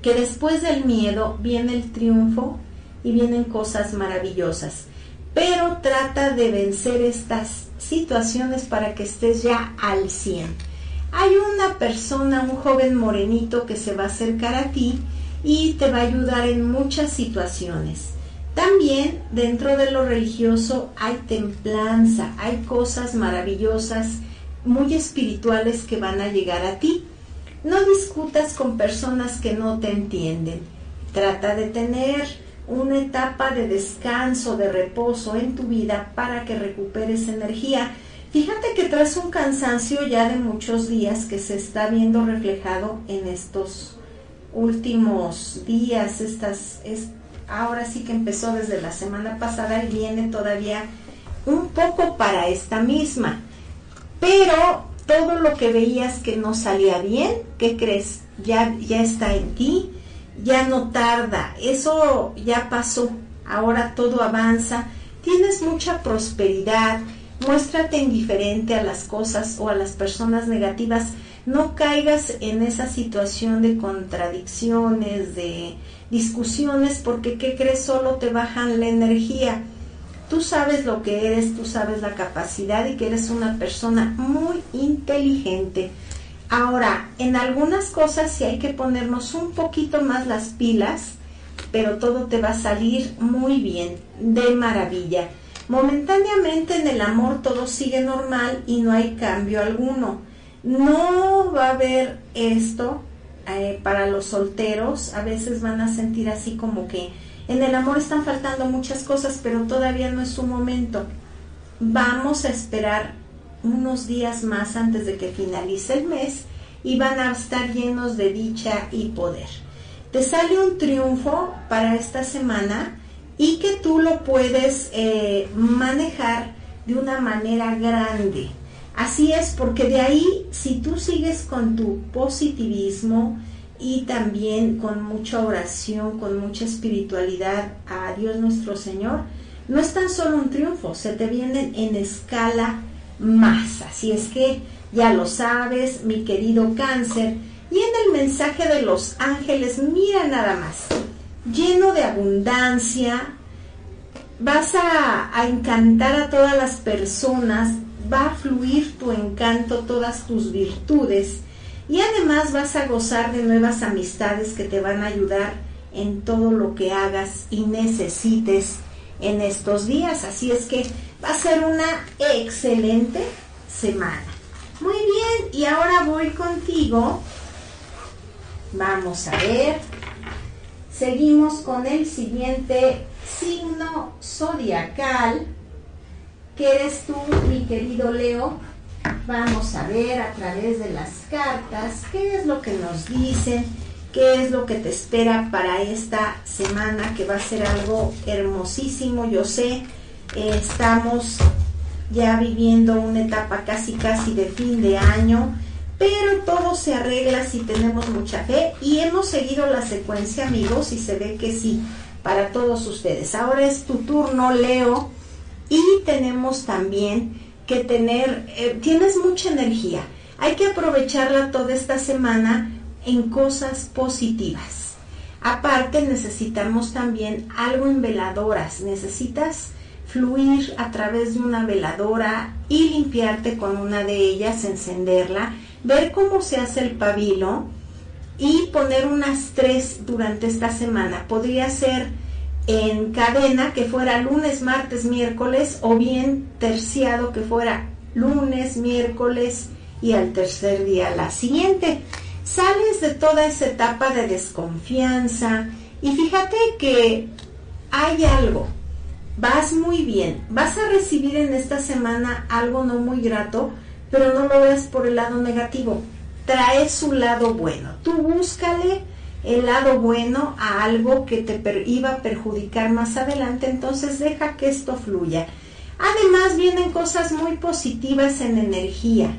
que después del miedo viene el triunfo y vienen cosas maravillosas. Pero trata de vencer estas situaciones para que estés ya al 100. Hay una persona, un joven morenito que se va a acercar a ti y te va a ayudar en muchas situaciones. También dentro de lo religioso hay templanza, hay cosas maravillosas, muy espirituales que van a llegar a ti. No discutas con personas que no te entienden. Trata de tener una etapa de descanso, de reposo en tu vida para que recuperes energía. Fíjate que traes un cansancio ya de muchos días que se está viendo reflejado en estos últimos días, estas, es, ahora sí que empezó desde la semana pasada y viene todavía un poco para esta misma. Pero todo lo que veías que no salía bien, ¿qué crees? Ya, ya está en ti, ya no tarda, eso ya pasó, ahora todo avanza, tienes mucha prosperidad, muéstrate indiferente a las cosas o a las personas negativas, no caigas en esa situación de contradicciones, de discusiones, porque ¿qué crees? Solo te bajan la energía. Tú sabes lo que eres, tú sabes la capacidad y que eres una persona muy inteligente. Ahora, en algunas cosas sí hay que ponernos un poquito más las pilas, pero todo te va a salir muy bien, de maravilla. Momentáneamente en el amor todo sigue normal y no hay cambio alguno. No va a haber esto eh, para los solteros. A veces van a sentir así como que en el amor están faltando muchas cosas, pero todavía no es su momento. Vamos a esperar unos días más antes de que finalice el mes y van a estar llenos de dicha y poder. Te sale un triunfo para esta semana y que tú lo puedes eh, manejar de una manera grande. Así es, porque de ahí, si tú sigues con tu positivismo y también con mucha oración, con mucha espiritualidad a Dios nuestro Señor, no es tan solo un triunfo, se te vienen en escala más. Así es que ya lo sabes, mi querido cáncer. Y en el mensaje de los ángeles, mira nada más, lleno de abundancia, vas a, encantar a todas las personas, va a fluir tu encanto, todas tus virtudes y además vas a gozar de nuevas amistades que te van a ayudar en todo lo que hagas y necesites en estos días. Así es que va a ser una excelente semana. Muy bien, y ahora voy contigo. Vamos a ver. Seguimos con el siguiente signo zodiacal, que eres tú, mi querido Leo. Vamos a ver a través de las cartas qué es lo que nos dicen, qué es lo que te espera para esta semana, que va a ser algo hermosísimo, yo sé. estamos ya viviendo una etapa casi casi de fin de año, pero todo se arregla si tenemos mucha fe y hemos seguido la secuencia amigos y se ve que sí, para todos ustedes. Ahora es tu turno Leo y tenemos también que tener, eh, tienes mucha energía. Hay que aprovecharla toda esta semana en cosas positivas. Aparte necesitamos también algo en veladoras. Necesitas fluir a través de una veladora y limpiarte con una de ellas, encenderla, ver cómo se hace el pabilo y poner unas tres durante esta semana. Podría ser en cadena que fuera lunes, martes, miércoles o bien terciado que fuera lunes, miércoles y al tercer día la siguiente. Sales de toda esa etapa de desconfianza y fíjate que hay algo, vas muy bien, vas a recibir en esta semana algo no muy grato, pero no lo veas por el lado negativo, trae su lado bueno, tú búscale el lado bueno a algo que te iba a perjudicar más adelante, entonces deja que esto fluya. Además vienen cosas muy positivas en energía.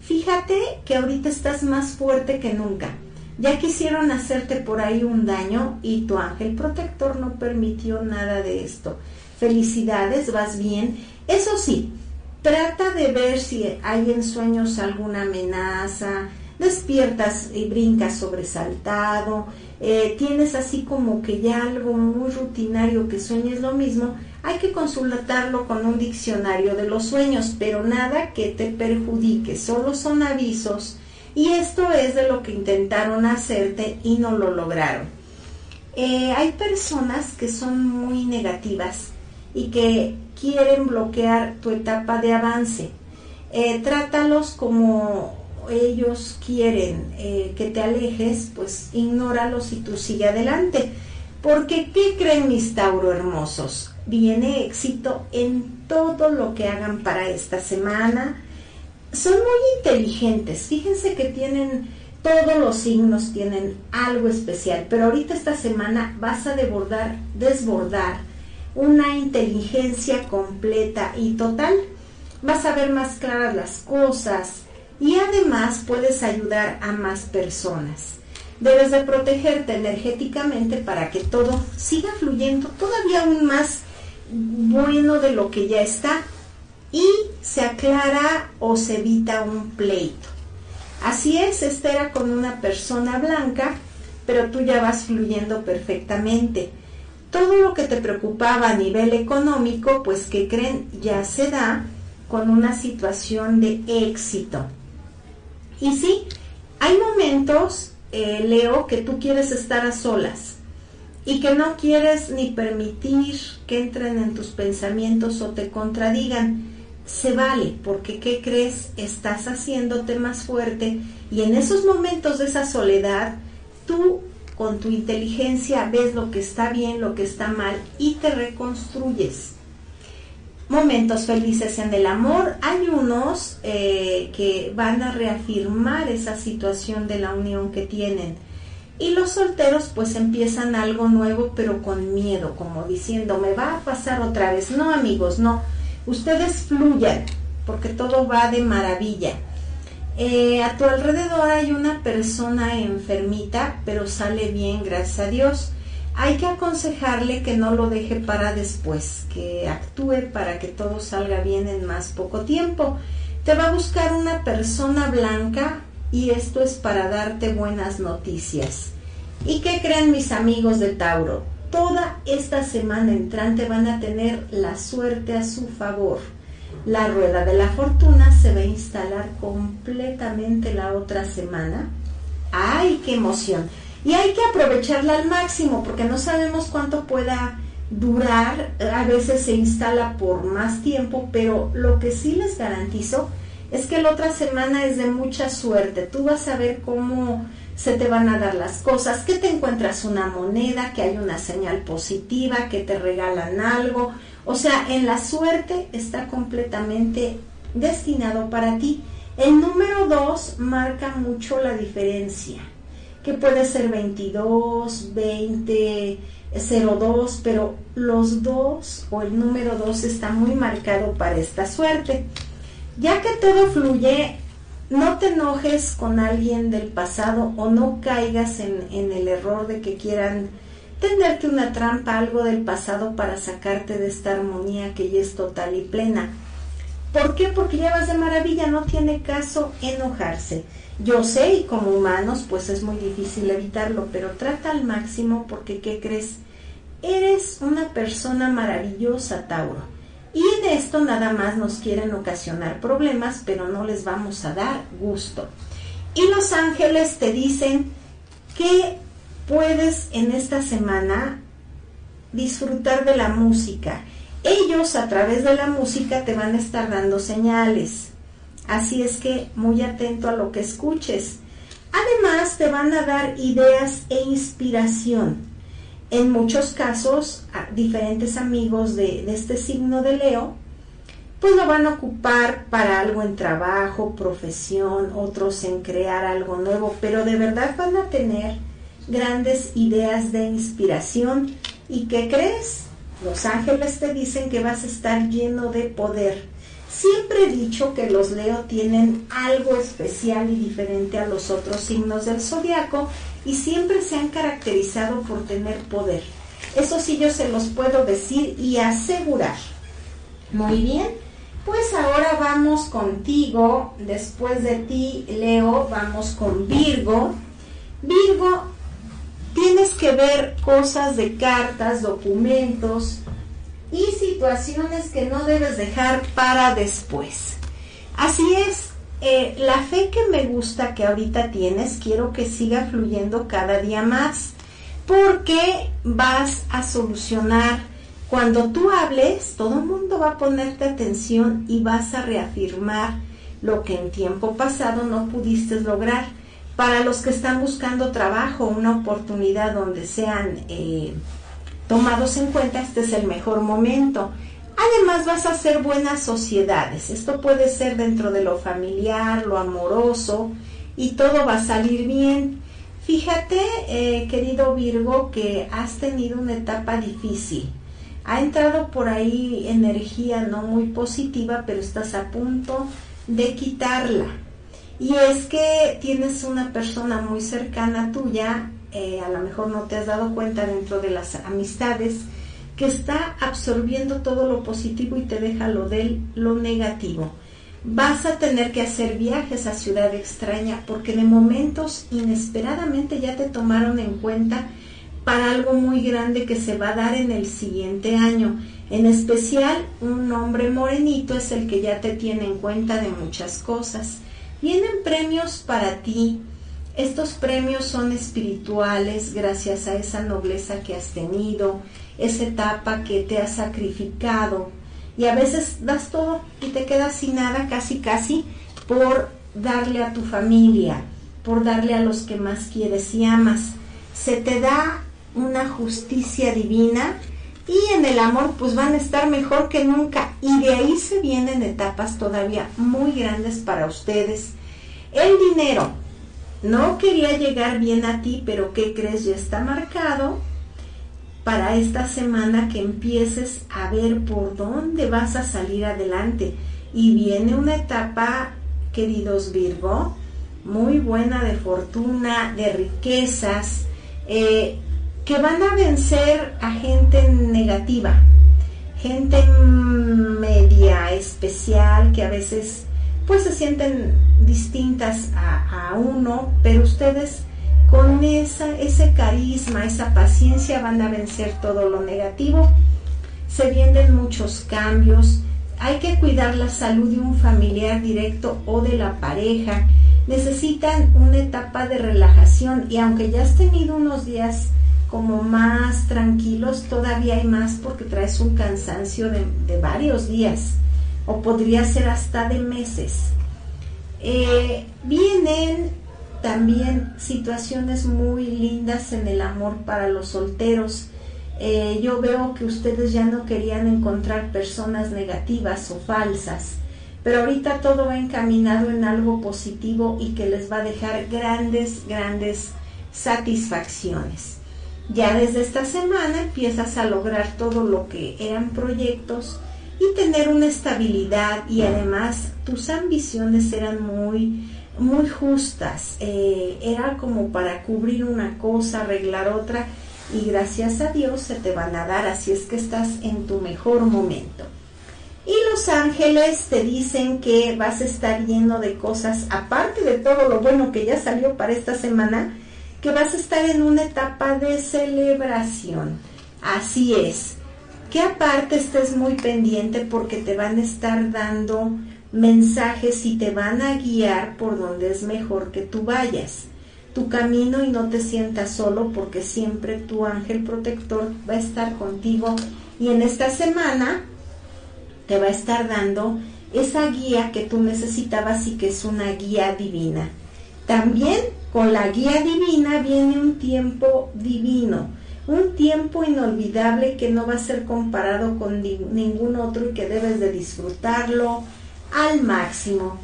Fíjate que ahorita estás más fuerte que nunca. Ya quisieron hacerte por ahí un daño y tu ángel protector no permitió nada de esto. Felicidades, vas bien. Eso sí, trata de ver si hay en sueños alguna amenaza, despiertas y brincas sobresaltado, eh, tienes así como que ya algo muy rutinario que sueñes lo mismo, hay que consultarlo con un diccionario de los sueños, pero nada que te perjudique, solo son avisos y esto es de lo que intentaron hacerte y no lo lograron. Eh, hay personas que son muy negativas y que quieren bloquear tu etapa de avance. Eh, trátalos como ellos quieren eh, que te alejes, pues ignóralos y tú sigue adelante. Porque, ¿qué creen mis Tauro hermosos? Viene éxito en todo lo que hagan para esta semana. Son muy inteligentes. Fíjense que tienen, todos los signos tienen algo especial. Pero ahorita esta semana vas a desbordar, desbordar una inteligencia completa y total. Vas a ver más claras las cosas, y además puedes ayudar a más personas. Debes de protegerte energéticamente para que todo siga fluyendo todavía aún más bueno de lo que ya está y se aclara o se evita un pleito. Así es, esta era con una persona blanca, pero tú ya vas fluyendo perfectamente. Todo lo que te preocupaba a nivel económico, pues que creen ya se da con una situación de éxito. Y sí, hay momentos, eh, Leo, que tú quieres estar a solas y que no quieres ni permitir que entren en tus pensamientos o te contradigan. Se vale, porque ¿qué crees? Estás haciéndote más fuerte y en esos momentos de esa soledad, tú con tu inteligencia ves lo que está bien, lo que está mal y te reconstruyes momentos felices en el amor. Hay unos eh, que van a reafirmar esa situación de la unión que tienen. Y los solteros pues empiezan algo nuevo pero con miedo, como diciendo, me va a pasar otra vez. No amigos, no. Ustedes fluyan porque todo va de maravilla. Eh, a tu alrededor hay una persona enfermita pero sale bien, gracias a Dios hay que aconsejarle que no lo deje para después, que actúe para que todo salga bien en más poco tiempo. Te va a buscar una persona blanca y esto es para darte buenas noticias. ¿Y qué creen mis amigos de Tauro? Toda esta semana entrante van a tener la suerte a su favor. La rueda de la fortuna se va a instalar completamente la otra semana. ¡Ay, qué emoción! Y hay que aprovecharla al máximo porque no sabemos cuánto pueda durar. A veces se instala por más tiempo, pero lo que sí les garantizo es que la otra semana es de mucha suerte. Tú vas a ver cómo se te van a dar las cosas, que te encuentras una moneda, que hay una señal positiva, que te regalan algo. O sea, en la suerte está completamente destinado para ti. El número dos marca mucho la diferencia que puede ser 22, 20, 02, pero los dos o el número 2 está muy marcado para esta suerte. Ya que todo fluye, no te enojes con alguien del pasado o no caigas en, el error de que quieran tenderte una trampa, algo del pasado para sacarte de esta armonía que ya es total y plena. ¿Por qué? Porque ya vas de maravilla, no tiene caso enojarse. Yo sé y como humanos pues es muy difícil evitarlo, pero trata al máximo porque ¿qué crees? Eres una persona maravillosa, Tauro. Y en esto nada más nos quieren ocasionar problemas, pero no les vamos a dar gusto. Y los ángeles te dicen que puedes en esta semana disfrutar de la música. Ellos a través de la música te van a estar dando señales. Así es que muy atento a lo que escuches. Además te van a dar ideas e inspiración. En muchos casos, diferentes amigos de, este signo de Leo, pues lo van a ocupar para algo en trabajo, profesión, otros en crear algo nuevo, pero de verdad van a tener grandes ideas de inspiración. ¿Y qué crees? Los ángeles te dicen que vas a estar lleno de poder. Siempre he dicho que los Leo tienen algo especial y diferente a los otros signos del zodiaco y siempre se han caracterizado por tener poder. Eso sí yo se los puedo decir y asegurar. Muy bien, pues ahora vamos contigo, después de ti Leo, vamos con Virgo. Virgo, tienes que ver cosas de cartas, documentos y situaciones que no debes dejar para después. Así es, eh, la fe que me gusta que ahorita tienes, quiero que siga fluyendo cada día más, porque vas a solucionar. Cuando tú hables, todo el mundo va a ponerte atención y vas a reafirmar lo que en tiempo pasado no pudiste lograr para los que están buscando trabajo, una oportunidad donde sean eh, tomados en cuenta, este es el mejor momento. Además vas a hacer buenas sociedades. Esto puede ser dentro de lo familiar, lo amoroso y todo va a salir bien. Fíjate, eh, querido Virgo, que has tenido una etapa difícil. Ha entrado por ahí energía no muy positiva, pero estás a punto de quitarla. Y es que tienes una persona muy cercana tuya, eh, a lo mejor no te has dado cuenta dentro de las amistades, que está absorbiendo todo lo positivo y te deja lo del lo negativo. Vas a tener que hacer viajes a ciudad extraña porque de momentos inesperadamente ya te tomaron en cuenta para algo muy grande que se va a dar en el siguiente año. En especial, un hombre morenito es el que ya te tiene en cuenta de muchas cosas. Vienen premios para ti. Estos premios son espirituales gracias a esa nobleza que has tenido, esa etapa que te has sacrificado. Y a veces das todo y te quedas sin nada, casi casi, por darle a tu familia, por darle a los que más quieres y amas. Se te da una justicia divina y en el amor pues van a estar mejor que nunca y de ahí se vienen etapas todavía muy grandes para ustedes. El dinero no quería llegar bien a ti, pero ¿qué crees? Ya está marcado para esta semana que empieces a ver por dónde vas a salir adelante. Y viene una etapa, queridos Virgo, muy buena de fortuna, de riquezas, eh, que van a vencer a gente negativa, gente media especial que a veces pues se sienten distintas a, a uno, pero ustedes con esa, ese carisma, esa paciencia van a vencer todo lo negativo. Se vienen muchos cambios. Hay que cuidar la salud de un familiar directo o de la pareja. Necesitan una etapa de relajación y aunque ya has tenido unos días como más tranquilos, todavía hay más porque traes un cansancio de, de varios días o podría ser hasta de meses. Eh, vienen también situaciones muy lindas en el amor para los solteros. Eh, yo veo que ustedes ya no querían encontrar personas negativas o falsas, pero ahorita todo va encaminado en algo positivo y que les va a dejar grandes, grandes satisfacciones. Ya desde esta semana empiezas a lograr todo lo que eran proyectos y tener una estabilidad y además tus ambiciones eran muy muy justas eh, era como para cubrir una cosa arreglar otra y gracias a Dios se te van a dar así es que estás en tu mejor momento Y los ángeles te dicen que vas a estar lleno de cosas, aparte de todo lo bueno que ya salió para esta semana, que vas a estar en una etapa de celebración. Así es. Que aparte estés muy pendiente porque te van a estar dando mensajes y te van a guiar por donde es mejor que tú vayas. Tu camino y no te sientas solo porque siempre tu ángel protector va a estar contigo. Y en esta semana te va a estar dando esa guía que tú necesitabas y que es una guía divina. También con la guía divina viene un tiempo divino, un tiempo inolvidable que no va a ser comparado con ningún otro y que debes de disfrutarlo al máximo.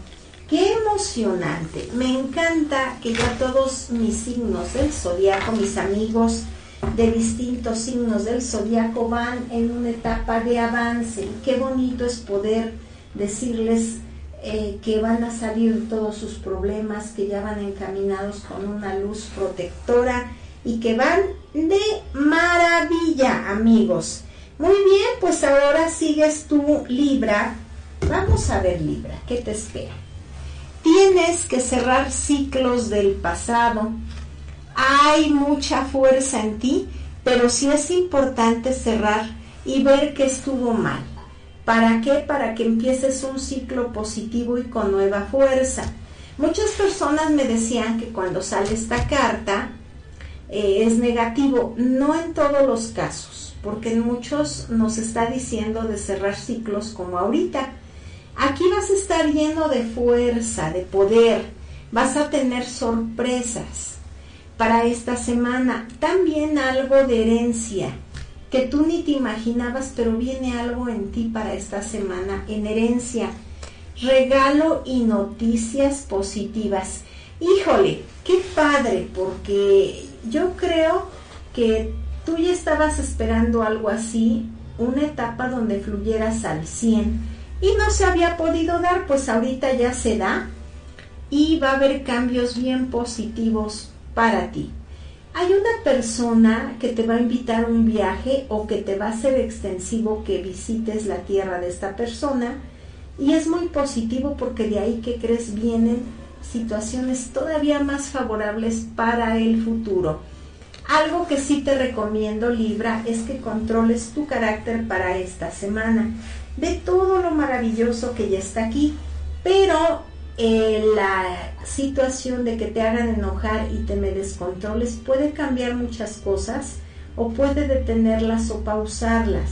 Qué emocionante. Me encanta que ya todos mis signos del zodiaco, mis amigos de distintos signos del zodiaco van en una etapa de avance. Qué bonito es poder decirles eh, que van a salir todos sus problemas, que ya van encaminados con una luz protectora y que van de maravilla, amigos. Muy bien, pues ahora sigues tú, Libra. Vamos a ver, Libra, ¿qué te espera? Tienes que cerrar ciclos del pasado. Hay mucha fuerza en ti, pero sí es importante cerrar y ver que estuvo mal. ¿Para qué? Para que empieces un ciclo positivo y con nueva fuerza. Muchas personas me decían que cuando sale esta carta eh, es negativo. No en todos los casos, porque en muchos nos está diciendo de cerrar ciclos como ahorita Aquí vas a estar lleno de fuerza, de poder. Vas a tener sorpresas para esta semana. También algo de herencia que tú ni te imaginabas, pero viene algo en ti para esta semana en herencia. Regalo y noticias positivas. Híjole, qué padre, porque yo creo que tú ya estabas esperando algo así, una etapa donde fluyeras al 100 y no se había podido dar, pues ahorita ya se da y va a haber cambios bien positivos para ti. Hay una persona que te va a invitar a un viaje o que te va a ser extensivo que visites la tierra de esta persona y es muy positivo porque de ahí que crees vienen situaciones todavía más favorables para el futuro. Algo que sí te recomiendo, Libra, es que controles tu carácter para esta semana de todo lo maravilloso que ya está aquí, pero eh, la situación de que te hagan enojar y te me descontroles puede cambiar muchas cosas o puede detenerlas o pausarlas.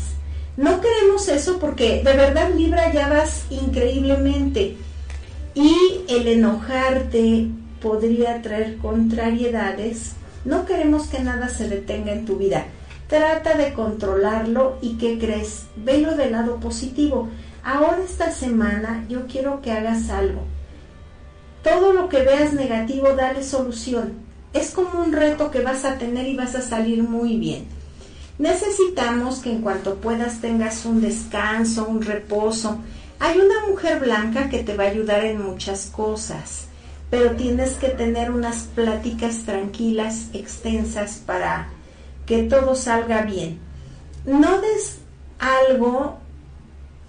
No queremos eso porque de verdad Libra ya vas increíblemente y el enojarte podría traer contrariedades. No queremos que nada se detenga en tu vida. Trata de controlarlo y ¿qué crees? Velo del lado positivo. Ahora esta semana yo quiero que hagas algo. Todo lo que veas negativo, dale solución. Es como un reto que vas a tener y vas a salir muy bien. Necesitamos que en cuanto puedas tengas un descanso, un reposo. Hay una mujer blanca que te va a ayudar en muchas cosas, pero tienes que tener unas pláticas tranquilas, extensas para que todo salga bien. No des algo,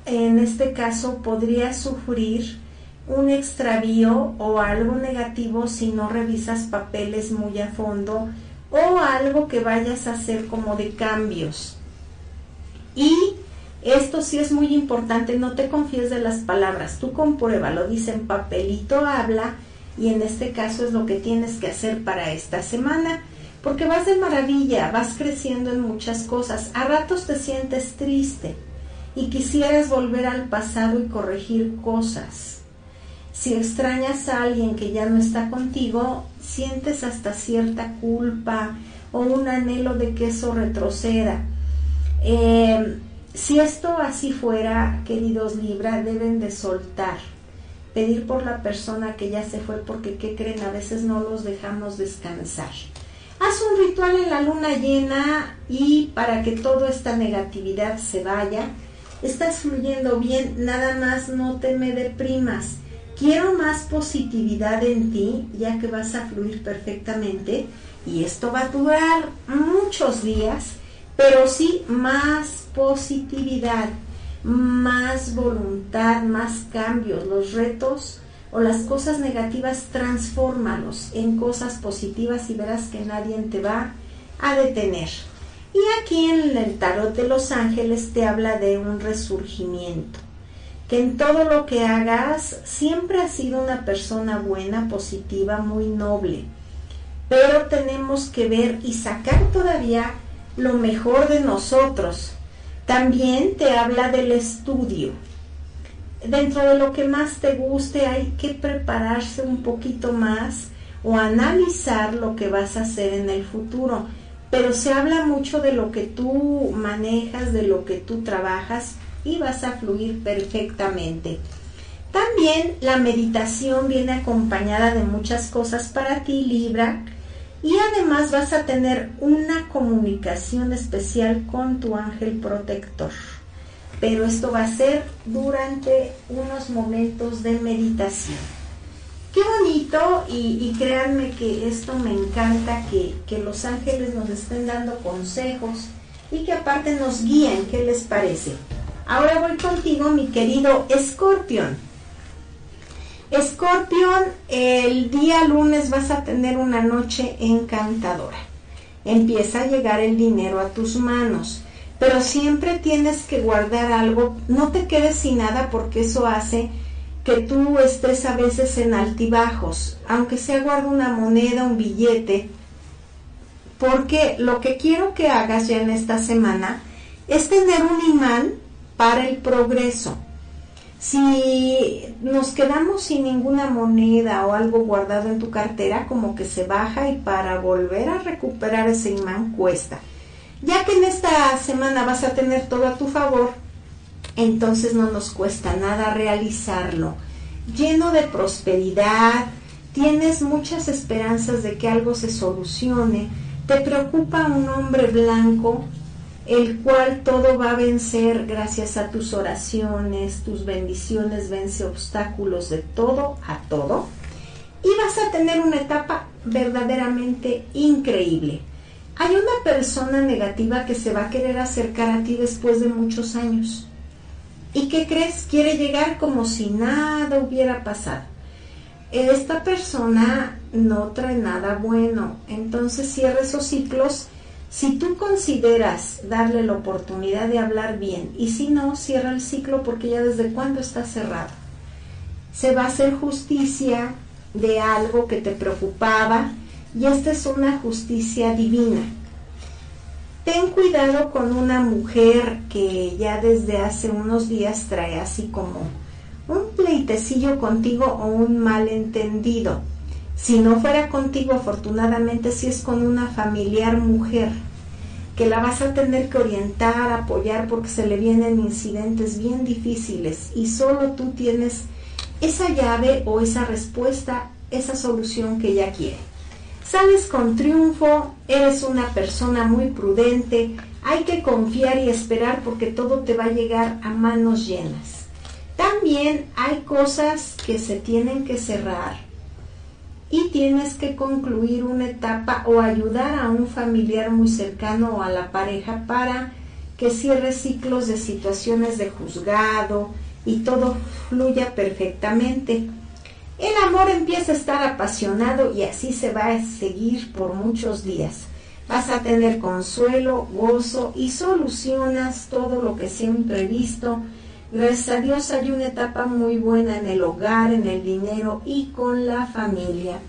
en este caso podría sufrir un extravío o algo negativo si no revisas papeles muy a fondo o algo que vayas a hacer como de cambios. Y esto sí es muy importante, no te confíes de las palabras, tú comprueba, lo dice en papelito, habla y en este caso es lo que tienes que hacer para esta semana porque vas de maravilla, vas creciendo en muchas cosas. A ratos te sientes triste y quisieras volver al pasado y corregir cosas. Si extrañas a alguien que ya no está contigo, sientes hasta cierta culpa o un anhelo de que eso retroceda. Eh, si esto así fuera, queridos Libra, deben de soltar, pedir por la persona que ya se fue, porque ¿qué creen? A veces no los dejamos descansar. Haz un ritual en la luna llena y para que toda esta negatividad se vaya, estás fluyendo bien, nada más no te me deprimas. Quiero más positividad en ti, ya que vas a fluir perfectamente y esto va a durar muchos días, pero sí más positividad. más voluntad, más cambios, los retos o las cosas negativas, transfórmalos en cosas positivas y verás que nadie te va a detener. Y aquí en el tarot de los ángeles te habla de un resurgimiento, que en todo lo que hagas siempre has sido una persona buena, positiva, muy noble, pero tenemos que ver y sacar todavía lo mejor de nosotros. También te habla del estudio. Dentro de lo que más te guste hay que prepararse un poquito más o analizar lo que vas a hacer en el futuro pero se habla mucho de lo que tú manejas, de lo que tú trabajas y vas a fluir perfectamente. También la meditación viene acompañada de muchas cosas para ti, Libra, y además vas a tener una comunicación especial con tu ángel protector. Pero esto va a ser durante unos momentos de meditación. Qué bonito y, créanme que esto me encanta, que, que los ángeles nos estén dando consejos y que aparte nos guíen, ¿qué les parece? Ahora voy contigo, mi querido Escorpión. Escorpión, el día lunes vas a tener una noche encantadora. Empieza a llegar el dinero a tus manos, pero siempre tienes que guardar algo. No te quedes sin nada porque eso hace que tú estés a veces en altibajos, aunque sea guarda una moneda, un billete, porque lo que quiero que hagas ya en esta semana es tener un imán para el progreso. Si nos quedamos sin ninguna moneda o algo guardado en tu cartera, como que se baja y para volver a recuperar ese imán cuesta. Ya que en esta semana vas a tener todo a tu favor, entonces no nos cuesta nada realizarlo. Lleno de prosperidad, tienes muchas esperanzas de que algo se solucione, te preocupa un hombre blanco, el cual todo va a vencer gracias a tus oraciones, tus bendiciones, vence obstáculos de todo a todo. Y vas a tener una etapa verdaderamente increíble. Hay una persona negativa que se va a querer acercar a ti después de muchos años. ¿Y qué crees? Quiere llegar como si nada hubiera pasado. Esta persona no trae nada bueno, entonces cierra esos ciclos. Si tú consideras darle la oportunidad de hablar bien y si no, cierra el ciclo porque ya desde cuándo está cerrado. Se va a hacer justicia de algo que te preocupaba y esta es una justicia divina ten cuidado con una mujer que ya desde hace unos días trae así como un pleitecillo contigo o un malentendido. Si no fuera contigo, afortunadamente si es con una familiar mujer, que la vas a tener que orientar, apoyar porque se le vienen incidentes bien difíciles y solo tú tienes esa llave o esa respuesta, esa solución que ella quiere. Sales con triunfo, eres una persona muy prudente, hay que confiar y esperar porque todo te va a llegar a manos llenas. También hay cosas que se tienen que cerrar y tienes que concluir una etapa o ayudar a un familiar muy cercano o a la pareja para que cierre ciclos de situaciones de juzgado y todo fluya perfectamente. El amor empieza a estar apasionado y así se va a seguir por muchos días. Vas a tener consuelo, gozo y solucionas todo lo que sea imprevisto. Gracias a Dios hay una etapa muy buena en el hogar, en el dinero y con la familia.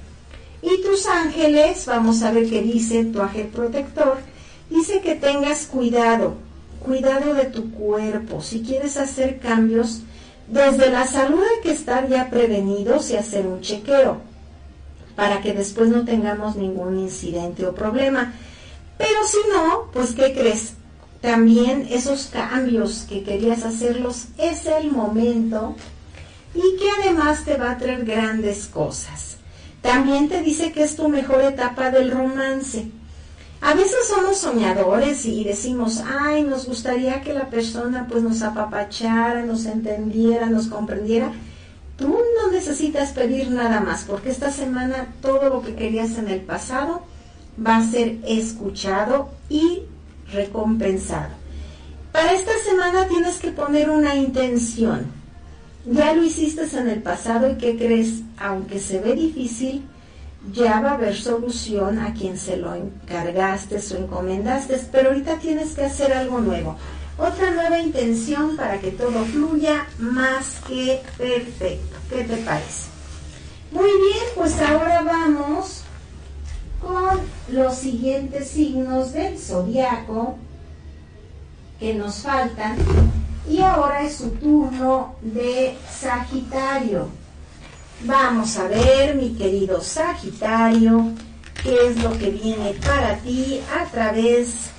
Y tus ángeles, vamos a ver qué dice tu ángel protector, dice que tengas cuidado, cuidado de tu cuerpo. Si quieres hacer cambios, desde la salud hay que estar ya prevenidos y hacer un chequeo para que después no tengamos ningún incidente o problema. Pero si no, pues ¿qué crees? También esos cambios que querías hacerlos es el momento y que además te va a traer grandes cosas. También te dice que es tu mejor etapa del romance. A veces somos soñadores y decimos, ay, nos gustaría que la persona pues nos apapachara, nos entendiera, nos comprendiera. Tú no necesitas pedir nada más, porque esta semana todo lo que querías en el pasado va a ser escuchado y recompensado. Para esta semana tienes que poner una intención. Ya lo hiciste en el pasado y ¿qué crees? Aunque se ve difícil, ya va a haber solución a quien se lo encargaste o encomendaste, pero ahorita tienes que hacer algo nuevo. Otra nueva intención para que todo fluya más que perfecto. ¿Qué te parece? Muy bien, pues ahora vamos con los siguientes signos del zodiaco que nos faltan. Y ahora es su turno de Sagitario. Vamos a ver, mi querido Sagitario, qué es lo que viene para ti a través,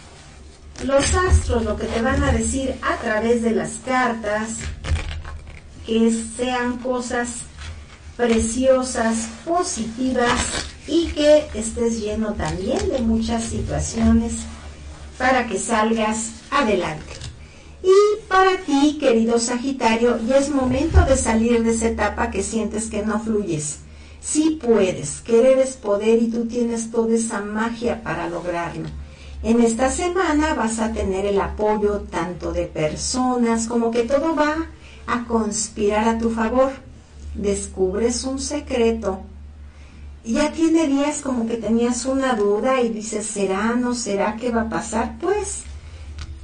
los astros, lo que te van a decir a través de las cartas, que sean cosas preciosas, positivas y que estés lleno también de muchas situaciones para que salgas adelante. Y para ti, querido Sagitario, ya es momento de salir de esa etapa que sientes que no fluyes. Sí puedes, querer es poder y tú tienes toda esa magia para lograrlo. En esta semana vas a tener el apoyo tanto de personas como que todo va a conspirar a tu favor. Descubres un secreto. Ya tiene días como que tenías una duda y dices, ¿será, no será, qué va a pasar? Pues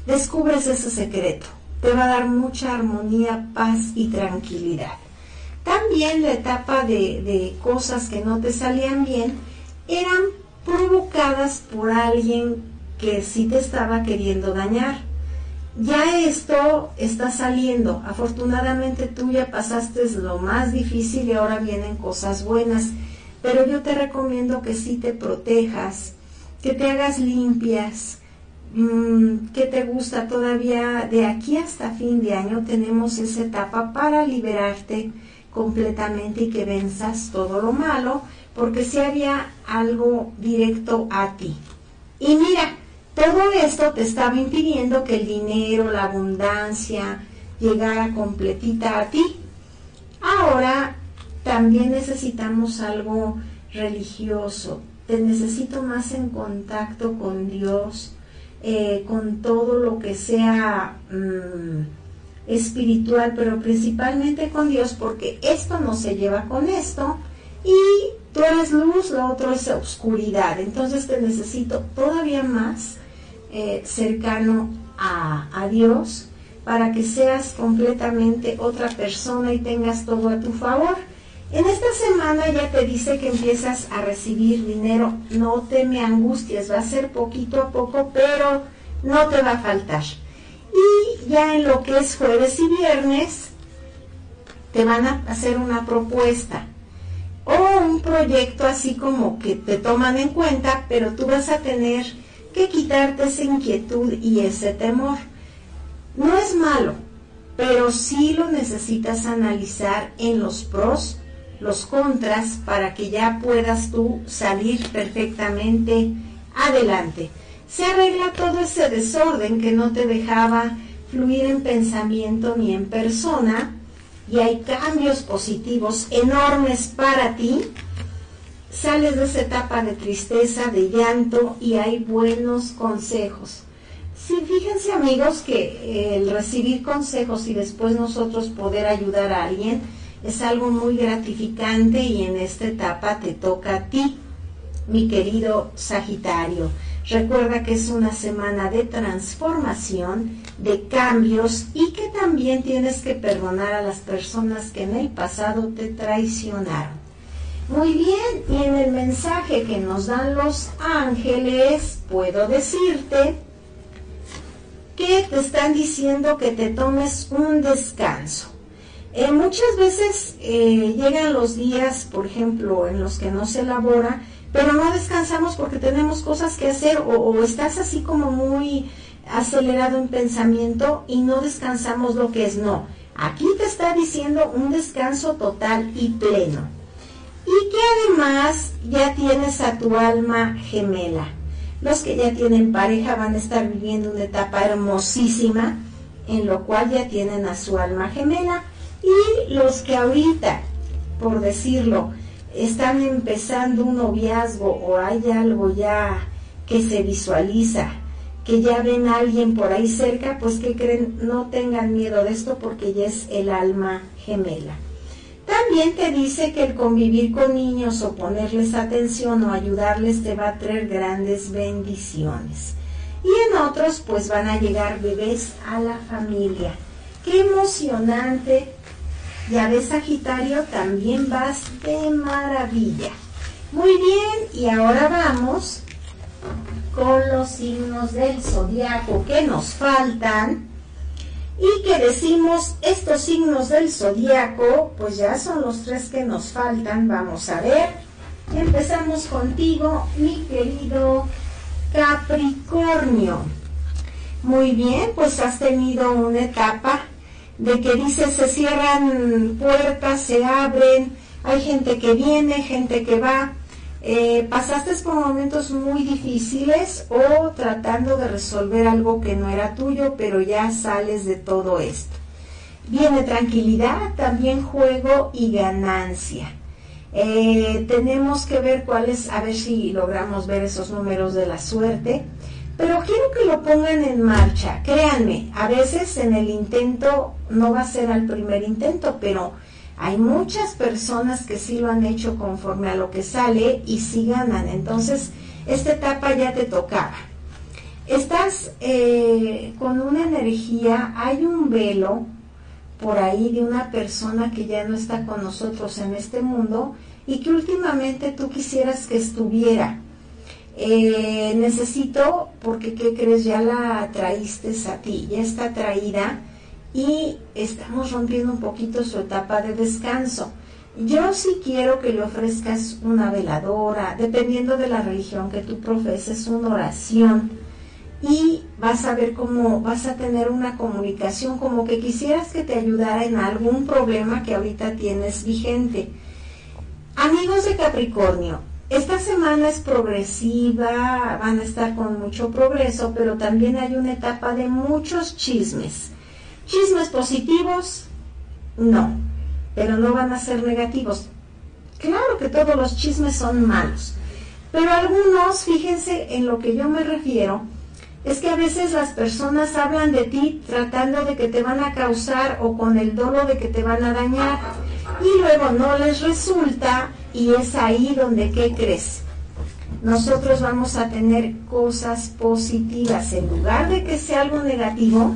descubres ese secreto. Te va a dar mucha armonía, paz y tranquilidad. También la etapa de, cosas que no te salían bien eran provocadas por alguien que sí te estaba queriendo dañar. Ya esto está saliendo. Afortunadamente tú ya pasaste lo más difícil y ahora vienen cosas buenas. Pero yo te recomiendo que sí te protejas, que te hagas limpias, ¿Qué te gusta todavía? De aquí hasta fin de año tenemos esa etapa para liberarte completamente y que venzas todo lo malo, porque si había algo directo a ti. Y mira, todo esto te estaba impidiendo que el dinero, la abundancia llegara completita a ti. Ahora también necesitamos algo religioso. Te necesito más en contacto con Dios, eh, con todo lo que sea mm, espiritual, pero principalmente con Dios, porque esto no se lleva con esto y tú eres luz, lo otro es oscuridad. Entonces te necesito todavía más eh, cercano a, a Dios para que seas completamente otra persona y tengas todo a tu favor. En esta semana ya te dice que empiezas a recibir dinero, no te me angusties, va a ser poquito a poco, pero no te va a faltar. Y ya en lo que es jueves y viernes, te van a hacer una propuesta o un proyecto así como que te toman en cuenta, pero tú vas a tener que quitarte esa inquietud y ese temor. No es malo, pero sí lo necesitas analizar en los pros los contras para que ya puedas tú salir perfectamente adelante. Se arregla todo ese desorden que no te dejaba fluir en pensamiento ni en persona y hay cambios positivos enormes para ti. Sales de esa etapa de tristeza, de llanto y hay buenos consejos. Sí, fíjense amigos que el recibir consejos y después nosotros poder ayudar a alguien, es algo muy gratificante y en esta etapa te toca a ti, mi querido Sagitario. Recuerda que es una semana de transformación, de cambios y que también tienes que perdonar a las personas que en el pasado te traicionaron. Muy bien, y en el mensaje que nos dan los ángeles, puedo decirte que te están diciendo que te tomes un descanso. Eh, muchas veces eh, llegan los días, por ejemplo, en los que no se elabora, pero no descansamos porque tenemos cosas que hacer o, o, estás así como muy acelerado en pensamiento y no descansamos lo que es no. Aquí te está diciendo un descanso total y pleno. Y que además ya tienes a tu alma gemela. Los que ya tienen pareja van a estar viviendo una etapa hermosísima en lo cual ya tienen a su alma gemela y los que ahorita, por decirlo, están empezando un noviazgo o hay algo ya que se visualiza que ya ven a alguien por ahí cerca, pues que creen, no tengan miedo de esto porque ya es el alma gemela. También te dice que el convivir con niños o ponerles atención o ayudarles te va a traer grandes bendiciones. Y en otros pues van a llegar bebés a la familia. Qué emocionante. Ya ves Sagitario, también vas de maravilla. Muy bien, y ahora vamos con los signos del zodiaco que nos faltan y que decimos estos signos del zodiaco, pues ya son los tres que nos faltan. Vamos a ver. Empezamos contigo, mi querido Capricornio. Muy bien, pues has tenido una etapa de que dice se cierran puertas, se abren, hay gente que viene, gente que va. Eh, pasaste por momentos muy difíciles o tratando de resolver algo que no era tuyo, pero ya sales de todo esto. Viene tranquilidad, también juego y ganancia. Eh, tenemos que ver cuáles, a ver si logramos ver esos números de la suerte, pero quiero que lo pongan en marcha. Créanme, a veces en el intento no va a ser al primer intento, pero hay muchas personas que sí lo han hecho conforme a lo que sale y sí ganan. Entonces, esta etapa ya te tocaba. Estás eh, con una energía, hay un velo por ahí de una persona que ya no está con nosotros en este mundo y que últimamente tú quisieras que estuviera. Eh, necesito, porque ¿qué crees? Ya la traíste a ti, ya está traída y estamos rompiendo un poquito su etapa de descanso. Yo sí quiero que le ofrezcas una veladora, dependiendo de la religión que tú profeses, una oración y vas a ver cómo vas a tener una comunicación como que quisieras que te ayudara en algún problema que ahorita tienes vigente. Amigos de Capricornio, esta semana es progresiva, van a estar con mucho progreso, pero también hay una etapa de muchos chismes. Chismes positivos, no, pero no van a ser negativos. Claro que todos los chismes son malos, pero algunos, fíjense en lo que yo me refiero, es que a veces las personas hablan de ti tratando de que te van a causar o con el dolo de que te van a dañar y luego no les resulta y es ahí donde, ¿qué crees? Nosotros vamos a tener cosas positivas en lugar de que sea algo negativo,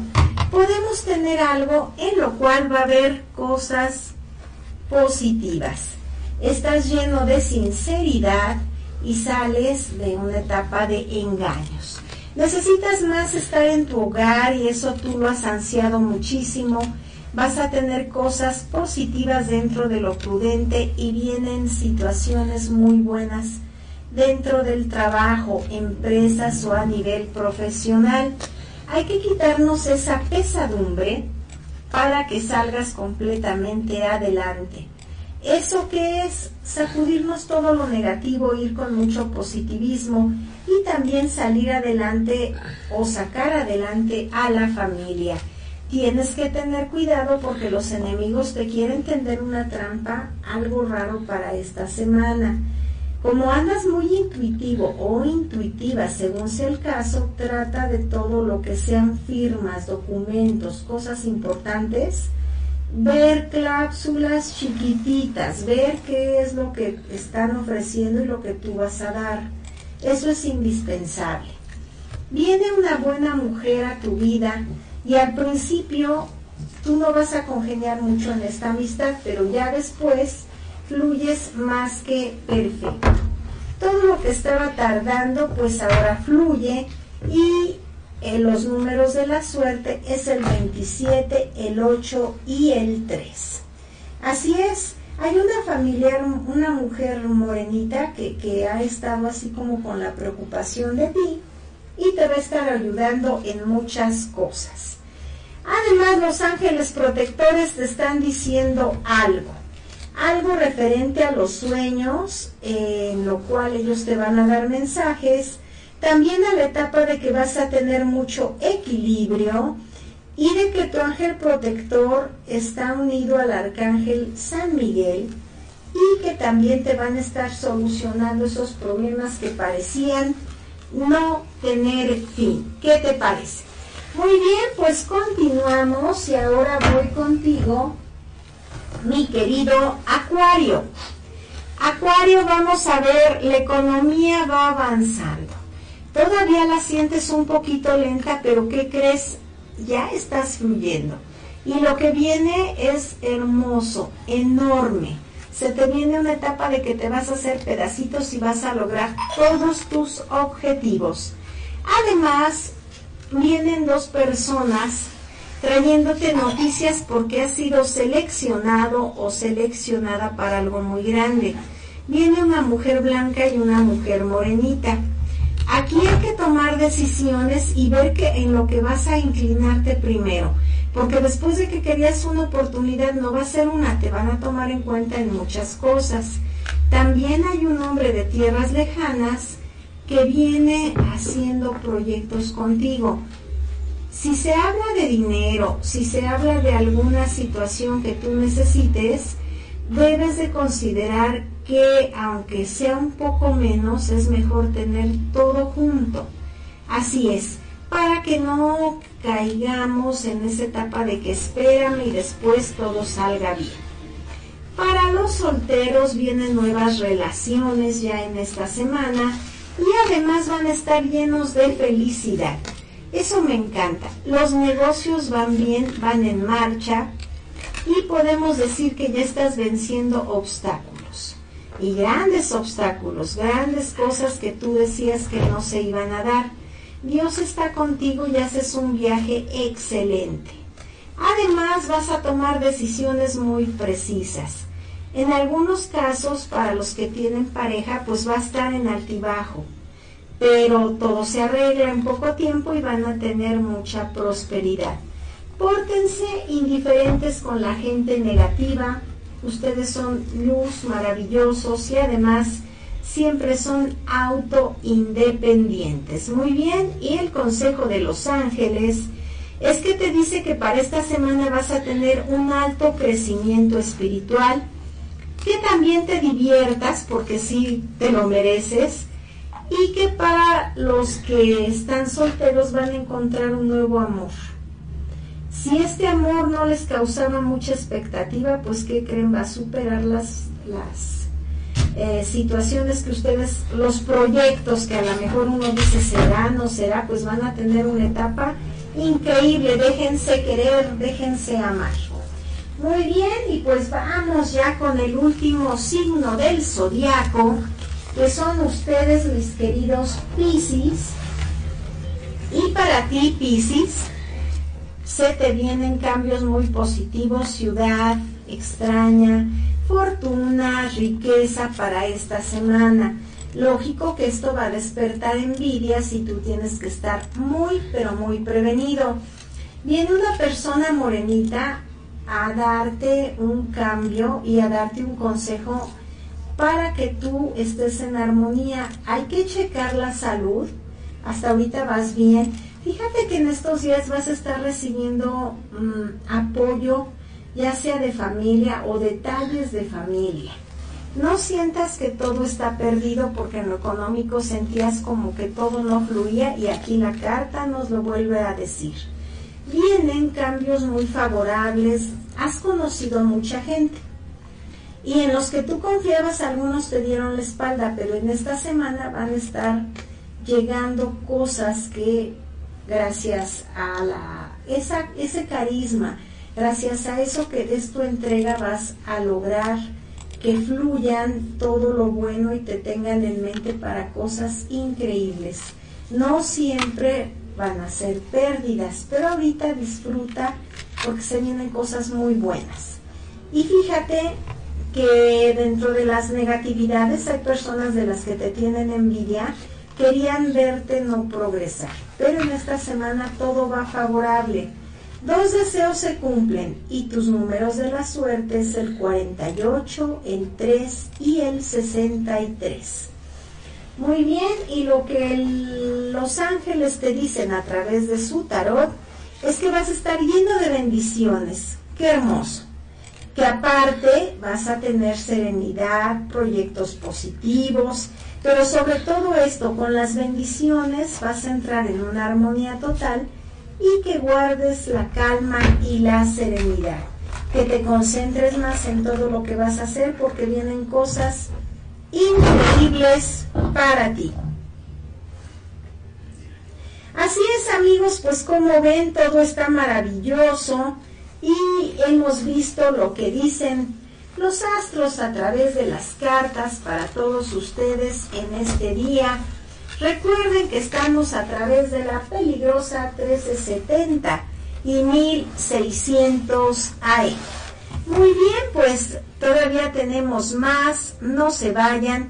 podemos tener algo en lo cual va a haber cosas positivas. Estás lleno de sinceridad y sales de una etapa de engaños. Necesitas más estar en tu hogar y eso tú lo has ansiado muchísimo. Vas a tener cosas positivas dentro de lo prudente y vienen situaciones muy buenas dentro del trabajo, empresas o a nivel profesional. Hay que quitarnos esa pesadumbre para que salgas completamente adelante. ¿Eso que es? Sacudirnos todo lo negativo, ir con mucho positivismo y también salir adelante o sacar adelante a la familia. Tienes que tener cuidado porque los enemigos te quieren tender una trampa, algo raro para esta semana. Como andas muy intuitivo o intuitiva, según sea el caso, trata de todo lo que sean firmas, documentos, cosas importantes, ver cláusulas chiquititas, ver qué es lo que están ofreciendo y lo que tú vas a dar. Eso es indispensable. Viene una buena mujer a tu vida y al principio tú no vas a congeniar mucho en esta amistad, pero ya después fluyes más que perfecto. Todo lo que estaba tardando, pues ahora fluye y en los números de la suerte es el 27, el 8 y el 3. Así es, hay una familiar, una mujer morenita que, que ha estado así como con la preocupación de ti y te va a estar ayudando en muchas cosas. Además, los ángeles protectores te están diciendo algo algo referente a los sueños, en lo cual ellos te van a dar mensajes, también a la etapa de que vas a tener mucho equilibrio y de que tu ángel protector está unido al arcángel San Miguel y que también te van a estar solucionando esos problemas que parecían no tener fin. ¿Qué te parece? Muy bien, pues continuamos y ahora voy contigo, mi querido Acuario. Acuario, vamos a ver, la economía va avanzando. Todavía la sientes un poquito lenta, pero ¿qué crees? Ya estás fluyendo. Y lo que viene es hermoso, enorme. Se te viene una etapa de que te vas a hacer pedacitos y vas a lograr todos tus objetivos. Además, vienen dos personas trayéndote noticias porque has sido seleccionado o seleccionada para algo muy grande. Viene una mujer blanca y una mujer morenita. Aquí hay que tomar decisiones y ver que en lo que vas a inclinarte primero, porque después de que querías una oportunidad no va a ser una, te van a tomar en cuenta en muchas cosas. También hay un hombre de tierras lejanas que viene haciendo proyectos contigo. Si se habla de dinero, si se habla de alguna situación que tú necesites, debes de considerar que aunque sea un poco menos, es mejor tener todo junto. Así es, para que no caigamos en esa etapa de que espérame y después todo salga bien. Para los solteros vienen nuevas relaciones ya en esta semana y además van a estar llenos de felicidad. Eso me encanta. Los negocios van bien, van en marcha y podemos decir que ya estás venciendo obstáculos. Y grandes obstáculos, grandes cosas que tú decías que no se iban a dar. Dios está contigo y haces un viaje excelente. Además vas a tomar decisiones muy precisas. En algunos casos, para los que tienen pareja, pues va a estar en altibajo, pero todo se arregla en poco tiempo y van a tener mucha prosperidad. Pórtense indiferentes con la gente negativa, ustedes son luz, maravillosos y además siempre son autoindependientes. Muy bien, y el consejo de los ángeles es que te dice que para esta semana vas a tener un alto crecimiento espiritual, que también te diviertas porque sí te lo mereces y que para los que están solteros van a encontrar un nuevo amor. Si este amor no les causaba mucha expectativa, pues ¿qué creen? Va a superar las, las eh, situaciones que ustedes, los proyectos que a lo mejor uno dice será, no será, pues van a tener una etapa increíble. Déjense querer, déjense amar. Muy bien, y pues vamos ya con el último signo del zodiaco, que son ustedes, mis queridos Piscis. Y para ti, Piscis, se te vienen cambios muy positivos, ciudad extraña, fortuna, riqueza para esta semana. Lógico que esto va a despertar envidias y tú tienes que estar muy, pero muy prevenido. Viene una persona morenita a darte un cambio y a darte un consejo para que tú estés en armonía. Hay que checar la salud. Hasta ahorita vas bien. Fíjate que en estos días vas a estar recibiendo mm, apoyo, ya sea de familia o detalles de familia. No sientas que todo está perdido porque en lo económico sentías como que todo no fluía y aquí la carta nos lo vuelve a decir vienen cambios muy favorables, has conocido mucha gente. Y en los que tú confiabas, algunos te dieron la espalda, pero en esta semana van a estar llegando cosas que gracias a esa, ese carisma, gracias a eso que des tu entrega vas a lograr que fluyan todo lo bueno y te tengan en mente para cosas increíbles. No siempre van a ser pérdidas, pero ahorita disfruta porque se vienen cosas muy buenas. Y fíjate que dentro de las negatividades hay personas de las que te tienen envidia, querían verte no progresar, pero en esta semana todo va favorable. Dos deseos se cumplen y tus números de la suerte es el 48, el 3 y el 63. Muy bien, y lo que los ángeles te dicen a través de su tarot es que vas a estar lleno de bendiciones. Qué hermoso. que aparte vas a tener serenidad, proyectos positivos, pero sobre todo esto, con las bendiciones vas a entrar en una armonía total y que guardes la calma y la serenidad, que te concentres más en todo lo que vas a hacer porque vienen cosas increíbles para ti. Así es amigos, pues como ven todo está maravilloso y hemos visto lo que dicen los astros a través de las cartas para todos ustedes en este día. Recuerden que estamos a través de la peligrosa 1370 y 1600 AE. Muy bien, pues todavía tenemos más, no se vayan.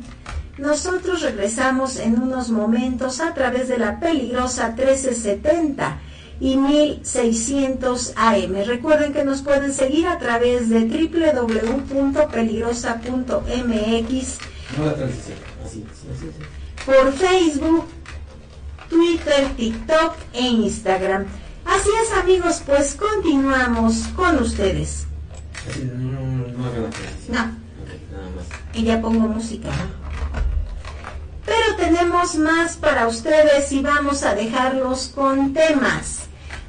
Nosotros regresamos en unos momentos a través de la peligrosa 1370 y 1600 AM. Recuerden que nos pueden seguir a través de www.peligrosa.mx por Facebook, Twitter, TikTok e Instagram. Así es amigos, pues continuamos con ustedes. No. Y ya pongo música. Pero tenemos más para ustedes y vamos a dejarlos con temas.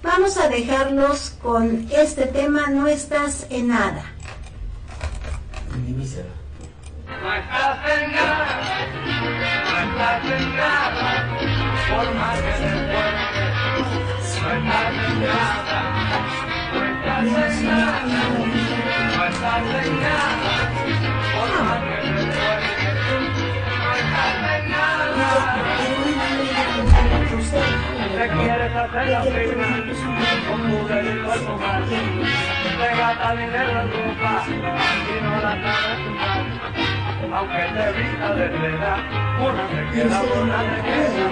Vamos a dejarlos con este tema, no estás en nada. No no estás en nada, por más que te esfuerces, no estás estás en nada, no estás en nada, por más que no estás en nada. Te quieres hacer la firma, con poder y cuerpo más, te gasta dinero en ropa y no la sabes. Aunque te vista de seda, una te queda, una te queda.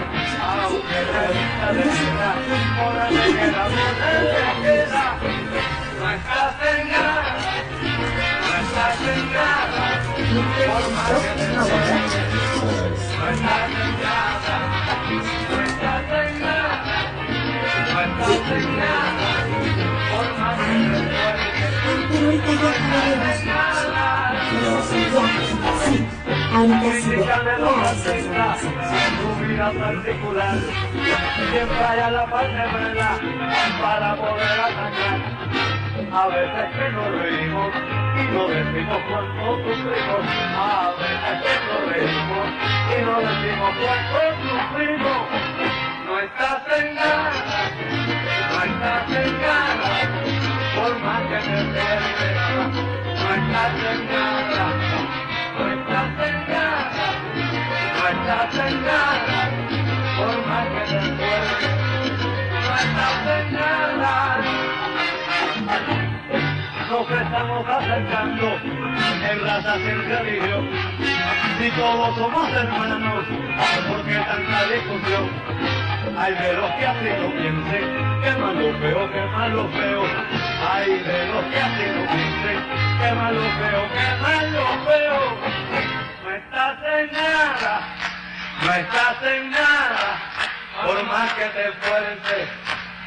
Aunque te vista de seda, una te queda, una te queda. No estás en nada, no estás en nada. Por más que te no estás en nada, no estás en nada. No estás en nada, por más que te ahorita sí. Tu vida particular, siempre haya la parte verdad para poder atacar. A veces que nos reímos y no decimos cuánto sufrimos. A veces que nos reímos y no decimos cuánto sufrimos. No estás en nada, no estás en nada, por más que te esfuerces. No estás en nada, no en nada, por más que te esfuerces. No en nada. Nos estamos acercando en raza sin religión. Si todos somos hermanos, ¿por qué tanta discusión? Hay de los que así lo piensen, que más lo feo, que más lo feo. Hay de los que así lo piensen, que más lo feo, que más lo feo. No estás en nada, no estás en nada, por más que te esfuerces.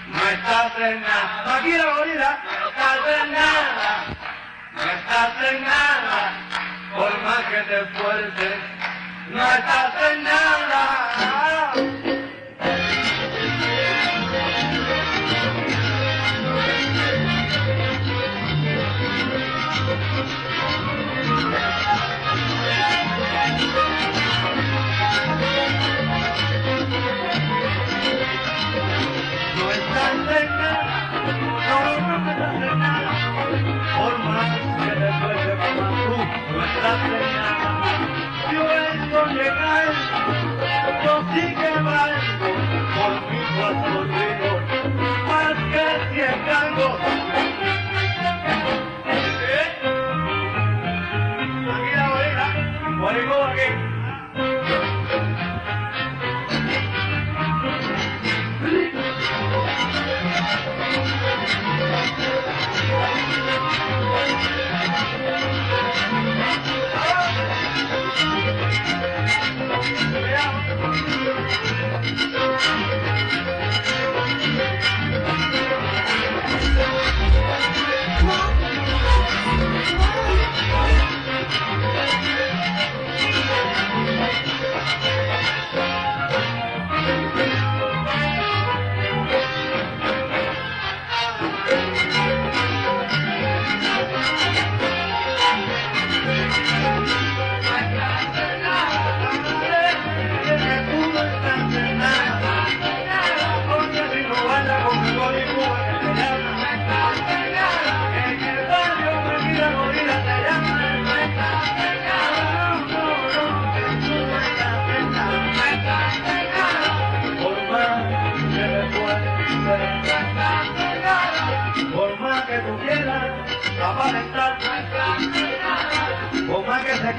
No estás en nada, aquí la gorila, no estás en nada, no estás en nada, por más que te esfuerces. No estás en nada. Thank you.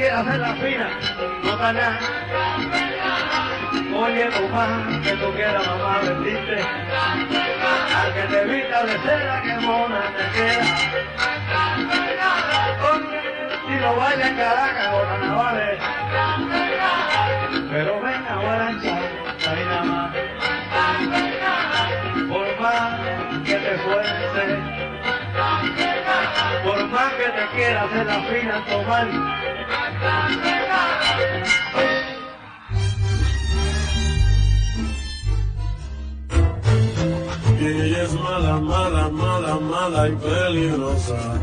Quiere hacer la fina, no nada. Oye, mamá, que tú quieras, mamá, bendite. Al que te vista de cera, que mona te queda. Oye, si lo baila en Caracas o carnavales. Pero venga, guarancha, ahí nada más. Por más que te fuerces, por más que te quiera hacer la fina tomar. Ella es mala, mala, mala, mala y peligrosa.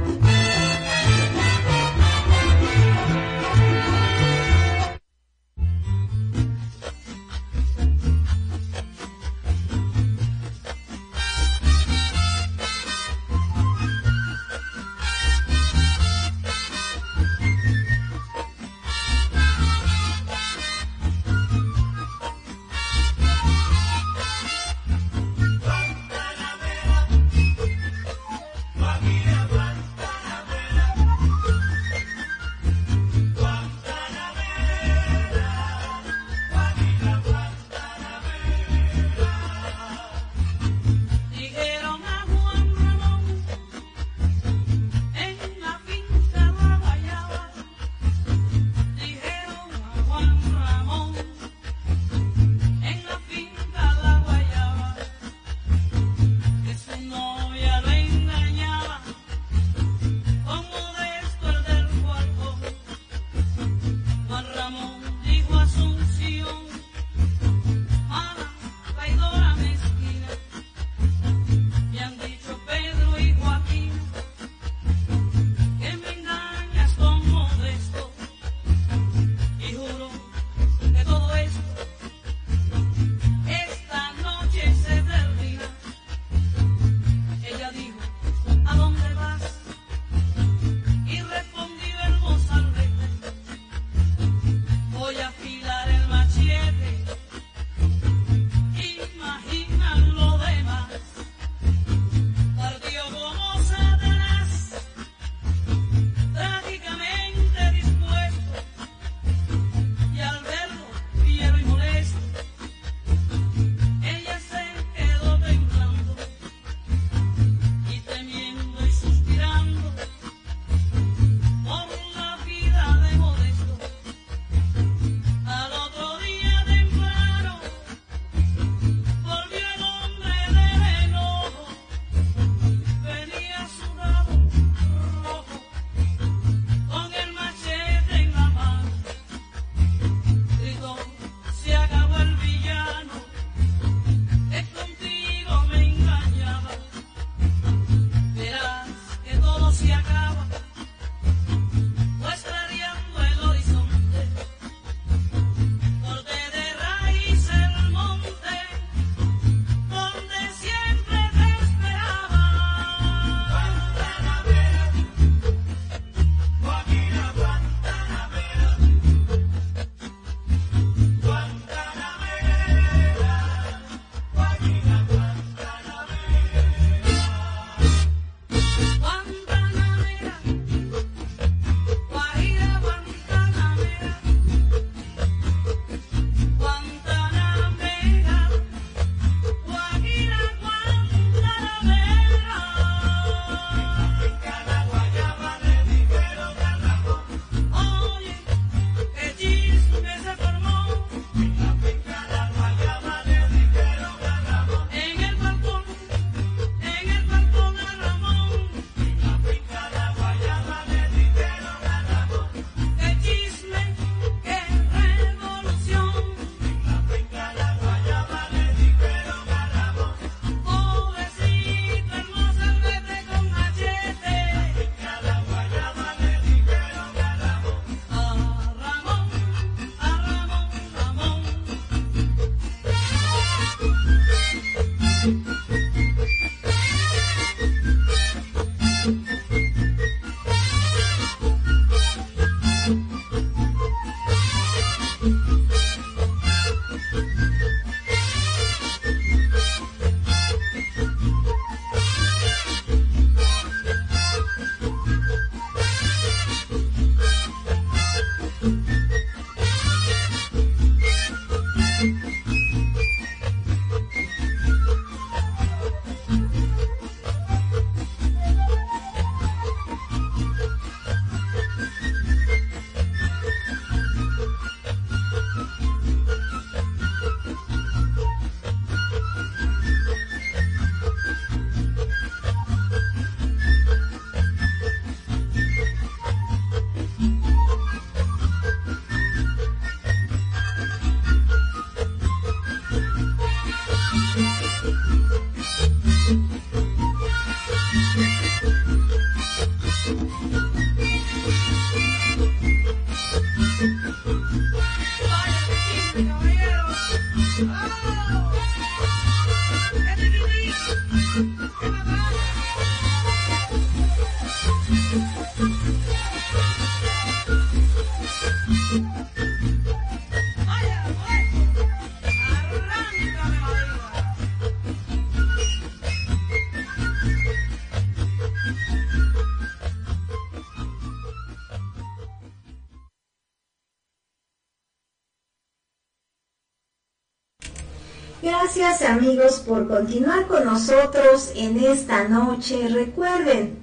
Amigos por continuar con nosotros en esta noche. Recuerden,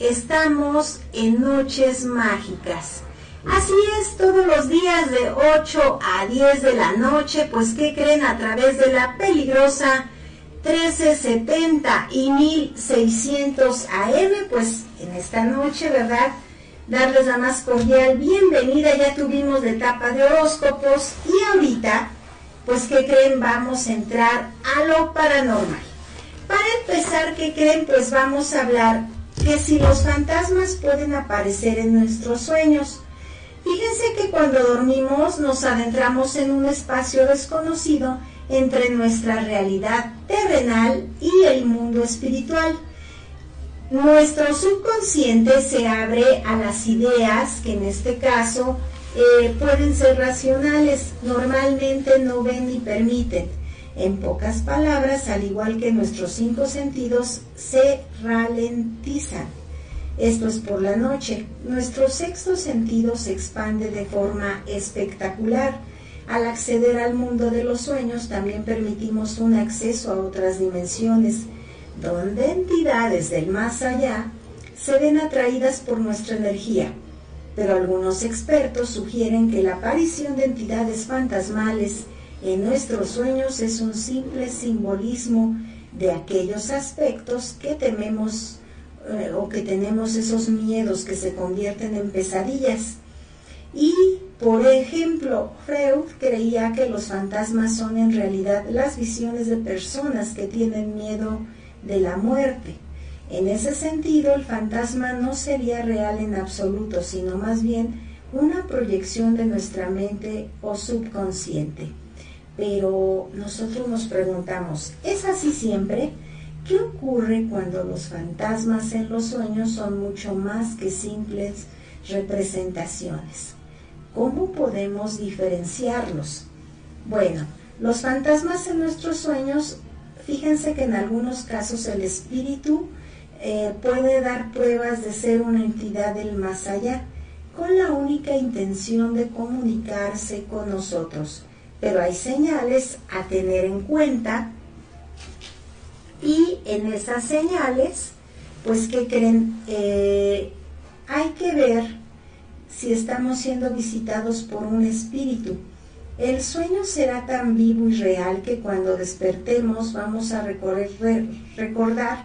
estamos en Noches Mágicas. Así es, todos los días de 8 a 10 de la noche, pues ¿qué creen? A través de la peligrosa 1370 y 1600 AM, pues en esta noche, ¿verdad? Darles la más cordial bienvenida, ya tuvimos la etapa de horóscopos y ahorita pues ¿qué creen? Vamos a entrar a lo paranormal. Para empezar, ¿qué creen? Pues vamos a hablar que si los fantasmas pueden aparecer en nuestros sueños. Fíjense que cuando dormimos nos adentramos en un espacio desconocido entre nuestra realidad terrenal y el mundo espiritual. Nuestro subconsciente se abre a las ideas, que en este caso eh, pueden ser racionales, normalmente no ven ni permiten. En pocas palabras, al igual que nuestros cinco sentidos, se ralentizan. Esto es por la noche. Nuestro sexto sentido se expande de forma espectacular. Al acceder al mundo de los sueños también permitimos un acceso a otras dimensiones, donde entidades del más allá se ven atraídas por nuestra energía pero algunos expertos sugieren que la aparición de entidades fantasmales en nuestros sueños es un simple simbolismo de aquellos aspectos que tememos eh, o que tenemos esos miedos que se convierten en pesadillas. Y, por ejemplo, Freud creía que los fantasmas son en realidad las visiones de personas que tienen miedo de la muerte en ese sentido, el fantasma no sería real en absoluto, sino más bien una proyección de nuestra mente o subconsciente. Pero nosotros nos preguntamos, ¿es así siempre? ¿Qué ocurre cuando los fantasmas en los sueños son mucho más que simples representaciones? ¿Cómo podemos diferenciarlos? Bueno, los fantasmas en nuestros sueños, fíjense que en algunos casos el espíritu eh, puede dar pruebas de ser una entidad del más allá, con la única intención de comunicarse con nosotros. Pero hay señales a tener en cuenta y en esas señales, pues que creen, eh, hay que ver si estamos siendo visitados por un espíritu. El sueño será tan vivo y real que cuando despertemos vamos a recorrer, recordar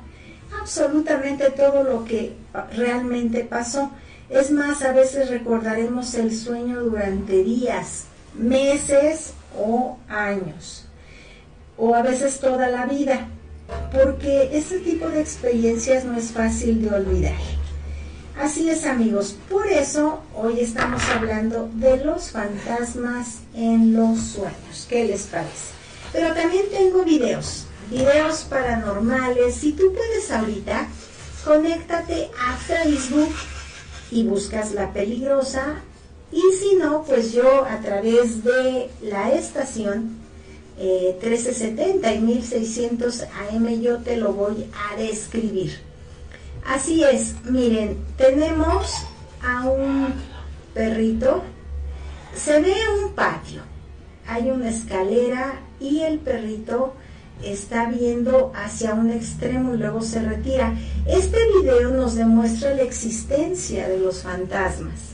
absolutamente todo lo que realmente pasó. Es más, a veces recordaremos el sueño durante días, meses o años, o a veces toda la vida, porque ese tipo de experiencias no es fácil de olvidar. Así es amigos, por eso hoy estamos hablando de los fantasmas en los sueños. ¿Qué les parece? Pero también tengo videos videos paranormales. Si tú puedes ahorita, conéctate a Facebook y buscas La Peligrosa. Y si no, pues yo a través de la estación 1370 eh, y 1600 AM yo te lo voy a describir. Así es, miren, tenemos a un perrito, se ve un patio, hay una escalera y el perrito está viendo hacia un extremo y luego se retira. Este video nos demuestra la existencia de los fantasmas.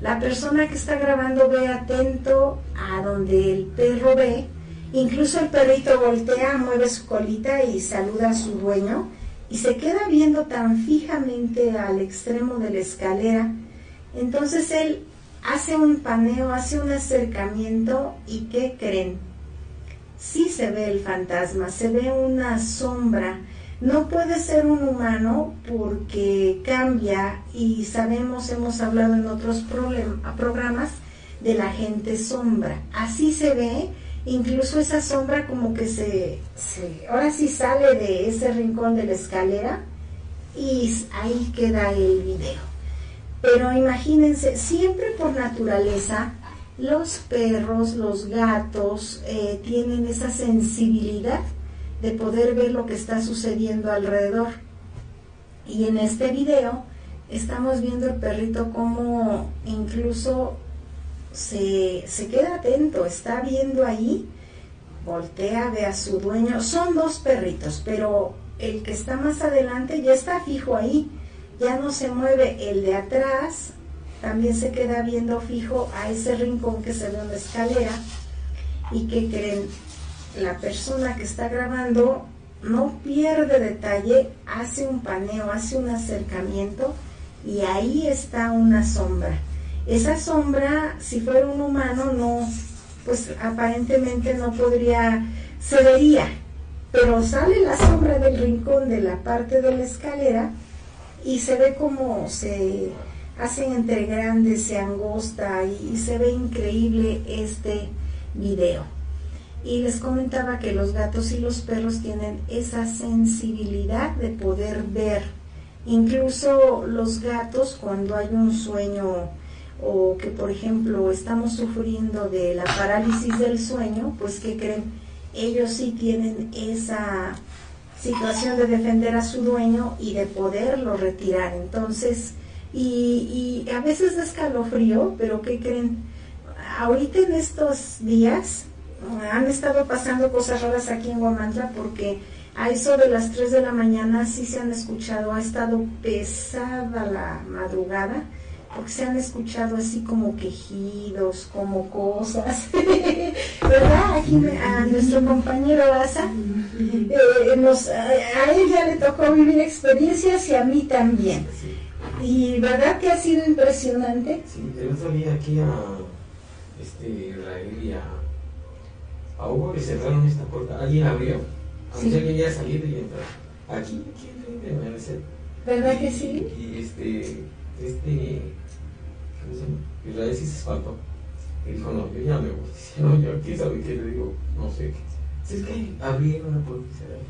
La persona que está grabando ve atento a donde el perro ve, incluso el perrito voltea, mueve su colita y saluda a su dueño y se queda viendo tan fijamente al extremo de la escalera. Entonces él hace un paneo, hace un acercamiento y ¿qué creen? Sí se ve el fantasma, se ve una sombra. No puede ser un humano porque cambia y sabemos, hemos hablado en otros programas de la gente sombra. Así se ve, incluso esa sombra como que se, se, ahora sí sale de ese rincón de la escalera y ahí queda el video. Pero imagínense, siempre por naturaleza, los perros, los gatos eh, tienen esa sensibilidad de poder ver lo que está sucediendo alrededor. Y en este video estamos viendo el perrito como incluso se, se queda atento, está viendo ahí, voltea, ve a su dueño. Son dos perritos, pero el que está más adelante ya está fijo ahí, ya no se mueve. El de atrás también se queda viendo fijo a ese rincón que se ve en la escalera. ¿Y que? La persona que está grabando no pierde detalle, hace un paneo, hace un acercamiento y ahí está una sombra. Esa sombra, si fuera un humano, no, pues aparentemente no podría, se vería, pero sale la sombra del rincón de la parte de la escalera y se ve como se hacen entre grandes, se angosta y, se ve increíble este video. Y les comentaba que los gatos y los perros tienen esa sensibilidad de poder ver. Incluso los gatos cuando hay un sueño o que por ejemplo estamos sufriendo de la parálisis del sueño, pues que creen, ellos sí tienen esa situación de defender a su dueño y de poderlo retirar. Entonces, y, y a veces de escalofrío, pero ¿qué creen? Ahorita en estos días han estado pasando cosas raras aquí en Guamantla porque a eso de las 3 de la mañana sí se han escuchado, ha estado pesada la madrugada porque se han escuchado así como quejidos, como cosas, ¿verdad? Aquí a nuestro compañero Asa, eh, nos, a, a él ya le tocó vivir experiencias y a mí también. Y verdad que ha sido impresionante. Sí, yo salí aquí a este, Israel y a, a Hugo que cerraron esta puerta. Alguien abrió. A mí Sí. alguien ya salido y entrar. Aquí, aquí enfrente me parece. ¿Verdad que sí? Y este, este, ¿cómo se llama? Israel sí se espantó. Y dijo, no, yo ya me voy. Dice, no, yo aquí sabe qué le digo, no sé qué. Si es que abrieron la puerta y cerraron.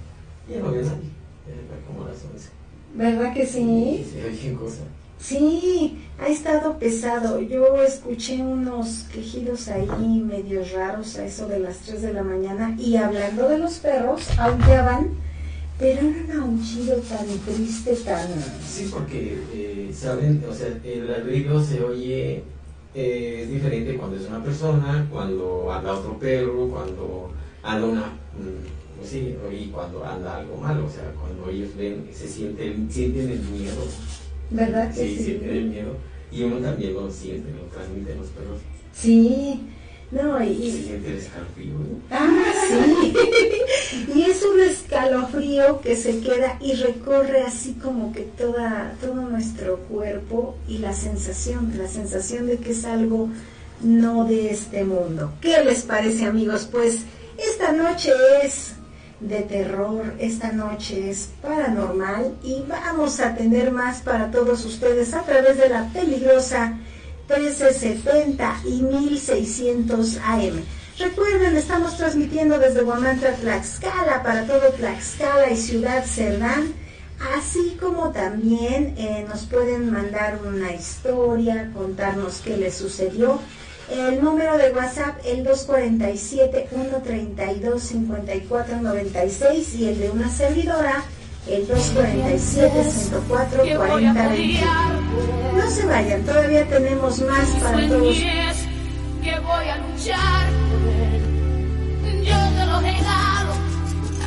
Y ya no había nadie. Era como las 11. ¿Verdad que sí? Cosas. Sí, ha estado pesado. Yo escuché unos quejidos ahí medio raros a eso de las 3 de la mañana y hablando de los perros, aullaban, pero era un aullido tan triste, tan... Sí, porque, eh, ¿saben? O sea, el ladrido se oye, eh, es diferente cuando es una persona, cuando anda otro perro, cuando anda una... mm, sí, y cuando anda algo malo, o sea, cuando ellos ven, se sienten, sienten el miedo. ¿Verdad que Sí, sí? sienten el miedo. Y uno también lo siente, lo transmiten los perros. Sí, no, Se y... siente el escalofrío. ¿no? Ah, sí. y es un escalofrío que se queda y recorre así como que toda, todo nuestro cuerpo y la sensación, la sensación de que es algo no de este mundo. ¿Qué les parece amigos? Pues esta noche es de terror, esta noche es paranormal y vamos a tener más para todos ustedes a través de la peligrosa 1370 y 1600 AM. Recuerden, estamos transmitiendo desde Guamantla, Tlaxcala, para todo Tlaxcala y Ciudad Cerdán, así como también eh, nos pueden mandar una historia, contarnos qué les sucedió. El número de WhatsApp, el 247-132-5496 y el de una servidora, el 247-104-4021. No se vayan, todavía tenemos más para todos. que voy a luchar por él.